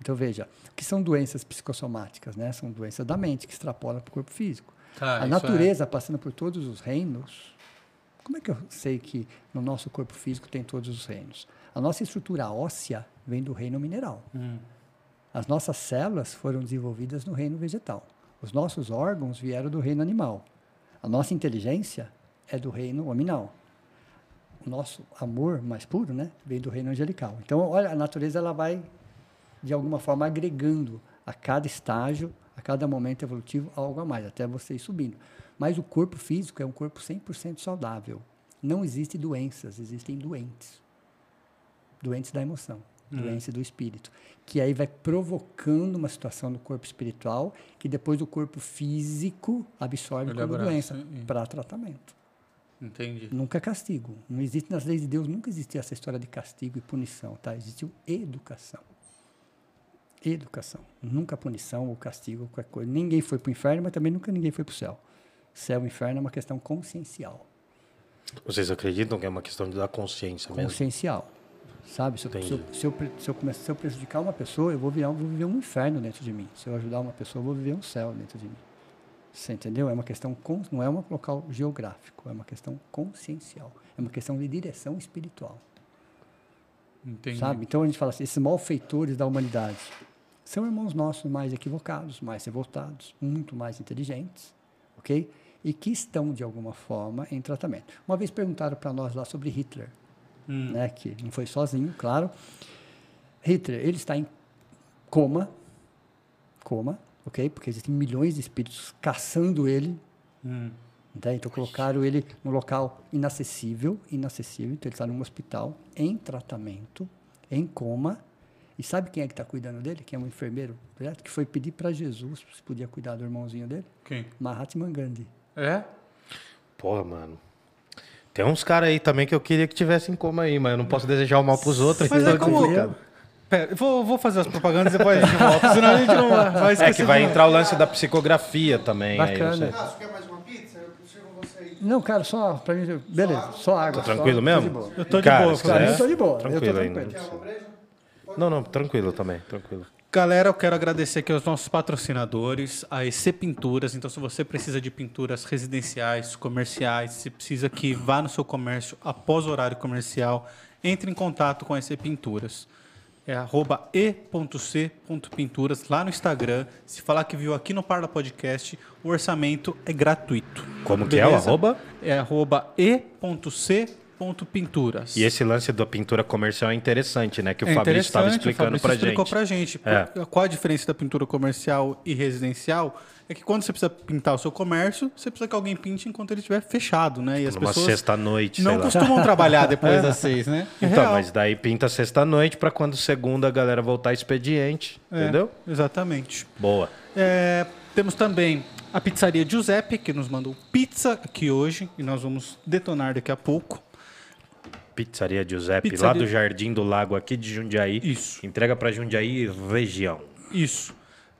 Então, veja, que são doenças psicossomáticas, né? São doenças da mente que extrapolam para o corpo físico. Tá, a isso natureza, passando por todos os reinos, como é que eu sei que no nosso corpo físico tem todos os reinos? A nossa estrutura óssea vem do reino mineral. Hum. As nossas células foram desenvolvidas no reino vegetal. Os nossos órgãos vieram do reino animal. A nossa inteligência é do reino hominal. O nosso amor mais puro, né, vem do reino angelical. Então, olha, a natureza ela vai de alguma forma agregando a cada estágio, a cada momento evolutivo algo a mais, até você ir subindo. Mas o corpo físico é um corpo 100% saudável. Não existem doenças, existem doentes. Doentes da emoção, doentes do espírito, que aí vai provocando uma situação no corpo espiritual que depois o corpo físico absorve Ele como doença para tratamento. Entendi. Nunca castigo. Não existe nas leis de Deus, nunca existiu essa história de castigo e punição, tá? Existiu educação. Educação. Nunca punição ou castigo, qualquer coisa. Ninguém foi para o inferno, mas também nunca ninguém foi para o céu. Céu e inferno é uma questão consciencial. Vocês acreditam que é uma questão da consciência mesmo? Consciencial. Sabe? Se eu, se, eu, se, eu, se, eu começar, se eu prejudicar uma pessoa, eu vou, virar, vou viver um inferno dentro de mim. Se eu ajudar uma pessoa, eu vou viver um céu dentro de mim. Você entendeu? É uma questão, não é um local geográfico, é uma questão consciencial. É uma questão de direção espiritual. Entendi. Sabe? Então a gente fala assim, esses malfeitores da humanidade são irmãos nossos mais equivocados, mais revoltados, muito mais inteligentes, ok? E que estão, de alguma forma, em tratamento. Uma vez perguntaram para nós lá sobre Hitler, Hum. né, que não foi sozinho, claro. Hitler, ele está em coma, coma, ok? Porque existem milhões de espíritos caçando ele, Hum. né? Então colocaram ele num local inacessível, inacessível. Então ele está num hospital em tratamento, em coma. E sabe quem é que está cuidando dele? Quem é um enfermeiro, certo? que foi pedir para Jesus se podia cuidar do irmãozinho dele? Quem? Mahatma Gandhi. É? Porra, mano. Tem uns caras aí também que eu queria que tivessem como aí, mas eu não posso desejar o mal pros outros. Mas então é como-. Pera, eu vou, vou fazer as propagandas e depois a gente volta, senão a gente não vai, vai É esquecer. que vai entrar o lance da psicografia também. aí, Bacana. não sei. Cássio, quer mais uma pizza? Eu sirvo você aí. Não, cara, só para mim, beleza, só água. Tá só- tranquilo tô mesmo? Eu tô de Cara, boa. Pra quiser- eu tô de boa. eu tô Tranquilo ainda. tranquilo. Quer uma breja? Não, não, tranquilo também, tranquilo. Galera, eu quero agradecer aqui aos nossos patrocinadores, a EC Pinturas. Então, se você precisa de pinturas residenciais, comerciais, se precisa que vá no seu comércio após o horário comercial, entre em contato com a EC Pinturas. É arroba e.c.pinturas lá no Instagram. Se falar que viu aqui no Parla Podcast, o orçamento é gratuito. Como que é o Beleza? arroba? É arroba Pinturas. E esse lance da pintura comercial é interessante, né? Que o é Fabrício estava explicando Fabrício pra explicou gente. pra gente. É. Qual a diferença da pintura comercial e residencial? É que quando você precisa pintar o seu comércio, você precisa que alguém pinte enquanto ele estiver fechado, né? E as pessoas sexta-noite, não costumam trabalhar depois das seis, né? É Então, real. mas daí pinta sexta-noite pra quando segunda a galera voltar expediente, É, entendeu? Exatamente. Boa. É, temos também a pizzaria Giuseppe, que nos mandou pizza aqui hoje, e nós vamos detonar daqui a pouco. Pizzaria Giuseppe, Pizzaria- lá do Jardim do Lago, aqui de Jundiaí. Isso. Entrega pra Jundiaí região. Isso.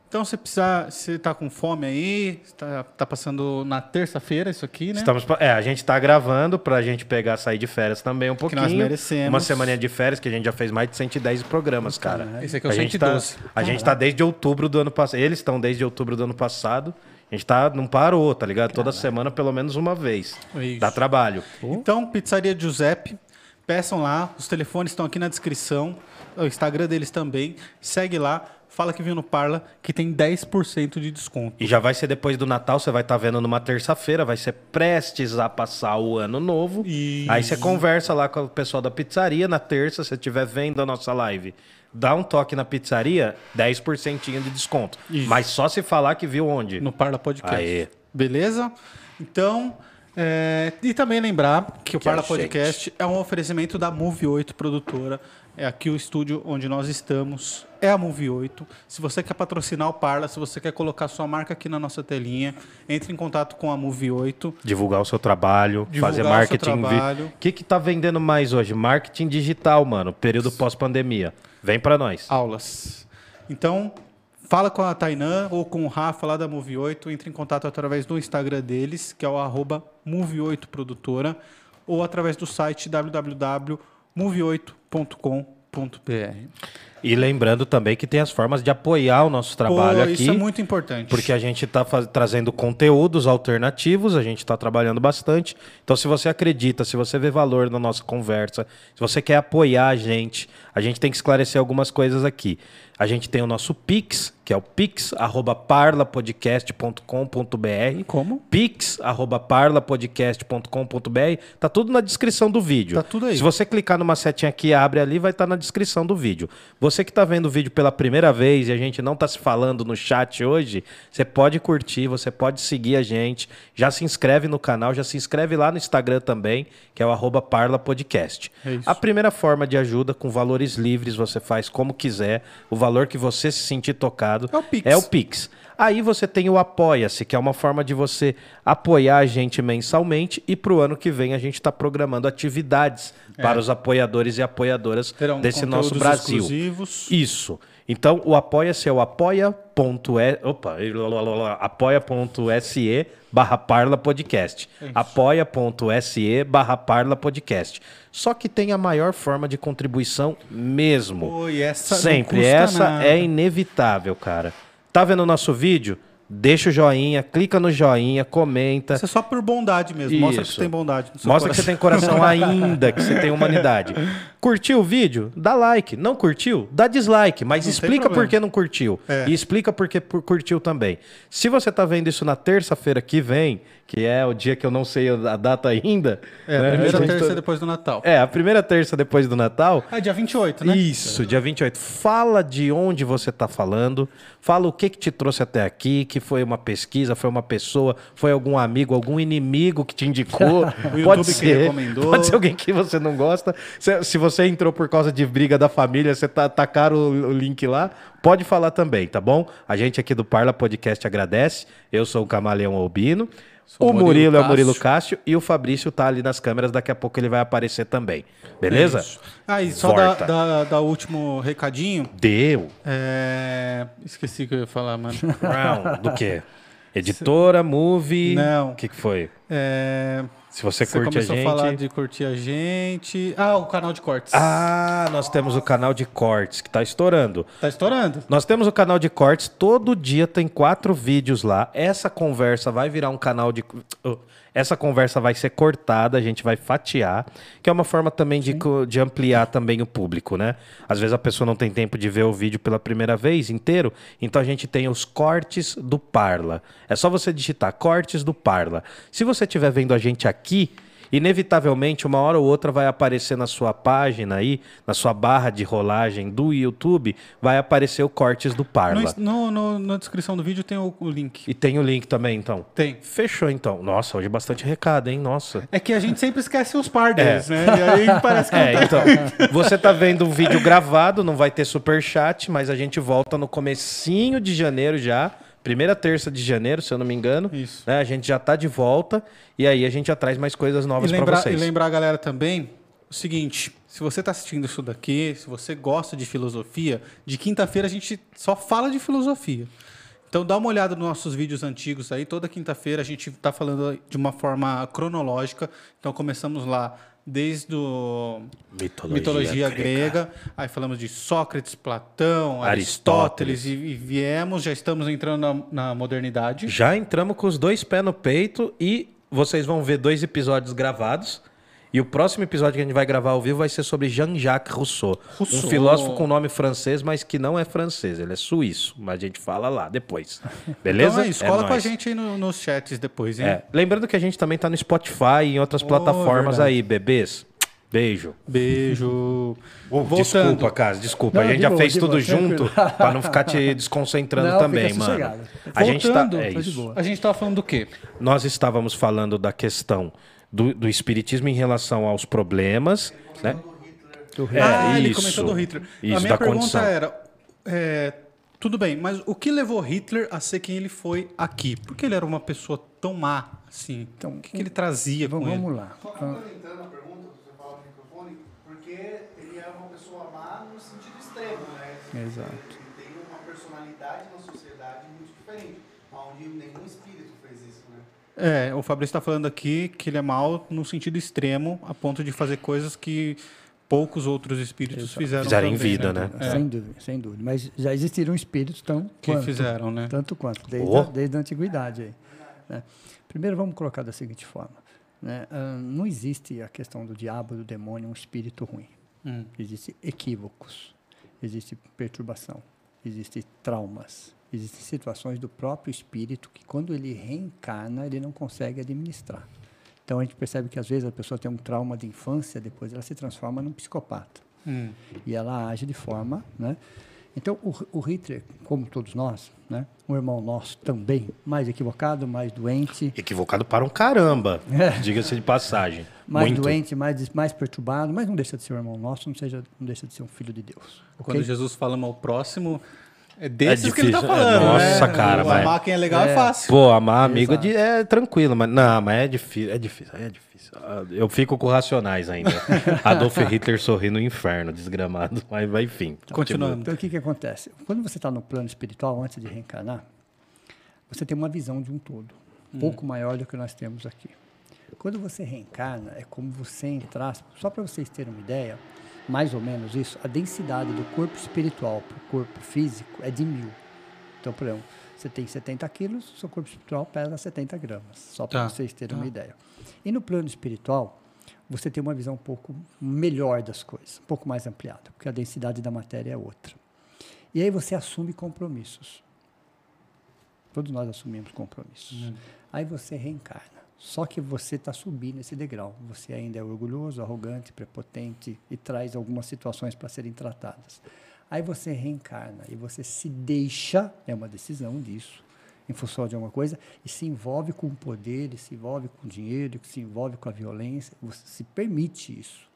Então, se precisar, você tá com fome aí, tá, tá passando na terça-feira isso aqui, né? Estamos, é, a gente tá gravando pra gente pegar, sair de férias também um pouquinho. nós merecemos. Uma semaninha de férias, que a gente já fez mais de 110 programas, cara. Esse aqui é o a gente 112. Tá, a gente tá desde outubro do ano passado. Eles estão desde outubro do ano passado. A gente tá, não parou, tá ligado? Toda semana, pelo menos uma vez. Isso. Dá trabalho. Então, Pizzaria Giuseppe, peçam lá, os telefones estão aqui na descrição, o Instagram deles também, segue lá, fala que viu no Parla, que tem 10% de desconto. E já vai ser depois do Natal, você vai estar vendo numa terça-feira, vai ser prestes a passar o ano novo. Isso. Aí você conversa lá com o pessoal da pizzaria na terça, se você estiver vendo a nossa live. Dá um toque na pizzaria, 10% de desconto. Isso. Mas só se falar que viu onde? no Parla Podcast. Aê. Beleza? Então, é, e também lembrar que o Que Parla a Podcast é um oferecimento da Move 8 produtora. É aqui o estúdio onde nós estamos. É a Move 8. Se você quer patrocinar o Parla, se você quer colocar sua marca aqui na nossa telinha, entre em contato com a Move 8. Divulgar o seu trabalho, Divulgar fazer o seu marketing. vi- trabalho. O que, que tá vendendo mais hoje? Marketing digital, mano. Período pós-pandemia. Vem pra nós. aulas. Então, fala com a Tainã ou com o Rafa lá da Move 8, entre em contato através do Instagram deles, que é o arroba Move8Produtora, ou através do site www.move8.com.br. E lembrando também que tem as formas de apoiar o nosso trabalho Pô, aqui. Isso é muito importante. Porque a gente está trazendo conteúdos alternativos, a gente está trabalhando bastante. Então, se você acredita, se você vê valor na nossa conversa, se você quer apoiar a gente, a gente tem que esclarecer algumas coisas aqui. A gente tem o nosso Pix, que é o pix@parlapodcast.com.br. Como? pix@parlapodcast.com.br. Tá tudo na descrição do vídeo. Tá tudo aí. Se você clicar numa setinha aqui, abre ali, vai estar na descrição do vídeo. Você que está vendo o vídeo pela primeira vez e a gente não está se falando no chat hoje, você pode curtir, você pode seguir a gente, já se inscreve no canal, já se inscreve lá no Instagram também, que é o arroba parlapodcast. É. A primeira forma de ajuda, com valores livres, você faz como quiser, o valor que você se sentir tocado É o Pix. é o Pix. Aí você tem o Apoia-se, que é uma forma de você apoiar a gente mensalmente e para o ano que vem a gente está programando atividades para os apoiadores e apoiadoras É. Terão desse nosso Brasil. exclusivos. Isso. Então, o apoia-se é o apoia.e, opa, apoia.se barra parla podcast. apoia.se barra parla podcast. Só que tem a maior forma de contribuição mesmo. Pô, essa Sempre. Essa nada. é inevitável, cara. Tá vendo o nosso vídeo? Deixa o joinha, clica no joinha, comenta. Isso é só por bondade mesmo. Mostra que Isso. você tem bondade. Mostra que você coração. tem coração ainda, que você tem humanidade. Curtiu o vídeo? Dá like. Não curtiu? Dá dislike. Mas Não explica por que não curtiu. É. E explica por que curtiu também. Se você tá vendo isso na terça-feira que vem, que é o dia que eu não sei a data ainda. É, a né? primeira A gente terça tá- depois do Natal. É, a primeira terça depois do Natal. Ah, dia 28, né? Isso, dia 28. Fala de onde você está falando, fala o que, que te trouxe até aqui, que foi uma pesquisa, foi uma pessoa, foi algum amigo, algum inimigo que te indicou. YouTube pode que ser, recomendou. Pode ser alguém que você não gosta. Se, se você entrou por causa de briga da família, você tá, tacaram o, o link lá, pode falar também, tá bom? A gente aqui do Parla Podcast agradece. Eu sou o Camaleão Albino. Sou o Murilo, Murilo é o Murilo Cássio. E o Fabrício tá ali nas câmeras, daqui a pouco ele vai aparecer também. Beleza? Isso. Ah, e só da, da, da último recadinho. Deu. É... Esqueci o que eu ia falar, mano. Do quê? Editora, movie. Não. O que, que foi? É... Se você, Você curte a começou a, gente. falar de curtir a gente. Ah, o canal de cortes. Ah, nós temos o canal de cortes que tá estourando. Tá estourando? Nós temos o canal de cortes, todo dia tem quatro vídeos lá. Essa conversa vai virar um canal de. Essa conversa vai ser cortada, a gente vai fatiar, que é uma forma também de, de ampliar também o público, né? Às vezes a pessoa não tem tempo de ver o vídeo pela primeira vez inteiro, então a gente tem os cortes do Parla. É só você digitar cortes do Parla. Se você estiver vendo a gente aqui inevitavelmente, uma hora ou outra vai aparecer na sua página aí, na sua barra de rolagem do YouTube, vai aparecer o cortes do Parla. No, no- na descrição do vídeo tem o, o link. E tem o link também, então. Tem. Fechou, então. Nossa, hoje bastante recado, hein? Nossa. É que a gente sempre esquece os par deles, né? E aí parece que É, tem. então, você tá vendo o vídeo gravado, não vai ter super chat, mas a gente volta no comecinho de janeiro já, primeira terça de janeiro, se eu não me engano. Isso. né? A gente já tá de volta e aí a gente já traz mais coisas novas para lembrar, e vocês. lembrar a galera também o seguinte: se você está assistindo isso daqui, se você gosta de filosofia, de quinta-feira a gente só fala de filosofia. Então dá uma olhada nos nossos vídeos antigos aí. Toda quinta-feira a gente está falando de uma forma cronológica. Então começamos lá desde o Mitologia, mitologia grega. Aí falamos de Sócrates, Platão, Aristóteles, Aristóteles. e, e viemos, já estamos entrando na, na modernidade. Já entramos com os dois pés no peito e vocês vão ver dois episódios gravados. E o próximo episódio que a gente vai gravar ao vivo vai ser sobre Jean-Jacques Rousseau, Rousseau. Um filósofo com nome francês, mas que não é francês, ele é suíço. Mas a gente fala lá depois. Beleza? Então é isso, cola com a gente aí no- nos chats depois, hein? É, lembrando que a gente também tá no Spotify e em outras Oh, plataformas verdade. aí, bebês. Beijo. Beijo. Desculpa, Cas, desculpa. Não, a gente de já boa, fez tudo boa, junto pra não ficar te desconcentrando Não, também, fica mano. sossegado. A gente tá, Voltando, é boa. A gente tava falando do quê? Nós estávamos falando da questão do, do espiritismo em relação aos problemas, né? É, ah, ele isso. comentou do Hitler. Isso, a minha pergunta condição. era: é, tudo bem, mas o que levou Hitler a ser quem ele foi aqui? Por que ele era uma pessoa tão má assim? Então, o que, que ele trazia com Vamos, ele? vamos lá. Só complementando a pergunta, você fala no microfone, porque ele é uma pessoa má no sentido extremo, né? Exato. Ele tem uma personalidade na sociedade muito diferente, onde nenhum espírito fez isso, né? É, o Fabrício está falando aqui que ele é mal no sentido extremo, a ponto de fazer coisas que poucos outros espíritos fizeram. Fizeram em também, vida, né? né? É, Sem dúvida, sem dúvida. Mas já existiram espíritos tão que quanto, fizeram, né? tanto quanto, desde, Oh. a, desde a antiguidade. Aí, né? Primeiro, vamos colocar da seguinte forma. né? Ah, não existe a questão do diabo, do demônio, um espírito ruim. Hum. Existem equívocos, existe perturbação, existem traumas, existem situações do próprio espírito que, quando ele reencarna, ele não consegue administrar. Então, a gente percebe que, às vezes, a pessoa tem um trauma de infância, depois ela se transforma num psicopata Hum. e ela age de forma, né? Então o, o Hitler, como todos nós, né? Um irmão nosso também, mais equivocado, mais doente, Equivocado para um caramba, diga-se de passagem. mais Muito. doente, mais mais perturbado, mas não deixa de ser um irmão nosso, não seja, não deixa de ser um filho de Deus. Quando ok? Jesus fala ao próximo, é desses que ele tá difícil, é, falando. nossa, né? cara, Amar mas- quem é legal é, fácil. Pô, amar amigo é, de- é tranquilo, mas não, mas é difícil, é difícil, é difícil. Ah, Eu fico com racionais ainda. Adolf Hitler sorri no inferno, desgramado, mas vai, enfim. Continuando. Então o que que acontece? Quando você está no plano espiritual antes de reencarnar, você tem uma visão de um todo, um pouco maior do que nós temos aqui. Quando você reencarna, é como você entrar, só para vocês terem uma ideia, mais ou menos isso, a densidade do corpo espiritual para o corpo físico é de mil. Então, por exemplo, você tem 70 quilos, seu corpo espiritual pesa 70 gramas, só para Tá, vocês terem tá. uma ideia. E no plano espiritual, você tem uma visão um pouco melhor das coisas, um pouco mais ampliada, porque a densidade da matéria é outra. E aí você assume compromissos. Todos nós assumimos compromissos. Aí você reencarna. Só que você está subindo esse degrau. Você ainda é orgulhoso, arrogante, prepotente e traz algumas situações para serem tratadas. Aí você reencarna e você se deixa, é uma decisão disso, em função de alguma coisa, e se envolve com o poder, se envolve com o dinheiro, se envolve com a violência. Você se permite isso.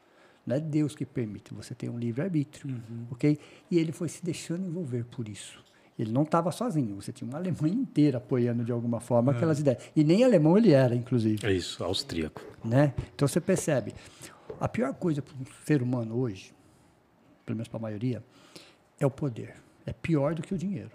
Não é Deus que permite, você tem um livre-arbítrio, ok? E ele foi se deixando envolver por isso. Ele não estava sozinho, você tinha uma Alemanha inteira apoiando de alguma forma aquelas ideias. E nem alemão ele era, inclusive. É isso, austríaco. Né? Então você percebe, a pior coisa para um ser humano hoje, pelo menos para a maioria, é o poder. É pior do que o dinheiro.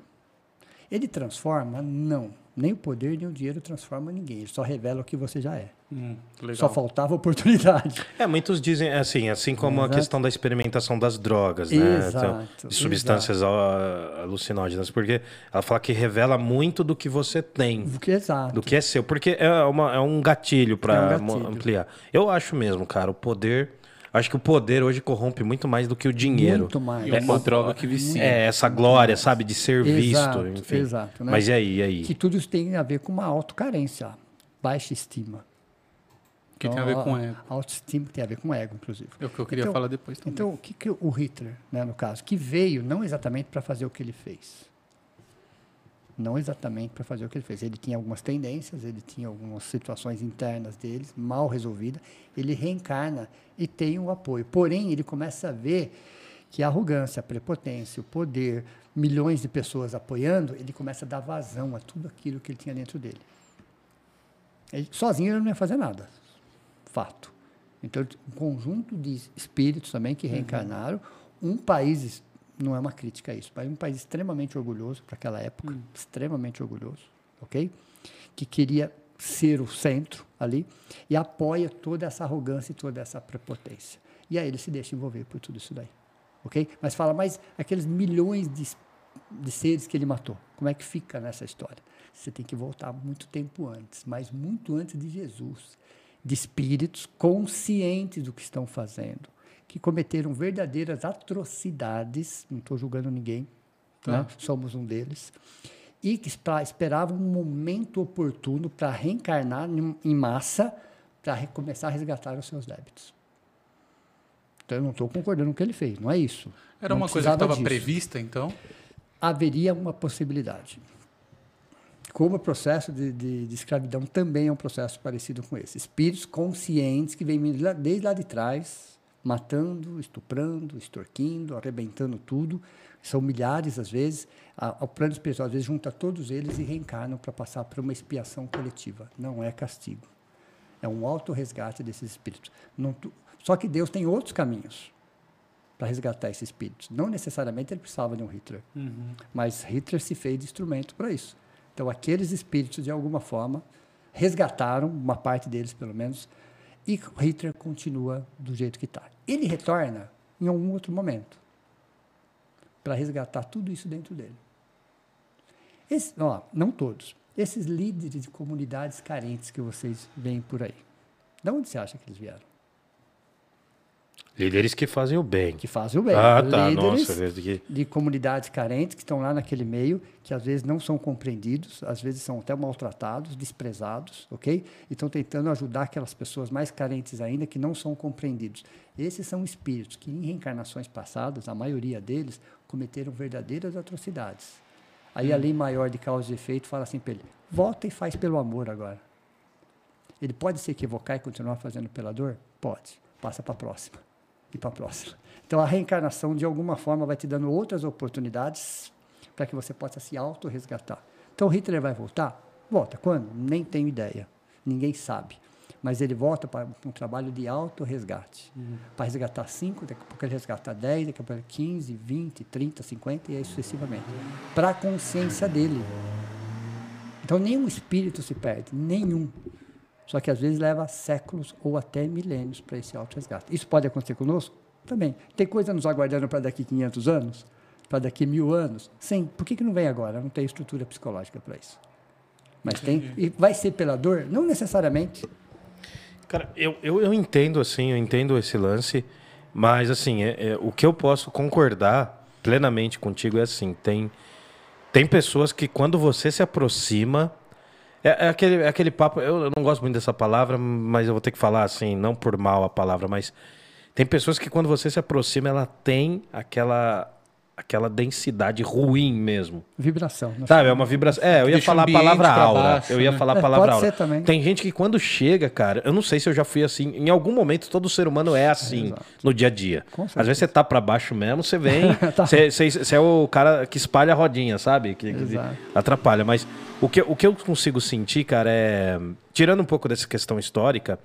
Ele transforma? Não. Nem o poder nem o dinheiro transforma ninguém. Ele só revela o que você já é. Hum, legal. Só faltava oportunidade. É, muitos dizem assim, assim como a Exato. questão da experimentação das drogas, né? Exato, Então, de substâncias ó, alucinógenas, porque ela fala que revela muito do que você tem. Do que exato. do que é seu, porque é, uma- é um gatilho É um para ampliar. Eu acho mesmo, cara, o poder. Acho que o poder hoje corrompe muito mais do que o dinheiro. Muito mais. É uma droga que vicia. É, essa glória, sabe, de ser Exato, visto, enfim. exato, né? Mas e aí, e aí? Que tudo isso tem a ver com uma autocarência, baixa estima. Que tem a ver Então, com ego. A autoestima tem a ver com ego, inclusive. É o que eu queria Então- falar depois também. Então, o que, que o Hitler, né, no caso, que veio não exatamente para fazer o que ele fez. Não exatamente para fazer o que ele fez. Ele tinha algumas tendências, ele tinha algumas situações internas dele mal resolvidas. Ele reencarna e tem o apoio. Porém, ele começa a ver que a arrogância, a prepotência, o poder, milhões de pessoas apoiando, ele começa a dar vazão a tudo aquilo que ele tinha dentro dele. Ele, sozinho ele não ia fazer nada. Fato. Então, um conjunto de espíritos também que reencarnaram, um país, não é uma crítica a isso, mas um país extremamente orgulhoso para aquela época, extremamente orgulhoso, ok? Que queria ser o centro ali e apoia toda essa arrogância e toda essa prepotência. E aí ele se deixa envolver por tudo isso daí, ok? Mas fala, mas aqueles milhões de, de seres que ele matou, como é que fica nessa história? Você tem que voltar muito tempo antes, mas muito antes de Jesus de espíritos conscientes do que estão fazendo, que cometeram verdadeiras atrocidades, não estou julgando ninguém, né? somos um deles, e que esperavam um momento oportuno para reencarnar em massa, para começar a resgatar os seus débitos. Então, eu não estou concordando com o que ele fez, não é isso. Era Não uma coisa que estava prevista, então? haveria uma possibilidade. Como o processo de, de- de escravidão também é um processo parecido com esse. Espíritos conscientes que vêm desde lá de trás, matando, estuprando, extorquindo, arrebentando tudo. São milhares, às vezes. A- o plano espiritual, às vezes, junta todos eles e reencarnam para passar por uma expiação coletiva. Não é castigo. É um autorresgate desses espíritos. Não só que Deus tem outros caminhos para resgatar esses espíritos. Não necessariamente ele precisava de um Hitler. Mas Hitler se fez de instrumento para isso. Então, aqueles espíritos, de alguma forma, resgataram, uma parte deles pelo menos, e Hitler continua do jeito que está. Ele retorna em algum outro momento para resgatar tudo isso dentro dele. Esse, ó, não todos. Esses líderes de comunidades carentes que vocês veem por aí. De onde você acha que eles vieram? Líderes que fazem o bem. Que fazem o bem. Ah, tá. Líderes Nossa, que... de comunidades carentes que estão lá naquele meio, que às vezes não são compreendidos, às vezes são até maltratados, desprezados, ok? E estão tentando ajudar aquelas pessoas mais carentes ainda que não são compreendidos. Esses são espíritos que, em reencarnações passadas, a maioria deles cometeram verdadeiras atrocidades. Aí a lei maior de causa e efeito fala assim para ele: volta e faz pelo amor agora. Ele pode se equivocar e continuar fazendo pela dor? Pode. Passa para a próxima. E para a próxima. Então a reencarnação, de alguma forma, vai te dando outras oportunidades para que você possa se autorresgatar. Então Hitler vai voltar? Volta. Quando? Nem tenho ideia. Ninguém sabe. Mas ele volta para um trabalho de autorresgate. Para resgatar 5, daqui a pouco ele resgata 10, daqui a pouco 15, 20, 30, 50 e aí sucessivamente. Para a consciência dele. Então nenhum espírito se perde, nenhum. Só que às vezes leva séculos ou até milênios para esse auto-resgate. Isso pode acontecer conosco? Também. Tem coisa nos aguardando para daqui 500 anos? Para daqui mil anos? Sim. Por que, que não vem agora? Não tem estrutura psicológica para isso. Mas tem. E vai ser pela dor? Não necessariamente. Cara, eu, eu, eu entendo, assim, eu entendo esse lance, mas, assim, é, é, o que eu posso concordar plenamente contigo é assim, tem, tem pessoas que quando você se aproxima, é, é aquele, é aquele papo, eu, eu não gosto muito dessa palavra, mas eu vou ter que falar assim, não por mal a palavra, mas tem pessoas que quando você se aproxima, ela tem aquela, aquela densidade ruim mesmo. Vibração. né? Sabe, é uma vibração. É, eu ia falar a palavra aura. baixo, eu ia né? falar a É, palavra pode aura. ser também. Tem gente que quando chega, cara, eu não sei se eu já fui assim. Em algum momento, todo ser humano é assim Exato. no dia a dia. Às vezes você tá pra baixo mesmo, você vem. Tá. você, você- você é o cara que espalha a rodinha, sabe? Que, que atrapalha. Mas o que, o que eu consigo sentir, cara, é. Tirando um pouco dessa questão histórica,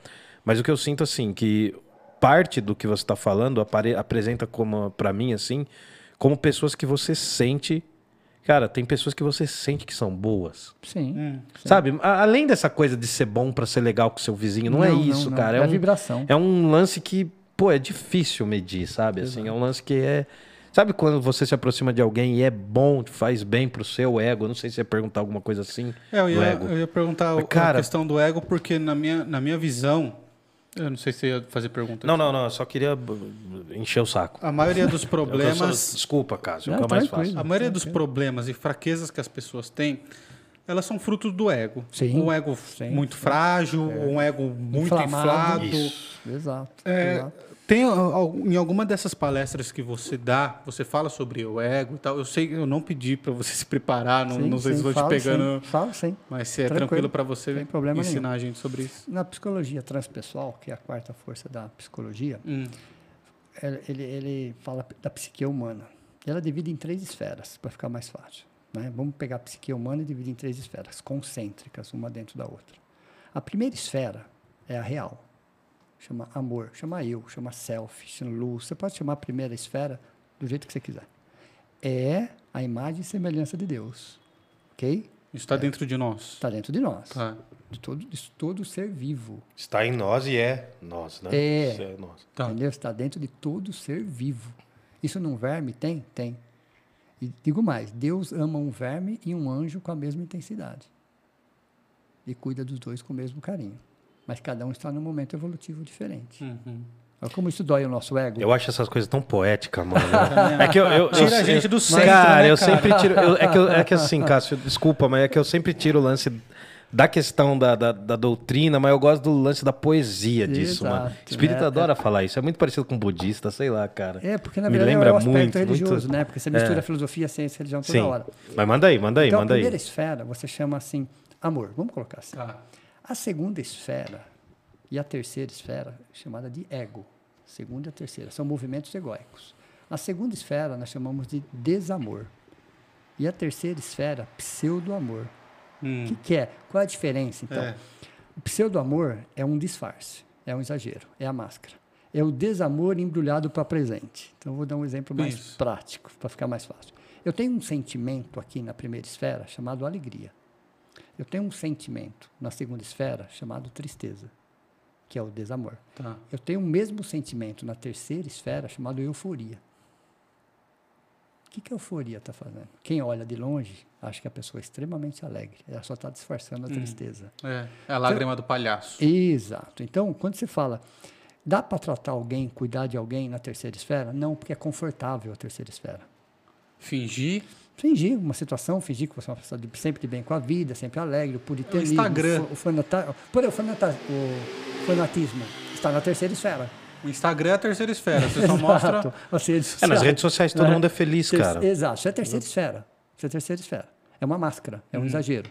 mas o que eu sinto, assim, que parte do que você tá falando apare- apresenta como, pra mim, assim, como pessoas que você sente. Cara, tem pessoas que você sente que são boas. Sim. Sabe? A- Além dessa coisa de ser bom pra ser legal com seu vizinho, não, é Não, não, isso, não. cara. É É, a um, vibração. É um lance que, pô, é difícil medir, sabe? Assim, é um lance que é. Sabe quando você se aproxima de alguém e é bom, faz bem pro seu ego? Não sei se você ia perguntar alguma coisa assim. É, eu ia, ego. eu ia perguntar Mas, cara- a questão do ego, porque na minha, na minha visão, eu não sei se você ia fazer pergunta. Não, não, não. Eu só queria encher o saco. A maioria dos Eu problemas, sou- desculpa, Cássio, é o que eu mais faço. a maioria dos problemas e fraquezas que as pessoas têm elas são frutos do ego. Sim. Um ego Sim, muito sim. frágil, um ego muito Inflamado. inflado. Exato. É, exato. Tem al- em alguma dessas palestras que você dá, você fala sobre o ego e tal. Eu sei que eu não pedi para você se preparar, não, Sim, não sei sim, se vou te falo pegando, Sim, falo sim. mas se é Tranquilo, tranquilo para você ensinar a gente sobre isso. Na psicologia transpessoal, que é a quarta força da psicologia, Hum, ele, ele, ele fala da psique humana. Ela divide em três esferas, para ficar mais fácil. Né? Vamos pegar a psique humana e dividir em três esferas, concêntricas, uma dentro da outra. A primeira esfera é a real. Chama amor, chama eu, chama self, chama luz. Você pode chamar a primeira esfera do jeito que você quiser. É a imagem e semelhança de Deus. Ok? está dentro de nós. Está dentro de nós. Tá, De todo, de todo ser vivo. Está em nós e é nós, né? É. Isso é nós. tá. Entendeu? Está dentro de todo ser vivo. Isso num verme tem? Tem. E digo mais, Deus ama um verme e um anjo com a mesma intensidade. E cuida dos dois com o mesmo carinho. Mas cada um está num momento evolutivo diferente. Uhum. Olha como isso dói o nosso ego. Eu acho essas coisas tão poéticas, mano. é que eu, eu, Tira eu- a gente do centro, Cara, né, eu cara? sempre tiro. eu- é, que eu- é que assim, Cássio, desculpa, mas é que eu sempre tiro o lance da questão da, da, da doutrina, mas eu gosto do lance da poesia disso, Exato, mano. Espírita é, adora falar isso. É muito parecido com budista, sei lá, cara. É, porque na Me verdade lembra é o aspecto muito, religioso, muito- né? Porque você mistura É. filosofia, ciência e religião toda Sim. hora. Mas manda aí, manda aí, então, manda a aí. primeira esfera você chama assim amor. Vamos colocar assim. Tá. A segunda esfera e a terceira esfera, chamada de ego. Segunda e a terceira, são movimentos egóicos. A segunda esfera nós chamamos de desamor. E a terceira esfera, pseudo-amor. O Hum, que, que é? Qual é a diferença, então? é. O pseudo-amor é um disfarce, é um exagero, é a máscara. É o desamor embrulhado para presente. Então, eu vou dar um exemplo mais Isso. prático, para ficar mais fácil. Eu tenho um sentimento aqui na primeira esfera chamado alegria. Eu tenho um sentimento na segunda esfera chamado tristeza, que é o desamor. Tá. Eu tenho o mesmo sentimento na terceira esfera chamado euforia. O que, que a euforia está fazendo? Quem olha de longe acha que a pessoa é extremamente alegre. Ela só está disfarçando a tristeza. É, é a lágrima do palhaço. Exato. Então, quando você fala, dá para tratar alguém, cuidar de alguém na terceira esfera? Não, porque é confortável a terceira esfera. Fingir. Fingir uma situação, fingir que você é uma pessoa de- sempre de bem com a vida, sempre alegre, o puritanismo, Instagram. o, o, fanata- o, fanata- o fanatismo está na terceira esfera. O Instagram é a terceira esfera. Você só Exato. mostra. As redes É, nas sociais. redes sociais todo né? mundo é feliz, Ter- cara. Exato, isso é a terceira esfera. Isso é a terceira esfera. É uma máscara, é um Uhum. exagero.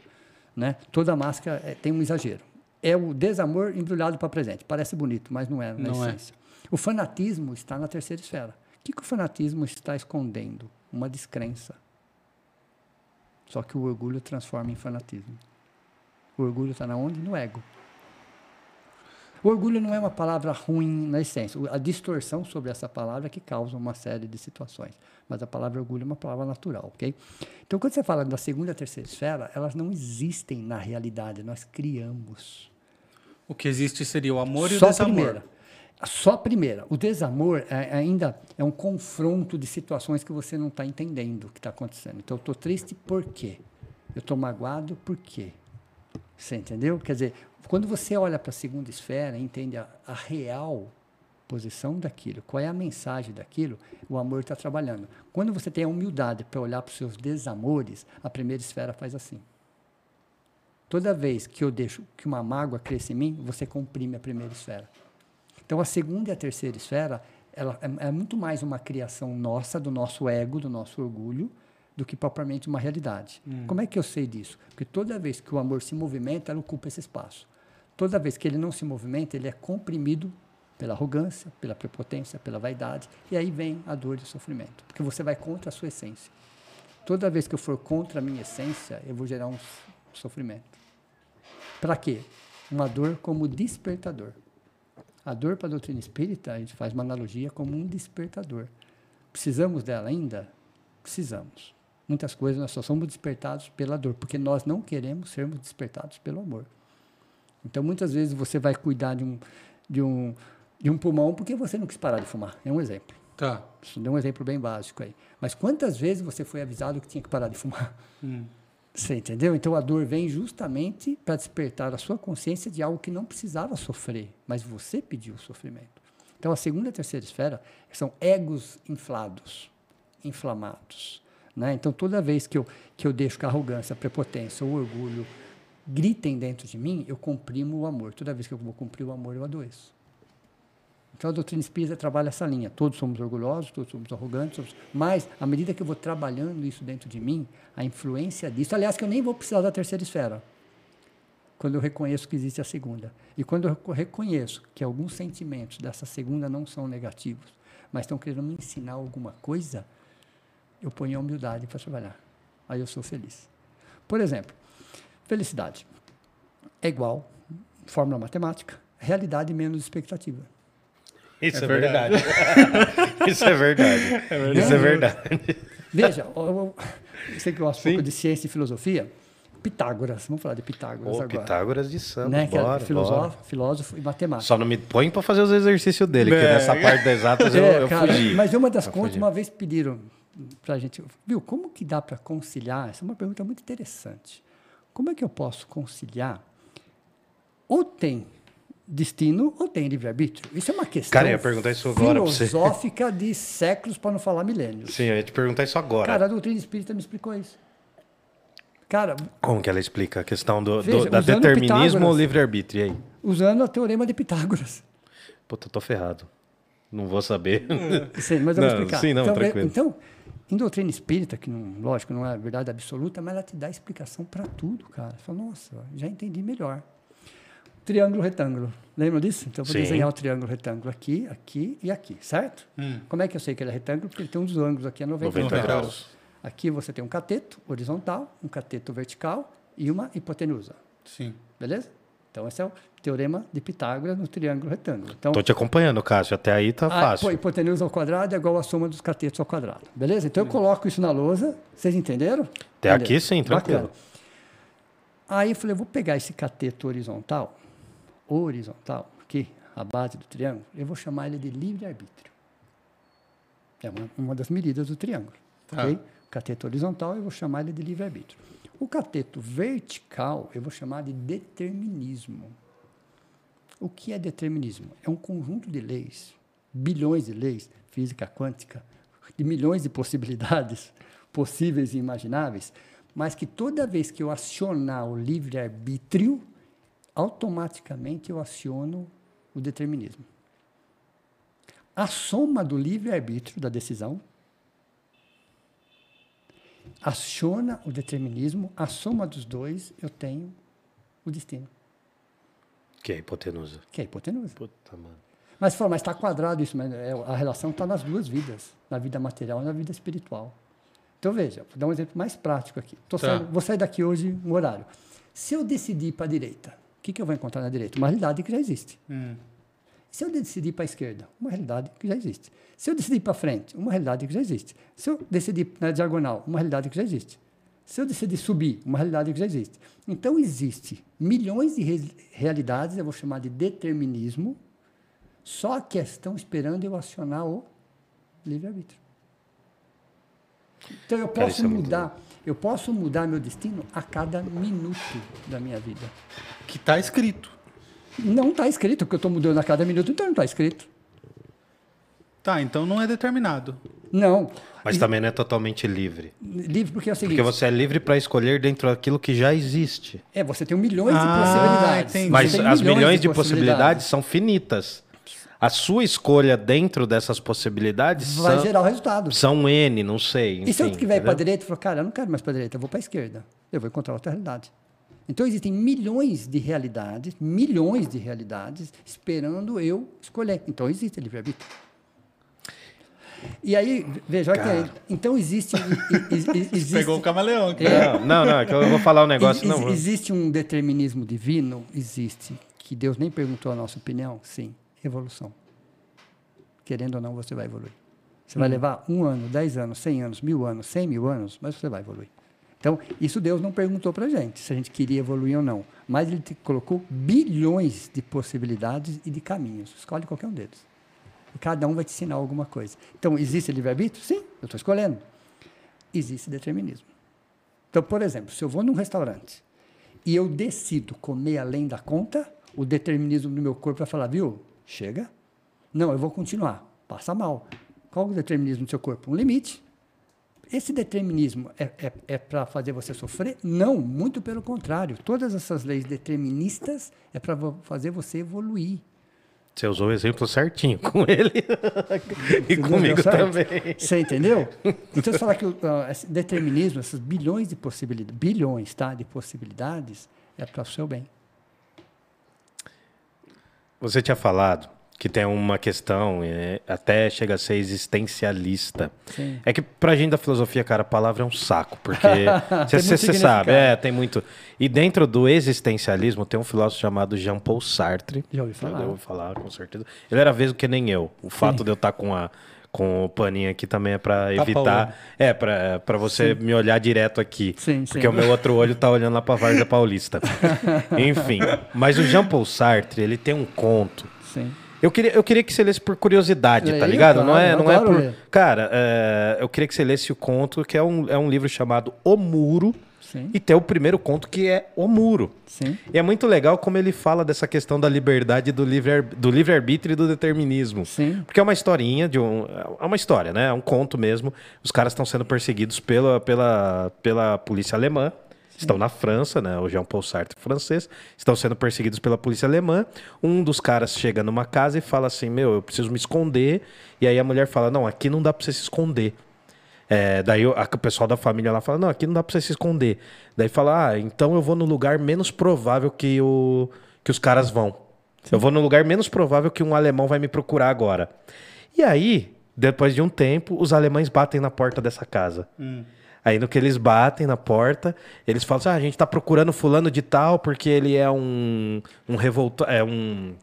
Né? Toda máscara é- tem um exagero. É o desamor embrulhado para presente. Parece bonito, mas não é na Não é. essência. O fanatismo está na terceira esfera. O que, que o fanatismo está escondendo? Uma descrença. Só que o orgulho transforma em fanatismo. O orgulho está na onde? No ego. O orgulho não é uma palavra ruim na essência. A distorção sobre essa palavra é que causa uma série de situações. Mas a palavra orgulho é uma palavra natural, ok? Então, quando você fala da segunda e terceira esfera, elas não existem na realidade, nós criamos. O que existe seria o amor e Só o desamor. primeira. Só a primeira. O desamor é- ainda é um confronto de situações que você não está entendendo o que está acontecendo. Então, eu estou triste por quê? Eu estou magoado por quê? Você entendeu? Quer dizer, quando você olha para a segunda esfera entende a, a real posição daquilo, qual é a mensagem daquilo, o amor está trabalhando. Quando você tem a humildade para olhar para os seus desamores, a primeira esfera faz assim. Toda vez que eu deixo que uma mágoa cresça em mim, você comprime a primeira esfera. Então, a segunda e a terceira esfera, ela é, é muito mais uma criação nossa, do nosso ego, do nosso orgulho, do que propriamente uma realidade. Como é que eu sei disso? Porque toda vez que o amor se movimenta, ela ocupa esse espaço. Toda vez que ele não se movimenta, ele é comprimido pela arrogância, pela prepotência, pela vaidade, e aí vem a dor e o sofrimento, porque você vai contra a sua essência. Toda vez que eu for contra a minha essência, eu vou gerar um sofrimento. Para quê? Uma dor como despertador. A dor para a doutrina espírita, a gente faz uma analogia como um despertador. Precisamos dela ainda? Precisamos. Muitas coisas nós só somos despertados pela dor, porque nós não queremos sermos despertados pelo amor. Então, muitas vezes você vai cuidar de um, de um, de um pulmão porque você não quis parar de fumar. É um exemplo. Tá. Isso deu um exemplo bem básico aí. Mas quantas vezes você foi avisado que tinha que parar de fumar? Hum. Você entendeu? Então a dor vem justamente para despertar a sua consciência de algo que não precisava sofrer, mas você pediu o sofrimento. Então a segunda e a terceira esfera são egos inflados, inflamados, Né? Então, toda vez que eu, que eu deixo que a arrogância, a prepotência, o orgulho gritem dentro de mim, eu comprimo o amor. Toda vez que eu vou cumprir o amor, eu adoeço. Então, a doutrina espírita trabalha essa linha. Todos somos orgulhosos, todos somos arrogantes, somos... mas, à medida que eu vou trabalhando isso dentro de mim, a influência disso... Aliás, que eu nem vou precisar da terceira esfera quando eu reconheço que existe a segunda. E quando eu reconheço que alguns sentimentos dessa segunda não são negativos, mas estão querendo me ensinar alguma coisa, eu ponho a humildade para trabalhar. Aí eu sou feliz. Por exemplo, felicidade é igual fórmula matemática, realidade menos expectativa. Isso é, é verdade. Isso é verdade. é verdade. Isso é verdade. Veja, eu, eu sei que eu gosto um pouco de ciência e filosofia. Pitágoras, vamos falar de Pitágoras oh, agora. Pitágoras de Samba, né? que bora, filósofo, bora. filósofo e matemático. Só não me põe para fazer os exercícios dele, é. que nessa parte das exatas eu, é, eu cara, fugi. Mas uma das contas, uma vez pediram para a gente, viu, como que dá para conciliar? Essa é uma pergunta muito interessante. Como é que eu posso conciliar? Ou tem destino ou tem livre-arbítrio? Isso é uma questão Cara, eu ia perguntar isso agora filosófica de séculos, para não falar milênios. Sim, eu ia te perguntar isso agora. Cara, a doutrina espírita me explicou isso. Cara, Como que ela explica a questão do, veja, do da determinismo ou livre-arbítrio? aí? Usando o teorema de Pitágoras. Puta, eu tô ferrado. Não vou saber. Sim, mas eu não, vou explicar. Sim, não, então, tranquilo. Então, em doutrina espírita, que não, lógico não é verdade absoluta, mas ela te dá explicação para tudo, cara. Você fala, nossa, já entendi melhor. Triângulo retângulo. Lembra disso? Então, eu vou Sim. desenhar o triângulo retângulo aqui, aqui e aqui, certo? Hum. Como é que eu sei que ele é retângulo? Porque ele tem uns ângulos aqui a 90, 90 graus. graus. Aqui você tem um cateto horizontal, um cateto vertical e uma hipotenusa. Sim. Beleza? Então, esse é o teorema de Pitágoras no triângulo retângulo. Então, Tô te acompanhando, Cássio. Até aí tá a fácil. pô, hipotenusa ao quadrado é igual a soma dos catetos ao quadrado. Beleza? Então, eu coloco isso na lousa. Vocês entenderam? Até aqui sim, tranquilo. Bacana. Aí eu falei, eu vou pegar esse cateto horizontal, horizontal, aqui, a base do triângulo, eu vou chamar ele de livre-arbítrio. É uma, uma das medidas do triângulo. Tá. ok? O cateto horizontal, eu vou chamar ele de livre-arbítrio. O cateto vertical, eu vou chamar de determinismo. O que é determinismo? É um conjunto de leis, bilhões de leis, física quântica, de milhões de possibilidades possíveis e imagináveis, mas que toda vez que eu acionar o livre-arbítrio, automaticamente eu aciono o determinismo. A soma do livre-arbítrio, da decisão, aciona o determinismo, a soma dos dois, eu tenho o destino, Que é a hipotenusa. que é a hipotenusa. Puta, mano. Mas fala, mas está quadrado isso, mas é, a relação está nas duas vidas, na vida material e na vida espiritual. Então veja, vou dar um exemplo mais prático aqui. Tô Tá. saindo- vou sair daqui hoje no horário. Se eu decidir ir para a direita, que, que eu vou encontrar na direita? Uma realidade que já existe. Hum. Se eu decidir para a esquerda, uma realidade que já existe. Se eu decidir para frente, uma realidade que já existe. Se eu decidir na diagonal, uma realidade que já existe. Se eu decidir subir, uma realidade que já existe. Então, existe milhões de re- realidades, eu vou chamar de determinismo, só a questão esperando eu acionar o livre-arbítrio. Então, eu Cara, posso isso é muito mudar, eu posso mudar meu destino a cada minuto da minha vida. Que tá escrito. Não está escrito, porque eu estou mudando a cada minuto, então não está escrito. Tá, então não é determinado. Não. Mas E- também não é totalmente livre. Livre porque é o seguinte. Porque você é livre para escolher dentro daquilo que já existe. É, você tem milhões Ah, de possibilidades. entendi. Mas tem as milhões de possibilidades são finitas. A sua escolha dentro dessas possibilidades Vai são, gerar o resultado. são N, não sei. e se eu enfim, estiver para a direita e falar, cara, eu não quero mais para a direita, eu vou para a esquerda. Eu vou encontrar outra realidade. Então existem milhões de realidades, milhões de realidades, esperando eu escolher. Então existe livre-arbítrio. E aí, veja, olha que então existe. existe Pegou o camaleão aqui. É. Não, não, não, é que eu vou falar um negócio. Ex- não, Existe um determinismo divino? Existe. Que Deus nem perguntou a nossa opinião? Sim. Evolução. Querendo ou não, você vai evoluir. Você vai levar um ano, dez anos, cem anos, mil anos, cem mil anos, mas você vai evoluir. Então, isso Deus não perguntou para a gente, se a gente queria evoluir ou não. Mas Ele te colocou bilhões de possibilidades e de caminhos. Escolhe qualquer um deles. E cada um vai te ensinar alguma coisa. Então, existe livre-arbítrio? Sim, eu estou escolhendo. Existe determinismo. Então, por exemplo, se eu vou num restaurante e eu decido comer além da conta, o determinismo do meu corpo vai falar, viu? Chega. Não, eu vou continuar. Passa mal. Qual o determinismo do seu corpo? Um limite. esse determinismo é, é, é para fazer você sofrer? Não, muito pelo contrário. Todas essas leis deterministas é para fazer você evoluir. Você usou o exemplo certinho com ele e Entendeu? comigo também. Você entendeu? Então, você falar que o esse determinismo, esses bilhões de possibilidades, bilhões tá, de possibilidades, é para o seu bem. Você tinha falado que tem uma questão, é, até chega a ser existencialista. Sim. É que pra gente da filosofia, cara, a palavra é um saco, porque você sabe, é, tem muito. E dentro do existencialismo tem um filósofo chamado Jean-Paul Sartre. Já ouvi falar. Eu ouvi falar, com certeza. Ele era mesmo que nem eu. O fato de eu estar com a com o paninho aqui também é pra Tapa evitar, é para para você me olhar direto aqui, Sim, porque sim. o meu outro olho tá olhando lá pra Várzea Paulista. Enfim, mas o Jean-Paul Sartre, ele tem um conto Sim. eu queria, eu queria que você lesse por curiosidade, tá Leio, ligado? não claro, é, eu não é por. ler. Cara, é, eu queria que você lesse o conto, que é um, é um livro chamado O Muro, Sim. e tem o primeiro conto que é O Muro. Sim. E é muito legal como ele fala dessa questão da liberdade do livre do livre-arbítrio e do determinismo. Sim. Porque é uma historinha de um. É uma história, né? É um conto mesmo. Os caras estão sendo perseguidos pela, pela, pela polícia alemã. Estão na França, né? O Jean-Paul Sartre francês. Estão sendo perseguidos pela polícia alemã. Um dos caras chega numa casa e fala assim: Meu, eu preciso me esconder. E aí a mulher fala: Não, aqui não dá pra você se esconder. É, daí o, pessoal da família lá fala: Não, aqui não dá pra você se esconder. Daí fala: Ah, então eu vou no lugar menos provável que, o, que os caras vão. Eu vou no lugar menos provável que um alemão vai me procurar agora. E aí, depois de um tempo, os alemães batem na porta dessa casa. Aí no que eles batem na porta, eles falam assim: ah, a gente tá procurando fulano de tal porque ele é um, um revolta, é um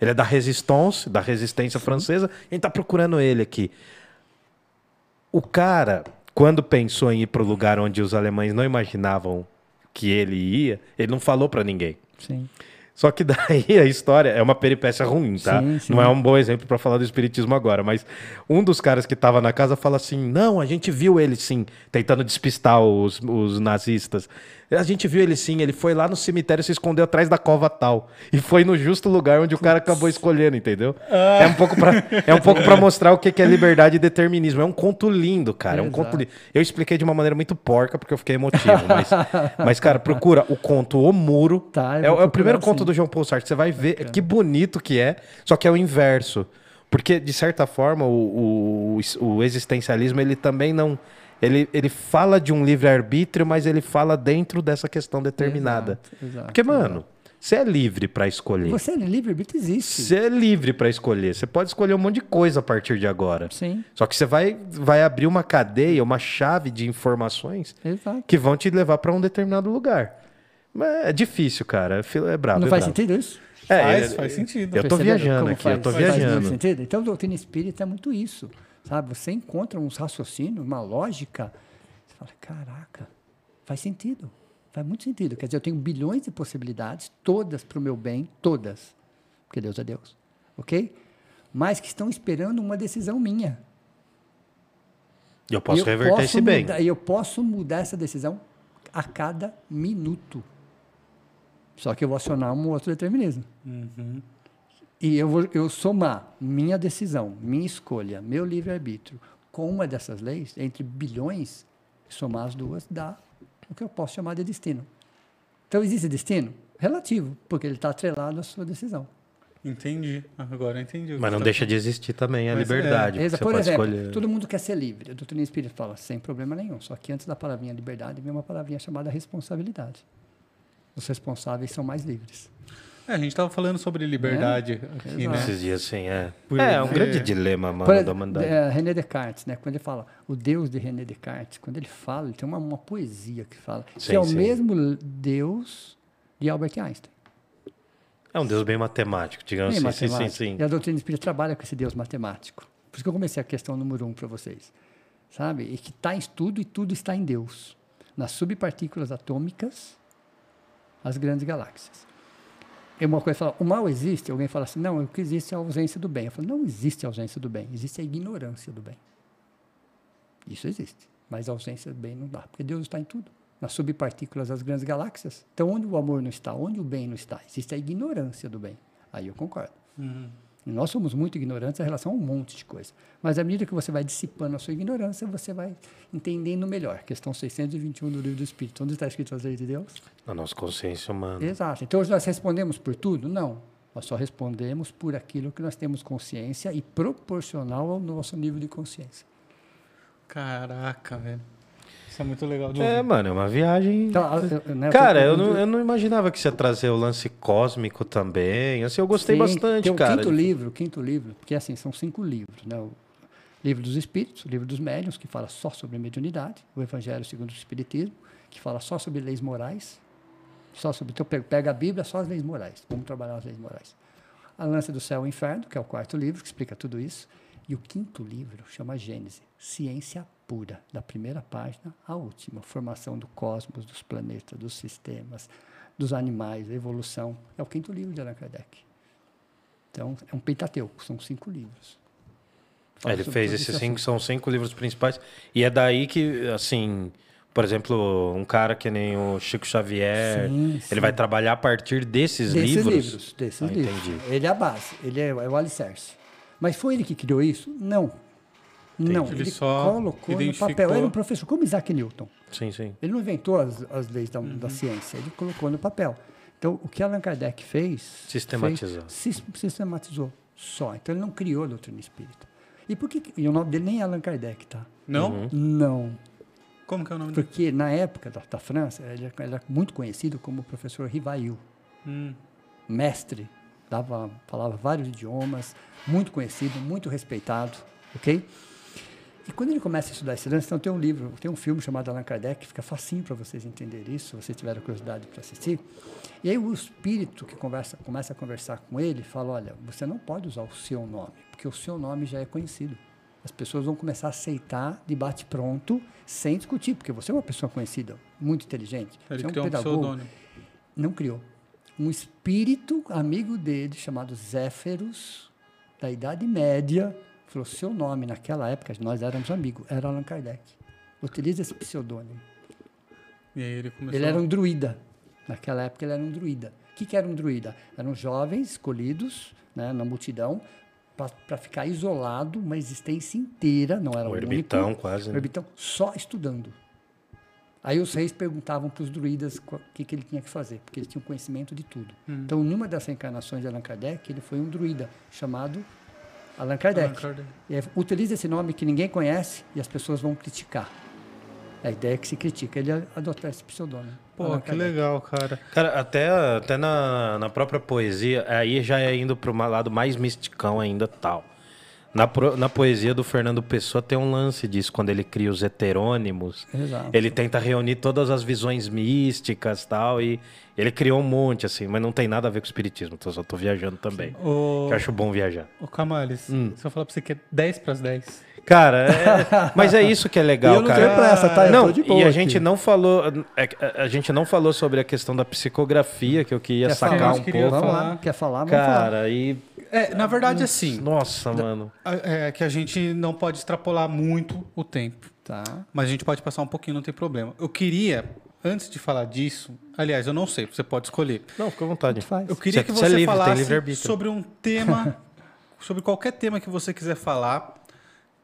ele é da resistance, da resistência francesa, a gente tá procurando ele aqui. O cara, quando pensou em ir pro lugar onde os alemães não imaginavam que ele ia, ele não falou pra ninguém. Sim. Só que daí a história é uma peripécia ruim, tá? Sim, sim. Não é um bom exemplo pra falar do espiritismo agora, mas um dos caras que tava na casa fala assim: "Não, a gente viu ele sim, tentando despistar os, os nazistas. A gente viu ele sim, ele foi lá no cemitério se escondeu atrás da cova tal e foi no justo lugar onde o cara acabou escolhendo, entendeu? É um pouco pra é um pouco para mostrar o que é liberdade e determinismo. É um conto lindo, cara, é um conto lindo. Eu expliquei de uma maneira muito porca porque eu fiquei emotivo, mas mas cara, procura o conto O Muro. Tá, é, é o primeiro procurar, conto do João Paul Sartre. Você vai ver que bonito que é, só que é o inverso. Porque, de certa forma, o, o, o existencialismo, ele também não... Ele, ele fala de um livre-arbítrio, mas ele fala dentro dessa questão determinada. Exato, exato, Porque, mano, você é livre pra escolher. Você é livre-arbítrio existe. Você é livre pra escolher. Você pode escolher um monte de coisa a partir de agora. Sim, Só que você vai, vai abrir uma cadeia, uma chave de informações exato. que vão te levar pra um determinado lugar. Mas é difícil, cara. É É brabo. Não é faz sentido isso? É, Faz, é- faz sentido. Eu tô viajando como aqui, eu tô faz- faz viajando. muito sentido? Então, a doutrina espírita é muito isso. Sabe? Você encontra uns raciocínios, uma lógica. Você fala, caraca, faz sentido. Faz muito sentido. Quer dizer, eu tenho bilhões de possibilidades, todas para o meu bem, todas. Porque Deus é Deus. Ok? Mas que estão esperando uma decisão minha. E eu posso eu reverter posso esse bem. mudar- E eu posso mudar essa decisão a cada minuto. Só que eu vou acionar um outro determinismo. E eu vou eu somar minha decisão, minha escolha, meu livre-arbítrio com uma dessas leis, entre bilhões, somar as duas dá o que eu posso chamar de destino. Então, existe destino? Relativo, porque ele está atrelado à sua decisão. Entendi. Agora entendi. Mas não você deixa de existir também a Mas é, liberdade. você Por pode exemplo, escolher. todo mundo quer ser livre. A doutrina espírita fala sem problema nenhum. Só que antes da palavrinha liberdade vem uma palavrinha chamada responsabilidade. Os responsáveis são mais livres. É, a gente tava falando sobre liberdade aqui, né? Esses dias, assim, é. Por- É, é um é. grande dilema, mano, Por da humanidade. é, René Descartes, né? Quando ele fala o Deus de René Descartes, quando ele fala, ele tem uma, uma poesia que fala Sim, que é o sim. mesmo Deus de Albert Einstein. É um Deus bem matemático, digamos Bem assim. Sim, sim, matemático. sim. E a doutrina espírita trabalha com esse Deus matemático. Por isso que eu comecei a questão número um para vocês. Sabe? E que está em tudo e tudo está em Deus. Nas subpartículas atômicas, as grandes galáxias. Uma coisa fala, o mal existe? Alguém fala assim, não, o que existe é a ausência do bem. Eu falo, não existe a ausência do bem, existe a ignorância do bem. Isso existe. Mas a ausência do bem não dá, porque Deus está em tudo. Nas subpartículas das grandes galáxias. Então, onde o amor não está, onde o bem não está, existe a ignorância do bem. Aí eu concordo. Nós somos muito ignorantes em relação a um monte de coisa. Mas à medida que você vai dissipando a sua ignorância, você vai entendendo melhor. Questão 621 do Livro do Espírito. Onde está escrito as leis de Deus? Na nossa consciência humana. Exato. Então, nós respondemos por tudo? Não. Nós só respondemos por aquilo que nós temos consciência e proporcional ao nosso nível de consciência. Caraca, velho. É muito legal de É, ouvir. mano, é uma viagem. Então, né, Cara, eu não, eu não imaginava que você ia trazer o lance cósmico também. Assim, eu gostei Sim, bastante, tem o cara. quinto livro, o quinto livro, porque assim, são cinco livros, né? O livro dos Espíritos, o livro dos Médiuns, que fala só sobre mediunidade, o Evangelho segundo o Espiritismo, que fala só sobre leis morais, só sobre, então pega- pega a Bíblia, só as leis morais, vamos trabalhar as leis morais. A Lança do Céu e Inferno, que é o quarto livro, que explica tudo isso, e o quinto livro chama Gênese, ciência pura, da primeira página à última, formação do cosmos, dos planetas, dos sistemas, dos animais, a evolução, é o quinto livro de Allan Kardec. Então, é um Pentateuco, são cinco livros. É, ele fez esses esse cinco, são cinco livros principais. E é daí que, assim, por exemplo, um cara que nem o Chico Xavier, Sim, ele sim. vai trabalhar a partir desses, Desses livros. livros. desses Ah, livros. entendi. Ele é a base, ele é, é o alicerce. Mas foi ele que criou isso? Não. Não, Ele ele, só colocou no papel. Ele era um professor, como Isaac Newton. Sim, sim. Ele não inventou as, as leis da, Uhum. da ciência, ele colocou no papel. Então, o que Allan Kardec fez... Sistematizou. fez- sis- sistematizou só. Então, ele não criou a doutrina espírita. E por que... E o nome dele nem é Allan Kardec, tá? Não? Uhum. Não. Como que é o nome dele? Porque, na época da, da França, ele era, ele era muito conhecido como o professor Rivail. Hum. mestre, dava, falava vários idiomas, muito conhecido, muito respeitado, ok? E quando ele começa a estudar esse lance, então tem um livro, tem um filme chamado Allan Kardec, que fica facinho para vocês entenderem isso, se vocês tiverem curiosidade para assistir. E aí o espírito que conversa, começa a conversar com ele fala, olha, você não pode usar o seu nome, porque o seu nome já é conhecido. As pessoas vão começar a aceitar de bate pronto, sem discutir, porque você é uma pessoa conhecida, muito inteligente, Ele você é um criou um pedagogo, pseudônimo. não criou. Um espírito amigo dele, chamado Zéferos, da Idade Média, falou: seu nome naquela época, nós éramos amigos, era Allan Kardec. Utiliza esse pseudônimo. E aí ele começou... Ele era um druida. Naquela época, ele era um druida. O que, que era um druida? Eram jovens escolhidos né, na multidão para ficar isolado uma existência inteira, não era Um o ermitão, único, quase, Um né? ermitão, só estudando. Aí os reis perguntavam para os druidas o que, que ele tinha que fazer, porque eles tinham conhecimento de tudo. Então, numa das reencarnações de Allan Kardec, ele foi um druida chamado Allan Kardec. Allan Kardec. E aí, utiliza esse nome que ninguém conhece e as pessoas vão criticar. A ideia é que se critica ele adotar esse pseudônimo. Pô, Allan que Kardec. legal, cara. Cara, até, até na, na própria poesia, aí já é indo para um lado mais misticão ainda tal. Na, pro- na poesia do Fernando Pessoa tem um lance disso, quando ele cria os heterônimos. Exato. Ele tenta reunir todas as visões místicas tal, e ele criou um monte, assim, mas não tem nada a ver com o espiritismo, então eu só tô viajando também. Que eu acho bom viajar. ô Camales, Hum. se eu falar pra você que é 10 pras 10. Cara, é- mas é isso que é legal, E eu não cara. tenho pressa, tá? Eu não, tô de boa e a aqui. gente não falou, é, a, a gente não falou sobre a questão da psicografia que eu queria Quer sacar falar? um pouco. Falar. quer falar? Vamos falar. Cara, e É, na verdade, assim, nossa, mano. é que a gente não pode extrapolar muito o tempo. Tá. Mas a gente pode passar um pouquinho, não tem problema. Eu queria, antes de falar disso, aliás, eu não sei, você pode escolher. Não, fica à vontade. Faz. Eu queria Você- que você é livre, falasse sobre um tema, sobre qualquer tema que você quiser falar,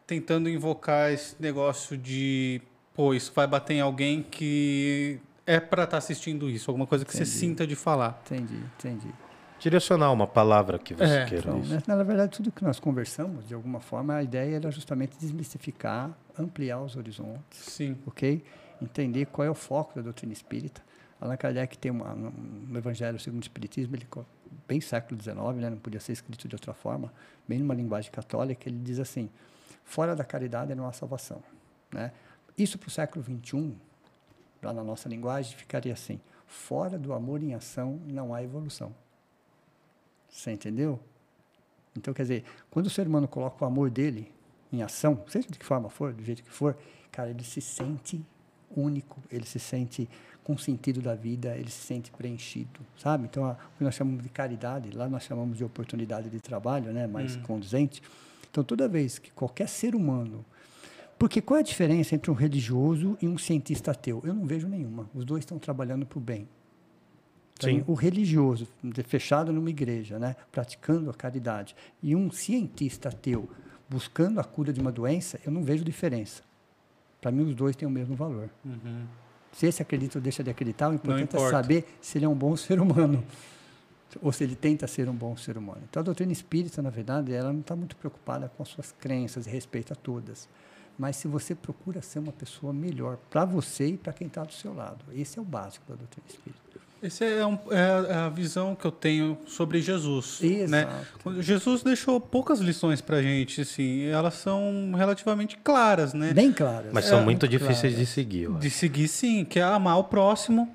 tentando invocar esse negócio de, pô, isso vai bater em alguém que é para estar assistindo isso, alguma coisa que você sinta de falar. Entendi, entendi. Direcionar uma palavra que você É, queira. Então, isso. né, na verdade, tudo que nós conversamos, de alguma forma, a ideia era justamente desmistificar, ampliar os horizontes, Sim. ok? Entender qual é o foco da doutrina espírita. Allan Kardec tem uma, um, Evangelho segundo o Espiritismo, ele, bem século XIX, né, não podia ser escrito de outra forma, bem numa linguagem católica, ele diz assim, fora da caridade não há salvação. Né? Isso para o século XXI, lá na nossa linguagem, ficaria assim, fora do amor em ação não há evolução. Você entendeu? Então, quer dizer, quando o ser humano coloca o amor dele em ação, seja de que forma for, do jeito que for, cara, ele se sente único, ele se sente com o sentido da vida, ele se sente preenchido, sabe? Então, a- o que nós chamamos de caridade, lá nós chamamos de oportunidade de trabalho, né, mais condizente. Então, toda vez que qualquer ser humano porque qual é a diferença entre um religioso e um cientista ateu? Eu não vejo nenhuma. Os dois estão trabalhando para o bem. Mim, Sim. o religioso, fechado numa igreja, né, praticando a caridade, e um cientista ateu buscando a cura de uma doença, eu não vejo diferença. Para mim, os dois têm o mesmo valor. Se esse acredita ou deixa de acreditar, o importante é saber se ele é um bom ser humano ou se ele tenta ser um bom ser humano. Então, a doutrina espírita, na verdade, ela não está muito preocupada com as suas crenças e respeita todas. Mas se você procura ser uma pessoa melhor para você e para quem está do seu lado. Esse é o básico da doutrina espírita. Essa é, um- é a- a visão que eu tenho sobre Jesus. Né? Exato. Quando Jesus deixou poucas lições pra gente, assim, elas são relativamente claras, né? Bem claras. Mas são É, muito claras. difíceis de seguir. eu acho. De seguir, sim, que é amar o próximo.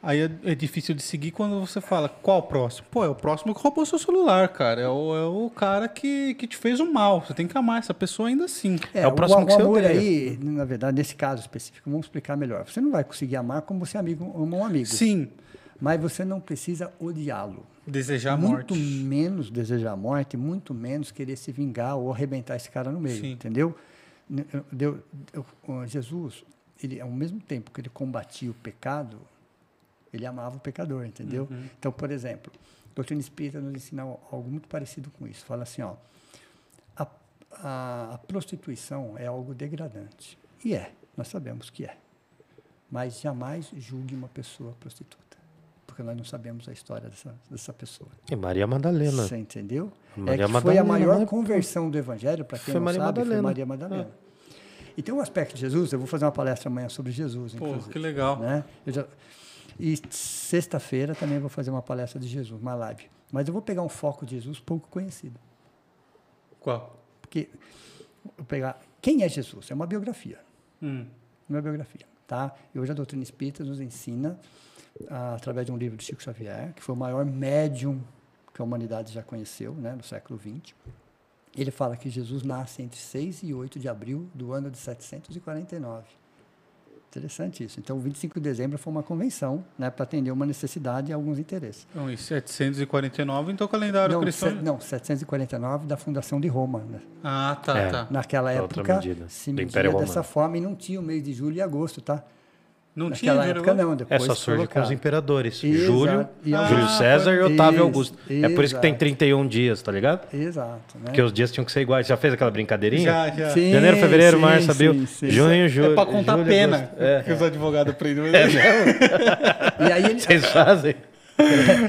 Aí é, é difícil de seguir quando você fala, qual o próximo? Pô, é o próximo que roubou seu celular, cara. É o, é o cara que, que te fez o mal. Você tem que amar essa pessoa ainda assim. É o próximo o, que você amor odeia. aí, na verdade, nesse caso específico, vamos explicar melhor. Você não vai conseguir amar como você amigo, ama um amigo. Sim, Mas você não precisa odiá-lo. desejar a muito morte. menos desejar a morte, muito menos querer se vingar ou arrebentar esse cara no meio, Sim. entendeu? Deu- Jesus, ele, ao mesmo tempo que ele combatia o pecado, ele amava o pecador, entendeu? Uhum. Então, por exemplo, a doutrina espírita nos ensina algo muito parecido com isso. Fala assim, ó, a, a- a prostituição é algo degradante. E é, nós sabemos que é. Mas jamais julgue uma pessoa prostituta, porque nós não sabemos a história dessa, dessa pessoa. E Maria Madalena. Você entendeu? Maria é que foi a Madalena, maior né? conversão do Evangelho, para quem Foi não Maria sabe, Madalena. foi Maria Madalena. E tem um aspecto de Jesus, eu vou fazer uma palestra amanhã sobre Jesus, Pô, inclusive. que legal. Né? Eu já- e sexta-feira também vou fazer uma palestra de Jesus, uma live. Mas eu vou pegar um foco de Jesus pouco conhecido. Qual? Porque eu vou pegar quem é Jesus? É uma biografia. Hum. Uma biografia. Tá? E hoje a doutrina espírita nos ensina, através de um livro de Chico Xavier, que foi o maior médium que a humanidade já conheceu, né, no século XX. Ele fala que Jesus nasce entre 6 e 8 de abril do ano de 749. Interessante isso. Então, 25 de dezembro foi uma convenção né, para atender uma necessidade e alguns interesses. Então, em 749, então o calendário Não, cristão. se- não, 749 da fundação de Roma. Né? Ah, tá, É. tá. Naquela época, se media dessa Romano. forma e não tinha o mês de julho e agosto, tá? Não tinha Naquela dinheiro época não, É, depois só surge com os imperadores. Exato. Júlio, Ah, Júlio César e Otávio Isso, Augusto. É por isso que tem exato. 31 dias, tá ligado? Exato, né? Porque os dias tinham que ser iguais. Já fez aquela brincadeirinha? Já, já. Sim, Janeiro, fevereiro, sim, março, abril, sim. junho, julho. É pra contar julho, pena agosto. É. que os advogados aprendem. E aí ele, Vocês fazem?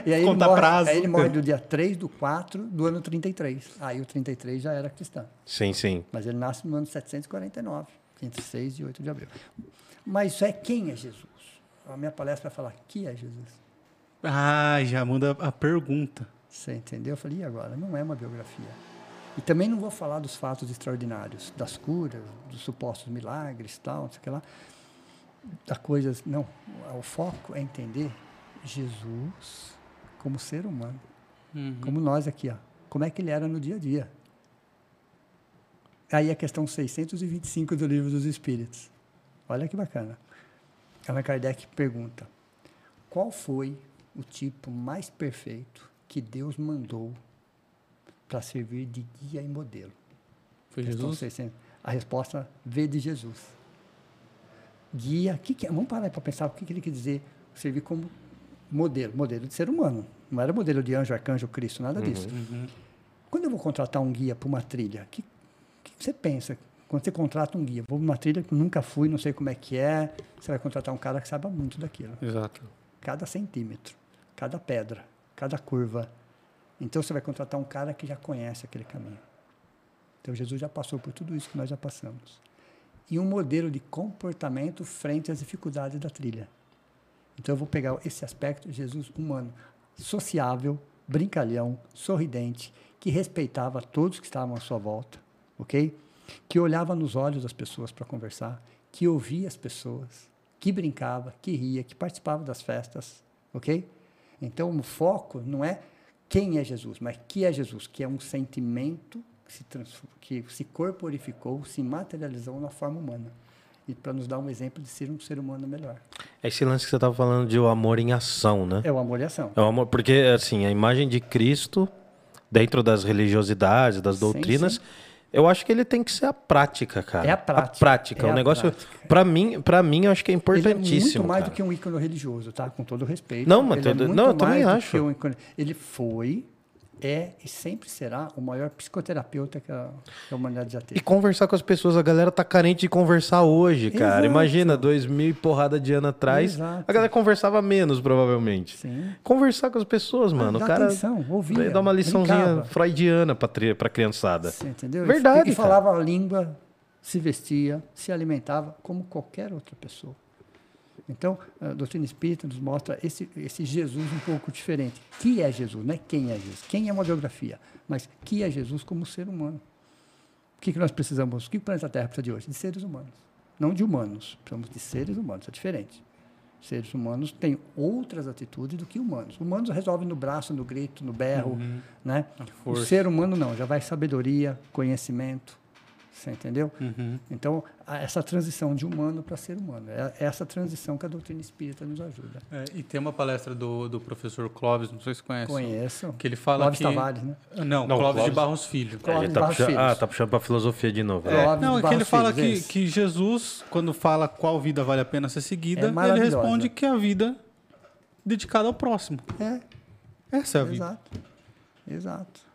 e aí ele, Conta morre, prazo. aí ele morre do dia 3 do 4 do ano 33. Aí o 33 já era cristão. Sim, sim. Mas ele nasce no ano 749, entre 6 e 8 de abril. Mas isso é quem é Jesus? A minha palestra vai falar que é Jesus. Ah, já muda a pergunta. Você entendeu? Eu falei, e agora? Não é uma biografia. E também não vou falar dos fatos extraordinários, das curas, dos supostos milagres, tal, não sei o que lá. Da coisas. Não. O foco é entender Jesus como ser humano. Como nós aqui, ó. Como é que ele era no dia a dia. Aí a questão 625 do Livro dos Espíritos. Olha que bacana. Allan Kardec pergunta: qual foi o tipo mais perfeito que Deus mandou para servir de guia e modelo? Foi Questão Jesus? 600. A resposta veio de Jesus. Guia, que que é? vamos parar para pensar o que, que ele quer dizer servir como modelo, modelo de ser humano. Não era modelo de anjo, arcanjo, Cristo, nada disso. Quando eu vou contratar um guia para uma trilha, o que, que você pensa? Quando você contrata um guia, vou numa trilha que nunca fui, não sei como é que é, você vai contratar um cara que saiba muito daquilo Exato. cada centímetro, cada pedra, cada curva. Então você vai contratar um cara que já conhece aquele caminho. Então Jesus já passou por tudo isso que nós já passamos. E um modelo de comportamento frente às dificuldades da trilha. Então eu vou pegar esse aspecto, Jesus humano, sociável, brincalhão, sorridente, que respeitava todos que estavam à sua volta, ok? Que olhava nos olhos das pessoas para conversar, que ouvia as pessoas, que brincava, que ria, que participava das festas, ok? Então o foco não é quem é Jesus, mas que é Jesus, que é um sentimento que se, que se corporificou, se materializou na forma humana. E para nos dar um exemplo de ser um ser humano melhor. Esse lance que você tava falando de o amor em ação, né? É o amor e a ação. É o amor, porque assim, a imagem de Cristo dentro das religiosidades, das Sim, doutrinas, sim. Eu acho que ele tem que ser a prática, cara. É a prática. A prática. É o negócio, para mim, para mim, eu acho que é Ele é importantíssimo. muito mais cara. do que um ícone religioso, tá? Com todo respeito. Não, mas ele é todo- muito não, eu também acho. que um ícone- Ele foi, é e sempre será o maior psicoterapeuta que a, que a humanidade já E teve. conversar com as pessoas, a galera tá carente de conversar hoje, cara. Exato. Imagina, dois mil e porrada de ano atrás, Exato. a galera conversava menos, provavelmente. Sim. Conversar com as pessoas, mano. Dá o cara atenção, ouvia, dá uma liçãozinha brincava. freudiana pra, pra criançada. Você entendeu? Verdade, E, e falava a língua, se vestia, se alimentava como qualquer outra pessoa. Então, a doutrina espírita nos mostra esse, esse Jesus um pouco diferente. Que é Jesus? Não é quem é Jesus. Quem é uma biografia, mas que é Jesus como ser humano. O que, que nós precisamos? O que o planeta Terra precisa de hoje? De seres humanos. Não de humanos. Precisamos de seres humanos. É diferente. Seres humanos têm outras atitudes do que humanos. Humanos resolvem no braço, no grito, no berro. Né? O ser humano não. Já vai sabedoria, conhecimento. Você entendeu? Uhum. Então, essa transição de humano para ser humano. É é essa transição que a doutrina espírita nos ajuda. É, e tem uma palestra do, do professor Clóvis, não sei se conhece. Conheço. Que ele fala Clóvis que... Tavares, né? Não, Não, Clóvis, de Clóvis- Barros Filho. Clóvis Ele tá Barros puxando, ah, tá puxando pra filosofia de novo. É. né? Não, é que ele fala Filhos, que, que Jesus, quando fala qual vida vale a pena ser seguida, É ele responde que é a vida dedicada ao próximo. É, Essa é a vida. exato. Exato.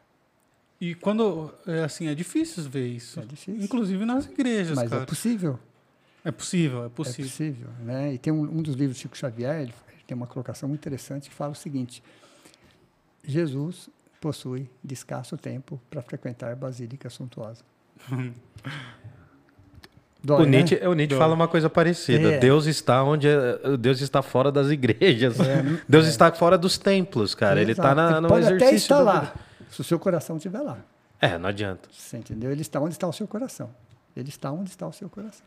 E quando, é assim, é difícil ver isso. É difícil. Inclusive nas igrejas, Mas cara. é possível. É possível, é É possível. possível. Né? E tem um, um dos livros de Chico Xavier, ele, ele tem uma colocação muito interessante que fala o seguinte: Jesus possui de escasso tempo para frequentar basílica suntuosa. Dói, O né? Nietzsche, o Nietzsche Dói. fala uma coisa parecida. É. Deus está onde é- Deus está fora das igrejas. Deus está fora dos templos, cara. Ele está no pode exercício até estar do- lá, se o seu coração estiver lá. É, não adianta. Você entendeu? Ele está onde está o seu coração. Ele está onde está o seu coração.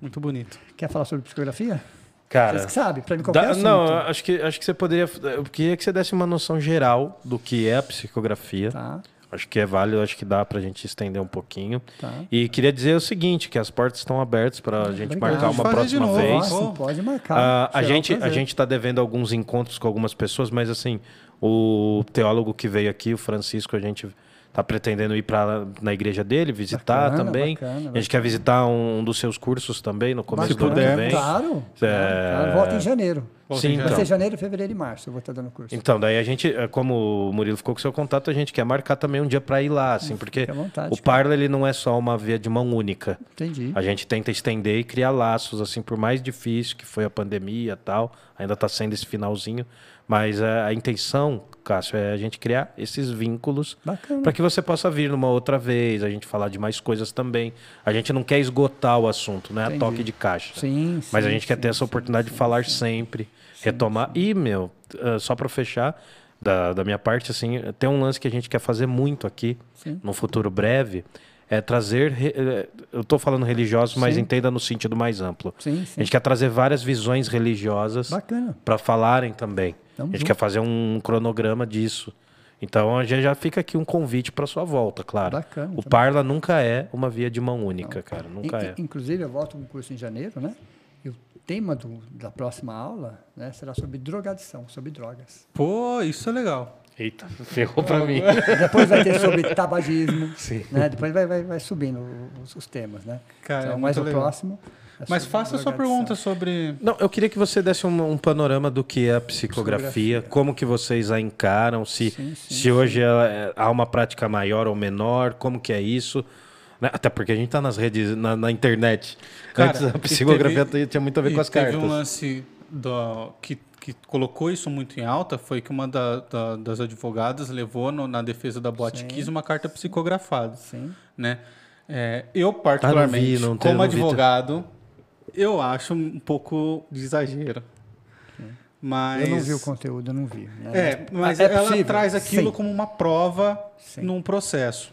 Muito bonito. Quer falar sobre psicografia? Cara, Vocês que sabem, para mim qualquer dá- assunto. não, acho que acho que você poderia, eu queria que você desse uma noção geral do que é a psicografia. Tá, Acho que é válido, acho que dá pra gente estender um pouquinho. tá. E queria dizer o seguinte, que as portas estão abertas pra gente Obrigado. marcar uma próxima novo. vez. Nossa. Pode marcar. Ah, a Será um gente a gente está devendo alguns encontros com algumas pessoas, mas assim o teólogo que veio aqui, o Francisco, a gente está pretendendo ir para na igreja dele visitar Bacana, também. bacana, a gente quer visitar um, dos seus cursos também no começo do ano que vem. Claro. É. claro. Volta em janeiro. Volta Sim, em Vai então. ser janeiro, fevereiro e março. Eu vou estar dando curso. Então, daí a gente, eh, como o Murilo ficou com seu contato, a gente quer marcar também um dia para ir lá, assim, porque Fique à vontade, o Parla ele não é só uma via de mão única. Entendi. A gente tenta estender e criar laços, assim, por mais difícil que foi a pandemia e tal, ainda está sendo esse finalzinho, mas eh, a intenção, Cássio, é a gente criar esses vínculos para que você possa vir numa outra vez, a gente falar de mais coisas também. A gente não quer esgotar o assunto, não é a Entendi. toque de caixa. Sim, Mas a sim, gente quer ter sim, essa sim, oportunidade sim, de falar sim. sempre, retomar. E, meu, uh, só para fechar, da, da minha parte, assim, tem um lance que a gente quer fazer muito aqui, Sim. no futuro breve, é trazer. eh, Eu estou falando religiosos, mas Sim. entenda no sentido mais amplo. Sim, A sim. gente quer trazer várias visões religiosas para falarem também. Tamo a gente junto. quer fazer um cronograma disso. Então a gente já fica aqui um convite para sua volta, claro. Bacana, O também. Parla nunca é uma via de mão única, cara. Nunca In- é. Inclusive, eu volto com um curso em janeiro, né? E o tema do- da próxima aula né, será sobre drogadição, sobre drogas. Pô, isso é legal. Eita, ferrou para mim. Depois vai ter sobre tabagismo. Sim. Né? Depois vai, vai, vai subindo os, os temas, né? Cara, então, é mas muito o legal. próximo. É Mas sobre faça a sua pergunta sobre. Não, eu queria que você desse um, um panorama do que é a psicografia, Psicografia. como que vocês a encaram, se, Sim, sim, se hoje ela é- há uma prática maior ou menor, como que é isso. né? Até porque a gente está nas redes, na, na internet. Cara, Antes a psicografia teve- tinha muito a ver com as teve cartas. um lance do, que, que colocou isso muito em alta foi que uma da- da- das advogadas levou no- na defesa da Boate Sim. Kiss uma carta psicografada, Sim. né? É, eu particularmente, não tem, como não vi, tá. advogado, eu acho um pouco de exagero. Mas Eu não vi o conteúdo, eu não vi. né? É, mas É ela possível? traz aquilo Sim. como uma prova Sim. num processo.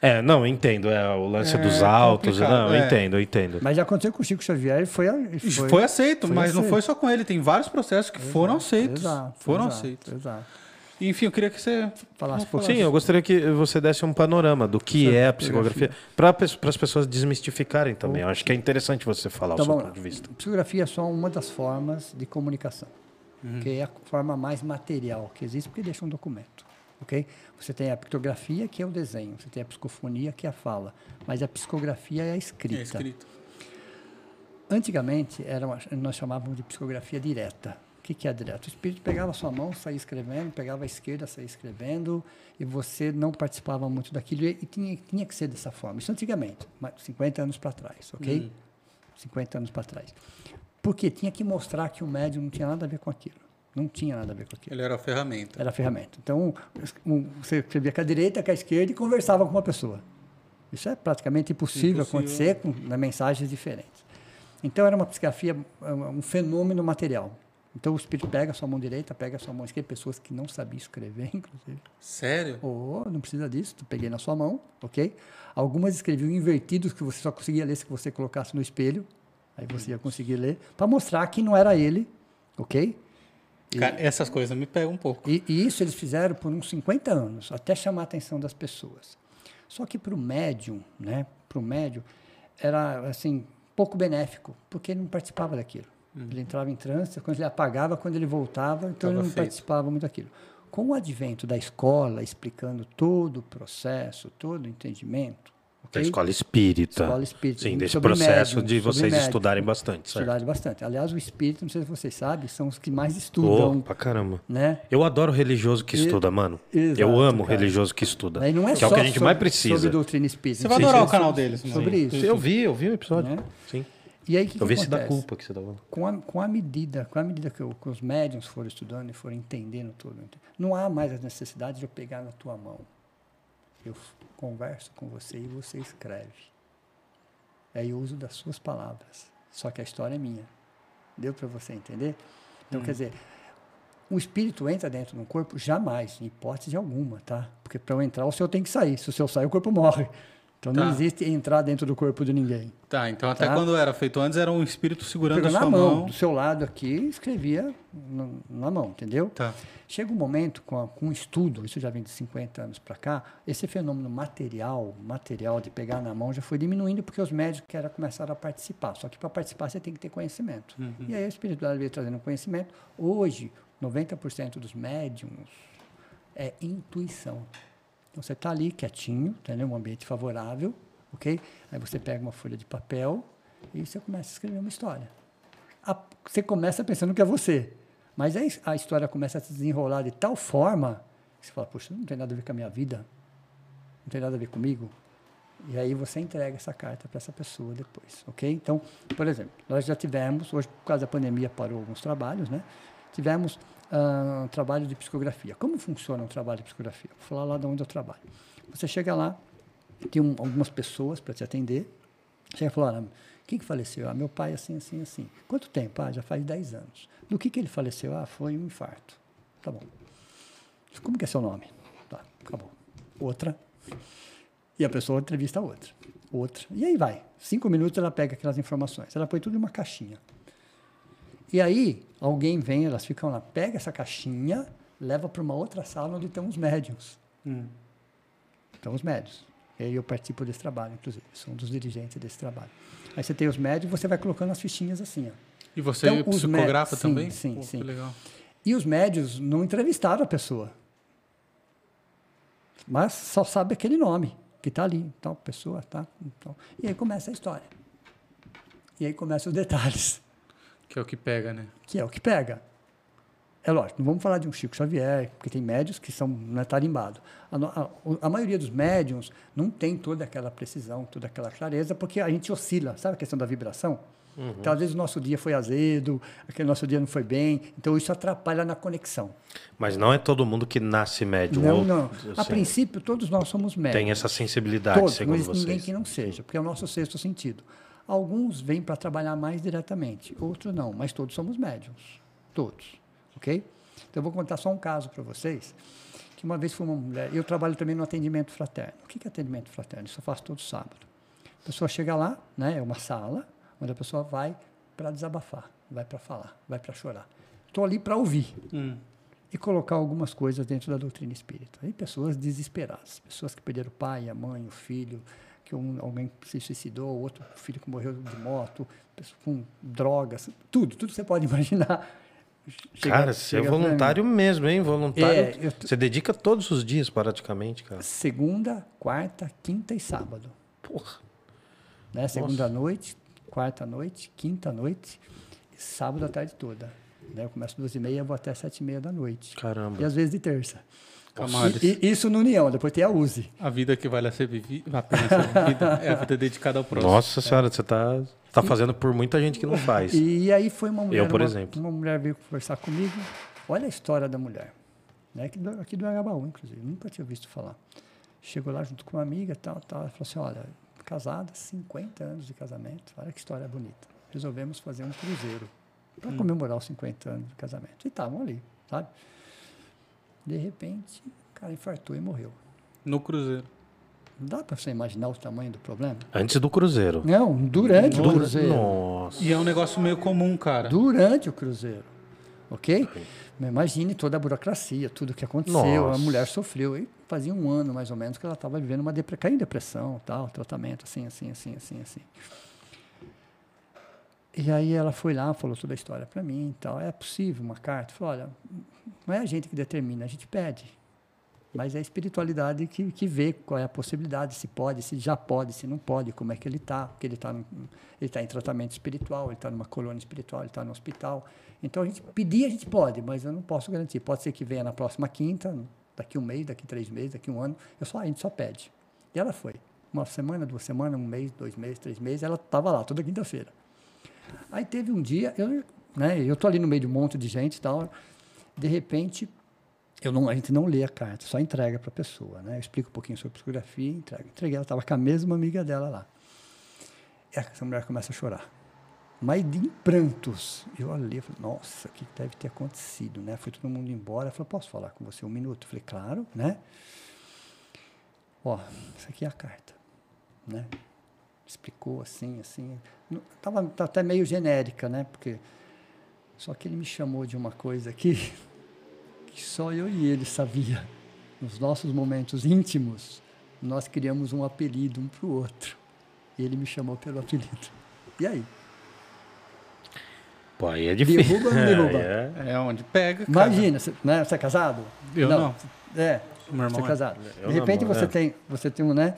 É, não, entendo. É o lance É dos autos. Não, eu é. entendo, eu entendo. Mas já aconteceu com o Chico Xavier e foi, a- Foi, foi, aceito, foi mas não aceito. foi só com ele. Tem vários processos que foram aceitos. Exato, foram exato, aceitos. Exato. Enfim, eu queria que você Falasse um pouquinho. Sim, eu gostaria que você desse um panorama do que é a psicografia, para as pessoas desmistificarem também. Eu acho que é interessante você falar Então o seu vamos ponto lá. de vista. Psicografia é só uma das formas de comunicação, Uhum. que é a forma mais material que existe, porque deixa um documento. ok? Você tem a pictografia, que é o desenho, você tem a psicofonia, que é a fala, mas a psicografia é a escrita. É escrito. Antigamente, era uma, nós chamávamos de psicografia direta. O que, que é direto? O espírito pegava a sua mão, saía escrevendo, pegava a esquerda, saía escrevendo, e você não participava muito daquilo, e, tinha, tinha que ser dessa forma. Isso antigamente, mas 50 anos para trás, ok? Hum. 50 anos para trás. Porque tinha que mostrar que o médium não tinha nada a ver com aquilo. Não tinha nada a ver com aquilo. Ele era a ferramenta. Era a ferramenta. Então, um, você escrevia com a direita, com a esquerda e conversava com uma pessoa. Isso é praticamente impossível, Impossível. acontecer com né, mensagens diferentes. Então, era uma psicografia, um fenômeno material. Então, o espírito pega a sua mão direita, pega a sua mão esquerda, pessoas que não sabiam escrever, inclusive. Sério? Oh, não precisa disso, tu peguei na sua mão, ok? Algumas escreviam invertidos, que você só conseguia ler se você colocasse no espelho. Aí você ia conseguir ler, para mostrar que não era ele, ok? E- Cara, essas coisas me pegam um pouco. e, e isso eles fizeram por uns 50 anos, até chamar a atenção das pessoas. Só que para o médium, né, para o médium, era assim pouco benéfico, porque ele não participava daquilo. Ele entrava em transe, quando ele apagava, quando ele voltava, então Tava ele não feito. participava muito daquilo. Com o advento da escola, explicando todo o processo, todo o entendimento, Da ok? escola espírita. Escola espírita, Sim, desse processo médium, de vocês médium. estudarem bastante, certo? Estudaram bastante. Aliás, o espírito, não sei se vocês sabem, são os que mais estudam, Oh, pra caramba. né? Eu adoro religioso que E- estuda, mano. Exato, eu amo cara. religioso que estuda. Aí não é que é o só que a gente sobre, mais precisa. sobre doutrina espírita. Você vai adorar sim, o canal deles. Sobre isso. Eu vi, eu vi o episódio. Né? Sim. E aí, que, que eu vi esse da acontece? culpa que você tava falando. Com a, com a medida, com a medida que, o- que os médiums foram estudando e foram entendendo tudo, não há mais a necessidade de eu pegar na tua mão. Eu converso com você e você escreve. Aí eu uso das suas palavras. Só que a história é minha. Deu para você entender? Então, quer dizer, o espírito entra dentro de um corpo? Jamais, em hipótese alguma, tá? Porque para eu entrar, o seu tem que sair. Se o seu sair, o corpo morre. Então não Tá. existe entrar dentro do corpo de ninguém. Tá, então até Tá. quando era feito antes, era um espírito segurando a na sua mão, mão. do seu lado aqui, escrevia na mão, entendeu? Tá. Chega um momento com, a- com o estudo, isso já vem de 50 anos para cá, esse fenômeno material, material de pegar na mão já foi diminuindo porque os médicos querem começar a participar. Só que para participar você tem que ter conhecimento. E aí a espiritualidade veio trazendo conhecimento. Hoje, 90% dos médiums é intuição. Então você está ali quietinho, tá um ambiente favorável, ok? Aí você pega uma folha de papel e você começa a escrever uma história. A- você começa pensando que é você, mas aí a história começa a se desenrolar de tal forma que você fala, poxa, não tem nada a ver com a minha vida, não tem nada a ver comigo. E aí você entrega essa carta para essa pessoa depois, ok? Então, por exemplo, nós já tivemos, hoje por causa da pandemia parou alguns trabalhos, né? Tivemos ah, trabalho de psicografia. Como funciona um trabalho de psicografia? Vou falar lá de onde eu trabalho. Você chega lá, tem um- algumas pessoas para te atender. Chega e fala, olha, quem que faleceu? Ah, meu pai assim, assim, assim. Quanto tempo? Ah, já faz 10 anos. Do que, que ele faleceu? Ah, foi um infarto. Tá bom. Como que é seu nome? Tá, acabou. Outra. E a pessoa entrevista a outra. Outra. E aí vai. Cinco minutos ela pega aquelas informações. Ela põe tudo em uma caixinha. E aí, alguém vem, elas ficam lá, pega essa caixinha, leva para uma outra sala onde estão os médiums. Estão os médios. E aí eu participo desse trabalho, inclusive. Sou um dos dirigentes desse trabalho. Aí você tem os médios e você vai colocando as fichinhas assim, ó. E você Então, os psicografa também? sim, Pô, sim. Que legal. E os médios não entrevistaram a pessoa. Mas só sabe aquele nome que está ali, tal pessoa, tá? Então, e aí começa a história. E aí começam os detalhes, Que é o que pega, né? que é o que pega. É lógico, não vamos falar de um Chico Xavier, porque tem médios que são né, tarimbados. A, a- a maioria dos médiums não tem toda aquela precisão, toda aquela clareza, porque a gente oscila, sabe a questão da vibração? Então, às vezes, o nosso dia foi azedo, aquele nosso dia não foi bem, então isso atrapalha na conexão. Mas não é todo mundo que nasce médium. Não, ou- não. A assim, princípio, todos nós somos médiums. Tem essa sensibilidade, Todos, não segundo existe ninguém vocês. que não seja, porque é o nosso sexto sentido. Alguns vêm para trabalhar mais diretamente, outros não, mas todos somos médiums. Todos. Ok? Então, eu vou contar só um caso para vocês, que uma vez foi uma mulher, eu trabalho também no atendimento fraterno. O que é atendimento fraterno? Isso eu faço todo sábado. A pessoa chega lá, né, é uma sala, onde a pessoa vai para desabafar, vai para falar, vai para chorar. Estou ali para ouvir Hum. e colocar algumas coisas dentro da doutrina espírita. E pessoas desesperadas, pessoas que perderam o pai, a mãe, o filho, que um, alguém se suicidou, outro filho que morreu de moto, com drogas, tudo, tudo que você pode imaginar. chega- Cara, você é voluntário mesmo, hein? Voluntário. É, tô- Você dedica todos os dias, praticamente, cara. Segunda, quarta, quinta e sábado. Porra. Né? Segunda noite, quarta noite, quinta noite, e sábado a tarde toda. Né? Eu começo duas e meia, vou até sete e meia da noite. E Caramba. às vezes de terça. Camales. E, e- isso no União, depois tem a USE. A vida que vale a ser vivida, a pena ser vivida, é a vida dedicada ao próximo. Nossa senhora, você tá, tá fazendo por muita gente que não faz. E aí foi uma mulher, por uma, exemplo. uma mulher veio conversar comigo. Olha a história da mulher. Né? Aqui, do, aqui do Agabaú, inclusive. Nunca tinha visto falar. Chegou lá junto com uma amiga tal, tal. Ela falou assim, olha, casada, 50 anos de casamento. Olha que história bonita. Resolvemos fazer um cruzeiro para comemorar os 50 anos de casamento. E estavam ali, sabe? De repente, o cara infartou e morreu. No Cruzeiro. Não dá para você imaginar o tamanho do problema? Antes do Cruzeiro. Não, durante o cruzeiro. Nossa. E é um negócio meio comum, cara. durante o cruzeiro, ok? Mas Imagine toda a burocracia, tudo que aconteceu, Nossa. a mulher sofreu. E fazia um ano, mais ou menos, que ela estava vivendo uma depressão, caiu em depressão, tal, tratamento, assim, assim, assim, assim, assim. E aí ela foi lá, falou toda a história para mim e tal. É possível uma carta? Falou, olha, não é a gente que determina, a gente pede. Mas é a espiritualidade que, que vê qual é a possibilidade, se pode, se já pode, se não pode, como é que ele está. Porque ele está tá em tratamento espiritual, ele está numa colônia espiritual, ele está no hospital. Então, a gente pedir, a gente pode, mas eu não posso garantir. Pode ser que venha na próxima quinta, daqui um mês, daqui três meses, daqui um ano. Eu só, a gente só pede. E ela foi. Uma semana, duas semanas, um mês, dois meses, três meses, ela estava lá, toda quinta-feira. Aí teve um dia, eu né, eu tô ali no meio de um monte de gente e tal, de repente, eu não, a gente não lê a carta, só entrega para a pessoa. Né? Eu explico um pouquinho sobre psicografia, entrega. Entreguei, ela estava com a mesma amiga dela lá. E essa mulher começa a chorar. Mas em prantos. Eu olhei falei, nossa, o que deve ter acontecido? Né? Foi todo mundo embora. Ela falou, posso falar com você um minuto? Eu falei, claro, né? Ó, isso aqui é a carta. Né? Explicou assim, assim. Não- Tava, tá até meio genérica, né? Porque. Só que ele me chamou de uma coisa aqui que só eu e ele sabia. Nos nossos momentos íntimos, nós criamos um apelido um para o outro. E ele me chamou pelo apelido. E aí? Pô, aí é difícil. Derruba ou não derruba? É, É onde pega, cara. Imagina, você, né, você é casado? Eu não. É, Meu irmão você é é. casado. Eu De repente namoro, você é. tem, você tem um, né?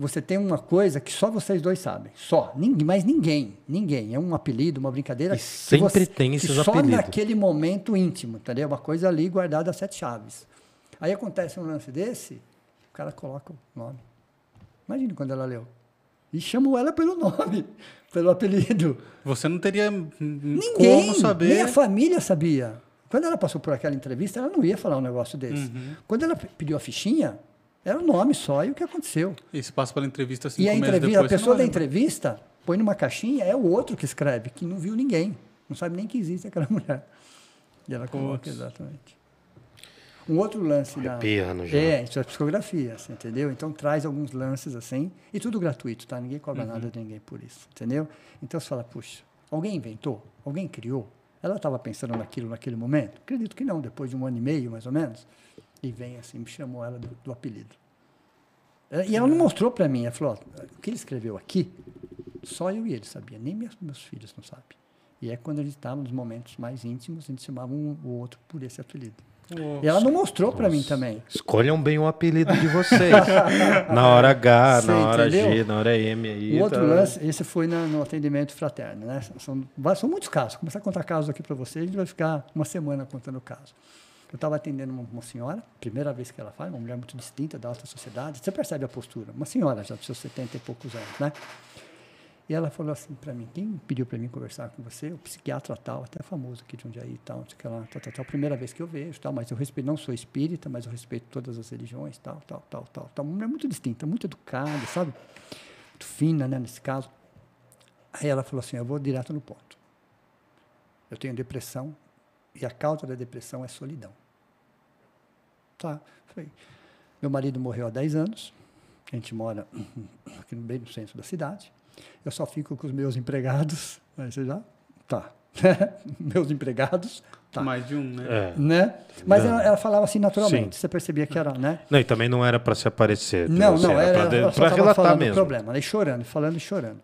Você tem uma coisa que só vocês dois sabem. Só. Ninguém, mas ninguém. Ninguém. É um apelido, uma brincadeira. E sempre tem esses só apelidos. naquele momento íntimo, entendeu? Uma coisa ali guardada a sete chaves. Aí acontece um lance desse, o cara coloca o nome. Imagina quando ela leu. E chamou ela pelo nome, pelo apelido. Você não teria Ninguém, como saber. nem a família sabia. Quando ela passou por aquela entrevista, ela não ia falar um negócio desse. Uhum. Quando ela pe- pediu a fichinha, era o nome só e o que aconteceu. E se passa pela entrevista cinco e a entrevista, depois, a pessoa da lembra. entrevista põe numa caixinha, é o outro que escreve, que não viu ninguém. Não sabe nem que existe aquela mulher. E ela coloca Putz. exatamente. Um outro lance da. Já. É, isso é psicografia, você entendeu? Então traz alguns lances assim, e tudo gratuito, tá? Ninguém cobra nada de ninguém por isso, entendeu? Então você fala, puxa, alguém inventou? Alguém criou? Ela estava pensando naquilo naquele momento? Acredito que não, depois de um ano e meio, mais ou menos. E vem assim, me chamou ela do, do apelido. E ela não mostrou para mim, ela falou, ó, o que ele escreveu aqui, só eu e ele sabia, nem meus, meus filhos não sabem. E é quando a gente estava nos momentos mais íntimos, a gente chamava um o outro por esse apelido. E ela não mostrou para mim também. Escolham bem o apelido de vocês. na hora H, Você na hora G, entendeu? na hora M aí. O outro tá- lance, esse foi na- no atendimento fraterno, né? São, são muitos casos. Começar a contar casos aqui para vocês, a gente vai ficar uma semana contando casos. Eu estava atendendo uma, uma senhora, primeira vez que ela faz, uma mulher muito distinta da alta sociedade. Você percebe a postura, uma senhora já dos seus 70 e poucos anos, né? E ela falou assim para mim, quem pediu para mim conversar com você? O psiquiatra tal, até famoso aqui de Jundiaí e tal, que tal, tal, tal, primeira vez que eu vejo, tal, mas eu respeito, não sou espírita, mas eu respeito todas as religiões, tal, tal, tal, tal, tal. Uma mulher muito distinta, muito educada, sabe? Muito fina, né, nesse caso. Aí ela falou assim, eu vou direto no ponto. Eu tenho depressão e a causa da depressão é solidão. Tá, falei, meu marido morreu há 10 anos, a gente mora aqui no bem no centro da cidade. Eu só fico com os meus empregados. Aí você já? Tá. meus empregados? Tá. Mais de um, né? É. Né? Mas ela, ela falava assim naturalmente. Sim. Você percebia que era, né? Não, e também não era pra se aparecer. pra Não, você, não, era, pra tava relatar mesmo. problema, né? e chorando, falando e chorando.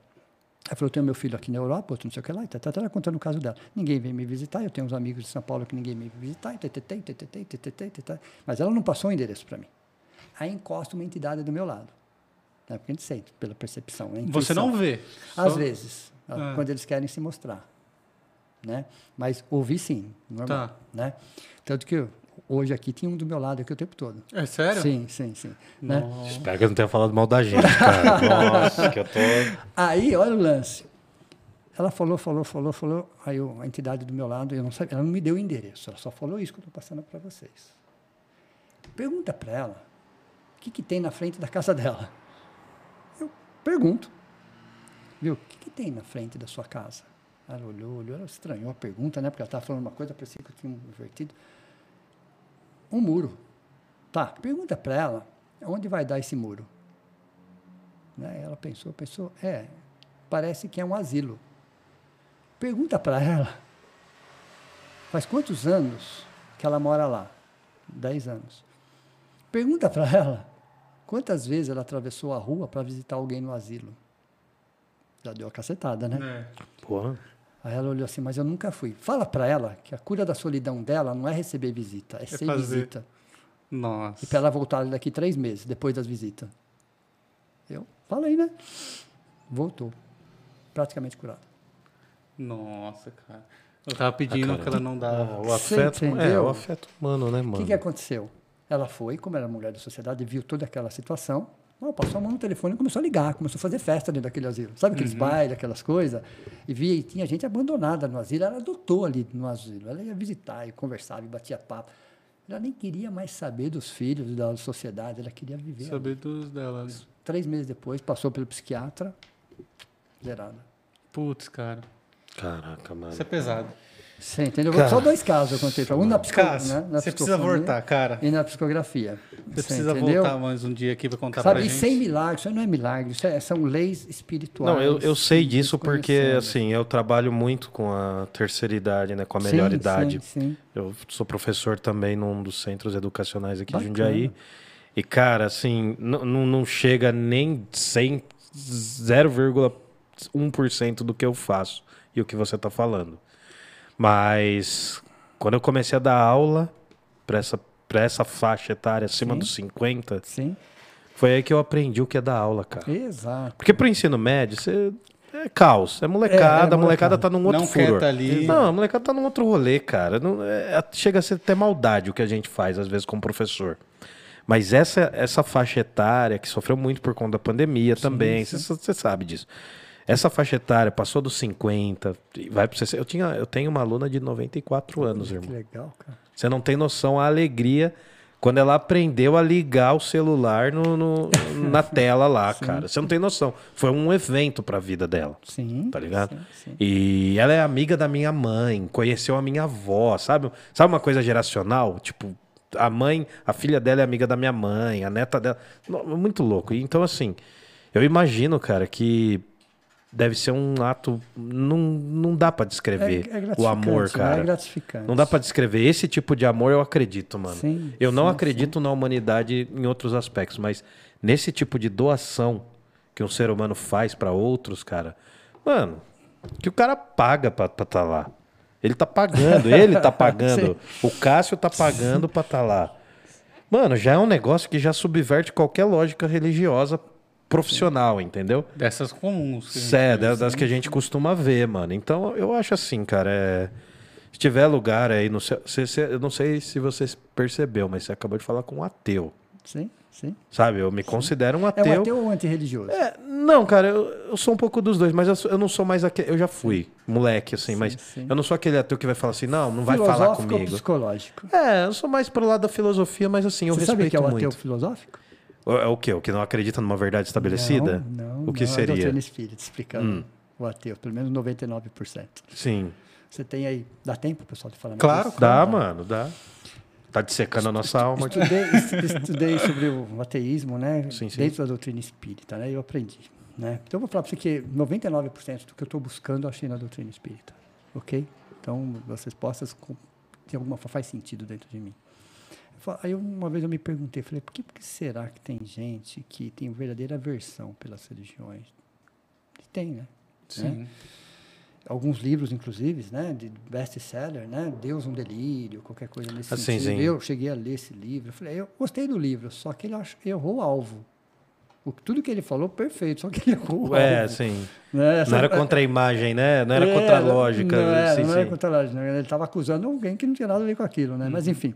Ela falou, eu tenho meu filho aqui na Europa, outro não sei o que lá, e tá, tá, tá, ela contando o caso dela. Ninguém vem me visitar, eu tenho uns amigos de São Paulo que ninguém vem me visitar, e tetetê, tetetê, tetetê, tetetê. mas ela não passou o endereço para mim. Aí encosta uma entidade do meu lado. Né? Porque a gente sente, pela percepção. né? Você não vê. Às Só- vezes, Ah. quando eles querem se mostrar. Né? Mas ouvir sim, normal. Tá. Né? Tanto que eu- hoje aqui tinha um do meu lado aqui o tempo todo. É sério? Sim, sim, sim. Né? Espero que eu não tenha falado mal da gente, cara. Nossa, que eu tô. Aí, olha o lance. Ela falou, falou, falou, falou. Aí eu- a entidade do meu lado, eu não sabia, ela não me deu o endereço, ela só falou isso que eu estou passando para vocês. Pergunta para ela o que, que tem na frente da casa dela. Eu pergunto. Viu, o que, que tem na frente da sua casa? Ela olhou, olhou, ela estranhou a pergunta, né? Porque ela estava falando uma coisa, parecia que eu tinha invertido. Um muro. Tá, pergunta para ela onde vai dar esse muro. Né? Ela pensou, pensou, é, parece que é um asilo. Pergunta para ela, faz quantos anos que ela mora lá? Dez anos. Pergunta para ela, quantas vezes ela atravessou a rua para visitar alguém no asilo? Já deu a cacetada, né? É. Porra. Aí ela olhou assim, mas eu nunca fui. Fala para ela que a cura da solidão dela não é receber visita, é, ser fazer. visita. Nossa. E para ela voltar daqui três meses, depois das visitas. Eu falei, né? Voltou. Praticamente curado. Nossa, cara. Eu tava pedindo cara. que ela não dava. O afeto, é, o afeto humano, né, O mano? que, que aconteceu? Ela foi, como era mulher da sociedade, viu toda aquela situação. Não, passou a mão no telefone e começou a ligar, começou a fazer festa dentro daquele asilo. Sabe aqueles bailes, aquelas coisas? E via, e tinha gente abandonada no asilo. Ela adotou ali no asilo. Ela ia visitar e conversava e batia papo. Ela nem queria mais saber dos filhos, da sociedade. Ela queria viver. ali. Saber dos dela. Três meses depois, passou pelo psiquiatra, zerada. Putz, cara. Caraca, mano. Isso é pesado. Você entendeu? Cara. Só dois casos eu contei para um na, psico, Cássio, né, na você precisa voltar, cara. E na psicografia. Você precisa entendeu? voltar mais um dia aqui pra contar Sabe, pra e gente. sem milagre, isso não é milagre, isso é- são leis espirituais. Não, eu, eu sei disso porque, assim, eu trabalho muito com a terceira idade, né? Com a melhor Sim, idade. Sim, sim. Eu sou professor também num dos centros educacionais aqui Bacana. de Jundiaí. E, cara, assim, não, não não chega nem 100, 0,1% do que eu faço e o que você está falando. Mas quando eu comecei a dar aula para essa, pra essa faixa etária acima Sim. dos 50, Sim, foi aí que eu aprendi o que é dar aula, cara. exato. Porque pro ensino médio, você. É caos, é molecada, É, é a molecada tá num outro Não furor. tá ali. Não, a molecada tá num outro rolê, cara. Não, é- chega a ser até maldade o que a gente faz, às vezes, como professor. Mas essa, essa faixa etária, que sofreu muito por conta da pandemia também, você você sabe disso. Essa faixa etária passou dos 50, e vai pro 60. Eu, tinha, eu tenho uma aluna de 94 anos, Que irmão. legal, cara. Você não tem noção a alegria quando ela aprendeu a ligar o celular no, no- na tela lá, cara. Você não tem noção. Foi um evento pra vida dela. Sim. Tá ligado? Sim, sim. E ela é amiga da minha mãe, conheceu a minha avó, sabe? Sabe uma coisa geracional? Tipo, a mãe, a filha dela é amiga da minha mãe, a neta dela. Muito louco. E Então, assim, eu imagino, cara, que deve ser um ato. Não, não dá pra descrever É- é o amor, né? cara. É gratificante. Não dá pra descrever. Esse tipo de amor eu acredito, mano. Sim, eu não sim, acredito na humanidade em outros aspectos, mas nesse tipo de doação que um ser humano faz pra outros, cara, mano, que o cara paga pra estar tá lá. Ele tá pagando, ele tá pagando. o Cássio tá pagando pra estar lá. Mano, já é um negócio que já subverte qualquer lógica religiosa profissional, entendeu? Dessas comuns. que É, das, das que a gente costuma ver, mano. Então, eu acho assim, cara, é... se tiver lugar aí no. Você, você- eu não sei se você percebeu, mas você acabou de falar com um ateu, Sim, sim. sabe? Eu me considero um É ateu. um ateu ou antirreligioso? É, não, cara, eu, eu sou um pouco dos dois, mas eu, sou- eu não sou mais aquele... Eu já fui moleque, assim, mas sim. eu não sou aquele ateu que vai falar assim, não, não vai falar Filosófico ou comigo. psicológico? É, eu sou mais pro lado da filosofia, mas assim, eu Você respeito sabe o que é o muito. ateu filosófico? O- É o quê? O que não acredita numa verdade estabelecida? Não, não. o que não, É a seria? Hum. doutrina espírita explicando o ateu, pelo menos 99%. Sim. Você tem aí. Dá tempo, pessoal, de falar Claro, disso? Dá, mano, dá. Tá dissecando a nossa alma. Estudei, est- estudei sobre o ateísmo, né? Sim, sim. Dentro da doutrina espírita, né? Eu aprendi, né? Então, eu vou falar para você que 99% do que eu estou buscando eu achei na doutrina espírita, ok? Então, as respostas, de alguma forma, faz sentido dentro de mim. Aí, uma vez eu me perguntei, falei, por que, por que será que tem gente que tem verdadeira aversão pelas religiões? E tem, né? Sim. Alguns livros, inclusive, né, de best-seller, né, Deus um delírio, qualquer coisa nesse Ah, sim, sentido. sim. Eu cheguei a ler esse livro, eu falei, eu gostei do livro, só que ele errou o alvo. O, tudo que ele falou, perfeito, só que ele errou o É, sim. Né, essa- Não era contra a imagem, né? Não era É, contra a lógica. Não, era, sim, não era sim. contra a lógica. né? Ele estava acusando alguém que não tinha nada a ver com aquilo, né? Uhum. Mas, enfim.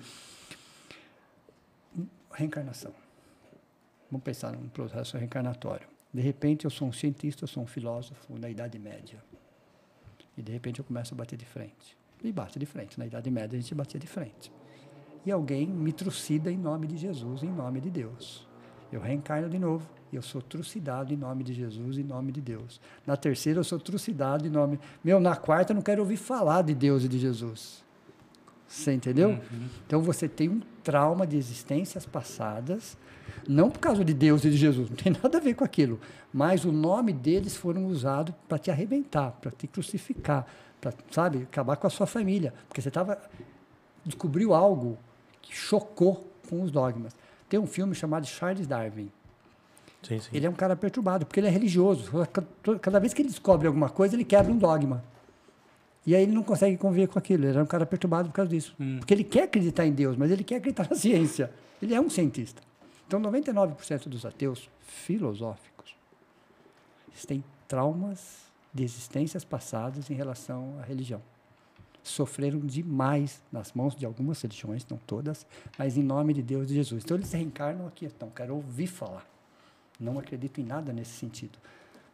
Reencarnação. Vamos pensar num processo reencarnatório. De repente, eu sou um cientista, eu sou um filósofo da Idade Média. E, de repente, eu começo a bater de frente. E bate de frente. Na Idade Média, a gente batia de frente. E alguém me trucida em nome de Jesus, em nome de Deus. Eu reencarno de novo e eu sou trucidado em nome de Jesus, em nome de Deus. Na terceira, eu sou trucidado em nome. Meu, na quarta, eu não quero ouvir falar de Deus e de Jesus. Você entendeu? Então você tem um trauma de existências passadas, não por causa de Deus e de Jesus, não tem nada a ver com aquilo, mas o nome deles foram usados para te arrebentar, para te crucificar, para, sabe, acabar com a sua família, porque você estava descobriu algo que chocou com os dogmas. Tem um filme chamado Charles Darwin. Sim, sim. Ele é um cara perturbado, porque ele é religioso. Cada vez que ele descobre alguma coisa, ele quebra um dogma. E aí ele não consegue conviver com aquilo. Ele é um cara perturbado por causa disso. Porque ele quer acreditar em Deus, mas ele quer acreditar na ciência. Ele é um cientista. Então, 99% dos ateus filosóficos têm traumas de existências passadas em relação à religião. Sofreram demais nas mãos de algumas religiões, não todas, mas em nome de Deus e de Jesus. Então, eles reencarnam aqui. Então, quero ouvir falar. Não acredito em nada nesse sentido.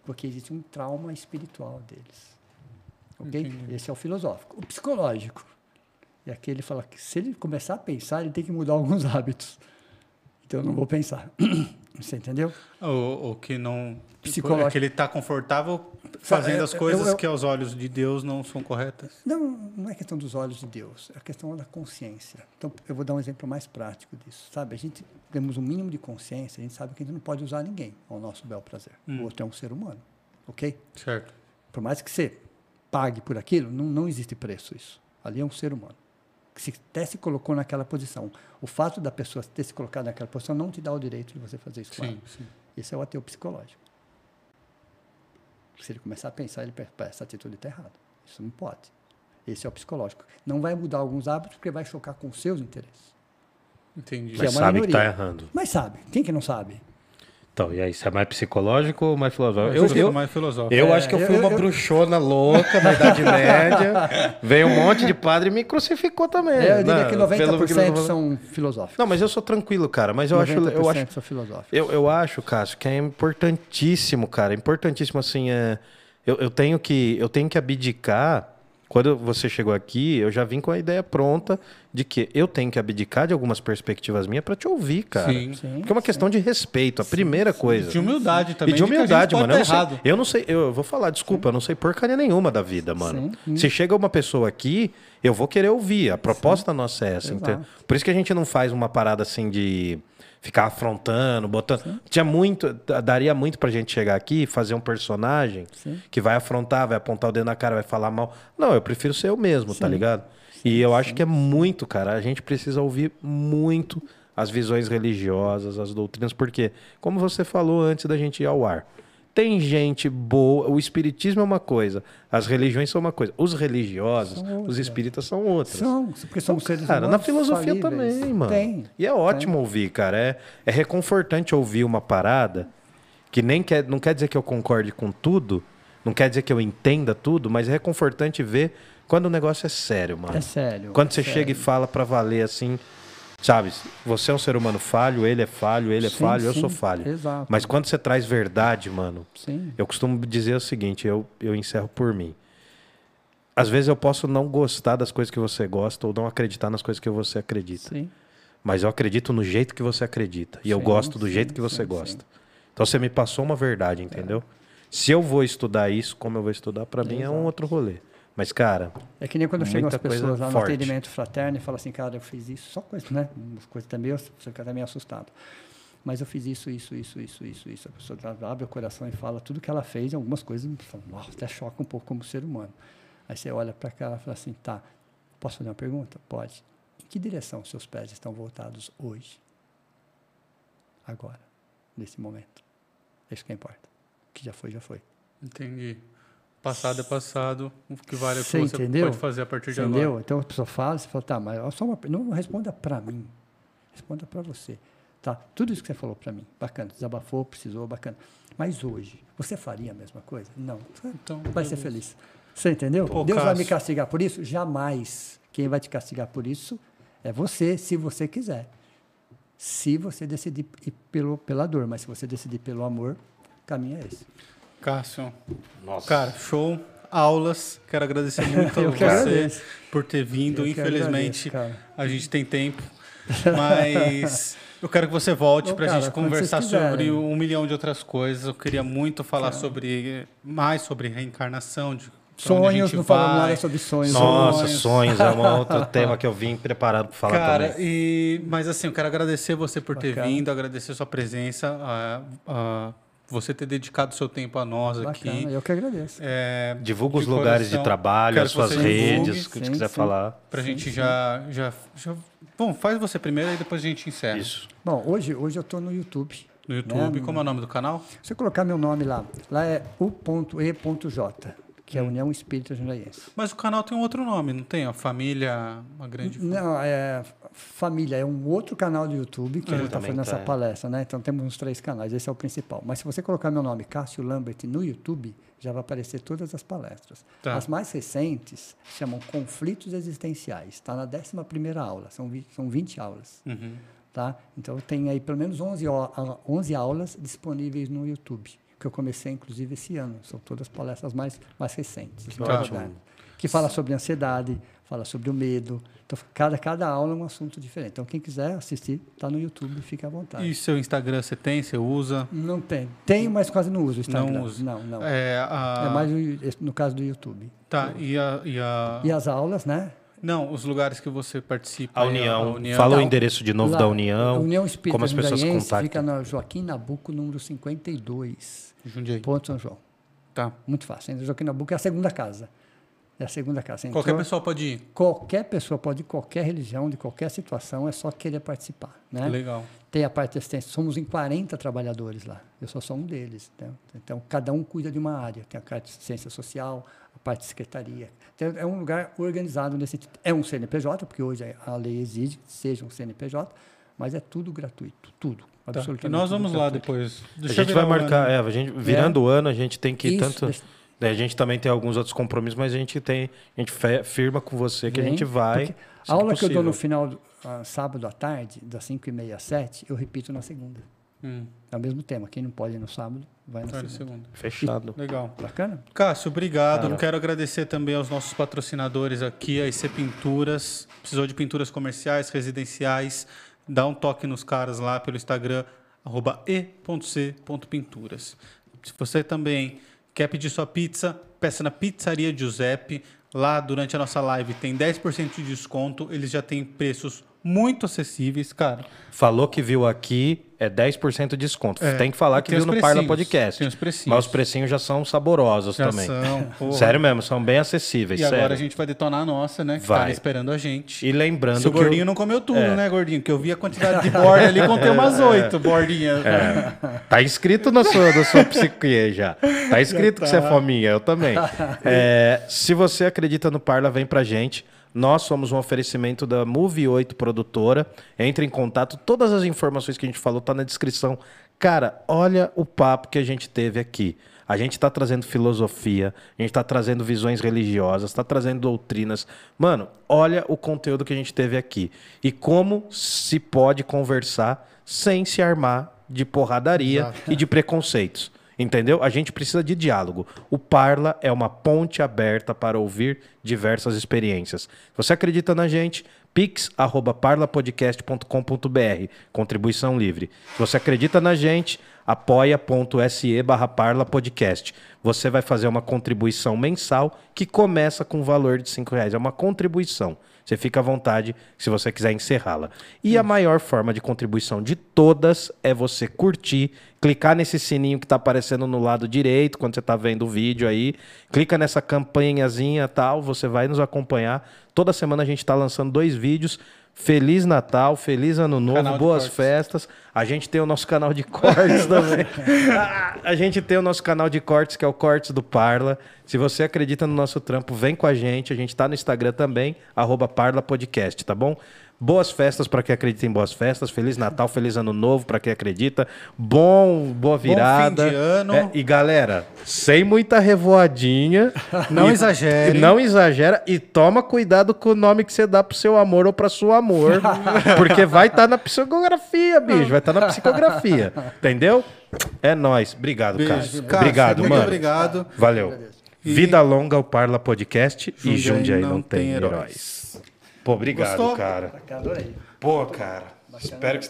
Porque existe um trauma espiritual deles. Ok? Entendi. Esse é o filosófico. O psicológico. E aqui ele fala que se ele começar a pensar, ele tem que mudar alguns hábitos. Então, eu não vou pensar. Você entendeu? O, que não. Psicológico. É que ele está confortável fazendo eu- as coisas eu- eu- que aos olhos de Deus não são corretas. Não, não é questão dos olhos de Deus, é a questão da consciência. Então, eu vou dar um exemplo mais prático disso. Sabe, a gente temos um mínimo de consciência, a gente sabe que a gente não pode usar ninguém ao nosso bel prazer. O outro é um ser humano, ok? Certo. Por mais que você pague por aquilo, não, não existe preço isso. Ali é um ser humano. Que se até se colocou naquela posição. O fato da pessoa ter se colocado naquela posição não te dá o direito de você fazer isso com ela. Sim, sim. Esse é o ateu psicológico. Se ele começar a pensar, ele pensa, "Pá, essa atitude está errada. Isso não pode. Esse é o psicológico. Não vai mudar alguns hábitos porque vai chocar com os seus interesses. Entendi. Que Mas é sabe que tá minoria. errando. Mas sabe, quem que não sabe? Então, e aí, você é mais psicológico ou mais filosófico? Eu, Eu, mais filosófico. eu É, acho que eu fui eu- uma eu- bruxona louca na Idade Média. Veio um monte de padre e me crucificou também. É, eu diria né? que Pelo 90% que- são filosóficos. Não, mas eu sou tranquilo, cara. Mas eu acho, 90% eu acho, são filosóficos. eu, eu acho, Cássio, que é importantíssimo, cara. Importantíssimo, assim, é... Eu, eu, tenho que, eu tenho que abdicar... Quando você chegou aqui, eu já vim com a ideia pronta de que eu tenho que abdicar de algumas perspectivas minhas pra te ouvir, cara. Sim. Sim, Porque é uma sim. questão de respeito, a primeira coisa. De humildade também. E de humildade, mano. Eu não, sei, eu não sei, eu vou falar, desculpa, eu não sei porcaria nenhuma da vida, mano. Sim. Se chega uma pessoa aqui, eu vou querer ouvir. A proposta nossa é essa? Por isso que a gente não faz uma parada assim de ficar afrontando, botando. Tinha muito, da- daria muito pra gente chegar aqui e fazer um personagem Sim. que vai afrontar, vai apontar o dedo na cara, vai falar mal. Não, eu prefiro ser eu mesmo, tá Sim. ligado? e eu acho que é muito, cara. A gente precisa ouvir muito as visões religiosas, as doutrinas, porque, como você falou antes da gente ir ao ar, tem gente boa, o espiritismo é uma coisa, as religiões são uma coisa, os religiosos, São os espíritas são outras. São, porque somos Então, seres cara, na filosofia falíveis. também, mano. Tem. E é ótimo ouvir, cara. É, é reconfortante ouvir uma parada que nem quer, não quer dizer que eu concorde com tudo, não quer dizer que eu entenda tudo, mas é reconfortante ver quando o negócio é sério, mano. É sério. Quando é você sério. chega e fala pra valer assim, sabe? Você é um ser humano falho, ele é falho, ele é Sim, falho, eu sim, sou falho. Exato. Mas quando você traz verdade, mano, Sim. eu costumo dizer o seguinte, eu, eu encerro por mim. Às vezes eu posso não gostar das coisas que você gosta ou não acreditar nas coisas que você acredita. Sim. Mas eu acredito no jeito que você acredita. E eu gosto do jeito que você gosta. Então você me passou uma verdade, entendeu? Se eu vou estudar isso, como eu vou estudar, pra mim é um Exato. outro rolê. Mas, cara, É que nem quando chegam as coisa pessoas lá no forte. atendimento fraterno e falam assim, cara, eu fiz isso, só coisa, né? Umas coisas também, eu- você fica até meio assustado. Mas eu fiz isso, isso, isso, isso, isso, isso. A pessoa abre o coração e fala tudo que ela fez, e algumas coisas até choca um pouco como ser humano. Aí você olha para cá e fala assim, tá, posso fazer uma pergunta? Pode. Em que direção seus pés estão voltados hoje? Agora, nesse momento. É isso que importa. O que já foi, já foi. Entendi. Passado é passado. O que vale é o que Você entendeu? pode fazer a partir de Entendeu? agora. Então a pessoa fala, você fala, tá, mas só uma, não responda para mim, responda para você. Tá? Tudo isso que você falou para mim, bacana, desabafou, precisou, bacana. Mas hoje, você faria a mesma coisa? Não. Então, vai ser feliz. Você entendeu? Pô, Deus vai me castigar por isso? Jamais. Quem vai te castigar por isso é você, se você quiser. Se você decidir ir pelo, pela dor, mas se você decidir pelo amor, o caminho é esse. Cássio, Nossa. cara, show. Aulas. Quero agradecer muito a você agradeço. por ter vindo. Eu Infelizmente, agradeço, a gente tem tempo. Mas eu quero que você volte para a cara, gente conversar sobre um milhão de outras coisas. Eu queria muito falar sobre mais sobre reencarnação, de pra onde a Sonhos, gente não falamos vai. nada sobre sonhos. Nossa, Sonhos. sonhos é um outro tema que eu vim preparado para falar Cara, também. e, mas assim, eu quero agradecer você por ter Bacana. vindo, agradecer sua presença, a, a você ter dedicado seu tempo a nós Bacana, aqui. eu que agradeço. É, Divulga os de lugares de coração, trabalho, quero as suas você redes, o que você quiser sim. falar. Pra Sim, gente sim. já, já, já. Bom, faz você primeiro e depois a gente encerra. Isso. Bom, hoje, hoje eu estou no YouTube. No YouTube, Né? como é o nome do canal? Se eu colocar meu nome lá, lá é u.e.j, que é Hum. União Espírita Jundiaiense. Mas o canal tem um outro nome, não tem? A família, uma grande. Não, é Família, é um outro canal do YouTube que a gente está fazendo essa tá. palestra, né? Então temos uns três canais, esse é o principal. Mas se você colocar meu nome, Cássio Lambert, no YouTube, já vai aparecer todas as palestras. Tá. As mais recentes chamam Conflitos Existenciais, está na 11 primeira aula, são, vi- são 20 aulas. Uhum. Tá? Então tem aí pelo menos 11, au- a- 11 aulas disponíveis no YouTube, que eu comecei inclusive esse ano. São todas palestras mais, mais recentes. Que ótimo. Que fala sobre ansiedade, fala sobre o medo. Então cada, cada aula é um assunto diferente. Então quem quiser assistir, está no YouTube, fique à vontade. E seu Instagram você tem? Você usa? Não tem. Tenho, mas quase não uso o Instagram. Não usa. Não, não. É, É, a... mais o- no caso do YouTube. Tá, e a. E a... E as aulas, né? Não, os lugares que você participa. A aí, União. União. Fala o endereço de novo Lá, da União. União Espírita como as pessoas contactam. Fica na Joaquim Nabuco, número 52, Jundiaí. Ponto São João. Tá. Muito fácil. Entra Joaquim Nabuco é a segunda casa. É a segunda casa. Você Qualquer entrou, pessoa pode ir. qualquer pessoa pode ir, qualquer religião, de qualquer situação, é só querer participar. Né? Legal. Tem a parte de assistência. Somos em 40 trabalhadores lá. Eu só sou um deles. né? Então, cada um cuida de uma área. Tem a parte de assistência social, a parte de secretaria. Então, é um lugar organizado nesse sentido. É um CNPJ, porque hoje a lei exige que seja um CNPJ, mas é tudo gratuito. Tudo. Tá. Absolutamente E nós vamos lá gratuito. depois. A Deixa eu gente vai marcar, é, a gente, virando o ano, a gente tem que Isso, tanto. deixa- né, a gente também tem alguns outros compromissos, mas a gente tem. A gente fe- firma com você que a Vem, gente vai. A aula que eu dou no final, do, ah, sábado à tarde, das 5 e meia às 7, eu repito na segunda. Hum, É o mesmo tema. Quem não pode ir no sábado, vai na de segunda. segunda. Fechado. Legal. Bacana? Cássio, obrigado. Cara. Quero agradecer também aos nossos patrocinadores aqui, a IC Pinturas. Precisou de pinturas comerciais, residenciais? Dá um toque nos caras lá pelo Instagram, arroba e.c.pinturas. Se você também quer pedir sua pizza, peça na Pizzaria Giuseppe. Lá, durante a nossa live, tem 10% de desconto. Eles já têm preços muito acessíveis, cara. Falou que viu aqui, é 10% de desconto. É. Tem que falar que Tem viu no Parla Podcast. tem os precinhos. Mas os precinhos já são saborosos Já também. são. Sério mesmo, são bem acessíveis. E sério. agora a gente vai detonar a nossa, né? Que Vai. tá esperando a gente. E lembrando Se o que gordinho eu- não comeu tudo, É. né, gordinho? Que eu vi a quantidade de borda ali, contei umas oito bordinhas. Tá inscrito na sua, na sua psique já. Tá escrito que você é tá. fominha, eu também. É, se você acredita no Parla, vem pra gente. Nós somos um oferecimento da Move 8 Produtora. Entre em contato. Todas as informações que a gente falou tá na descrição. Cara, olha o papo que a gente teve aqui. A gente está trazendo filosofia, a gente está trazendo visões religiosas, está trazendo doutrinas. Mano, olha o conteúdo que a gente teve aqui. E como se pode conversar sem se armar de porradaria e de preconceitos. Entendeu? A gente precisa de diálogo. O Parla é uma ponte aberta para ouvir diversas experiências. Você acredita na gente, pix@parlapodcast.com.br, contribuição livre. Se você acredita na gente, apoia.se barra parlapodcast. Você vai fazer uma contribuição mensal que começa com o valor de cinco reais. É uma contribuição. Você fica à vontade se você quiser encerrá-la. E a maior forma de contribuição de todas é você curtir, clicar nesse sininho que está aparecendo no lado direito quando você está vendo o vídeo aí. Clica nessa campanhazinha tal, você vai nos acompanhar. Toda semana a gente está lançando dois vídeos. Feliz Natal, feliz Ano Novo, boas cortes. festas. A gente tem o nosso canal de cortes também. A gente tem o nosso canal de cortes, que é o Cortes do Parla. Se você acredita no nosso trampo, vem com a gente. A gente tá no Instagram também, arroba Parla Podcast, tá bom? Boas festas para quem acredita em boas festas. Feliz Natal, feliz Ano Novo para quem acredita. Bom, boa virada. de ano. É, e galera, sem muita revoadinha. Não E- exagere. Não exagera e toma cuidado com o nome que você dá pro seu amor ou pra sua amor, porque vai estar na psicografia, bicho, vai estar na psicografia, entendeu? É nóis. Obrigado. Cássio. Cássio, Obrigado, muito mano. obrigado. Valeu. E- Vida longa ao Parla Podcast e Jundiaí Jundiaí não, não tem tem heróis. heróis. Pô, obrigado, Gostou? cara. Adorei. Pô, cara. Espero que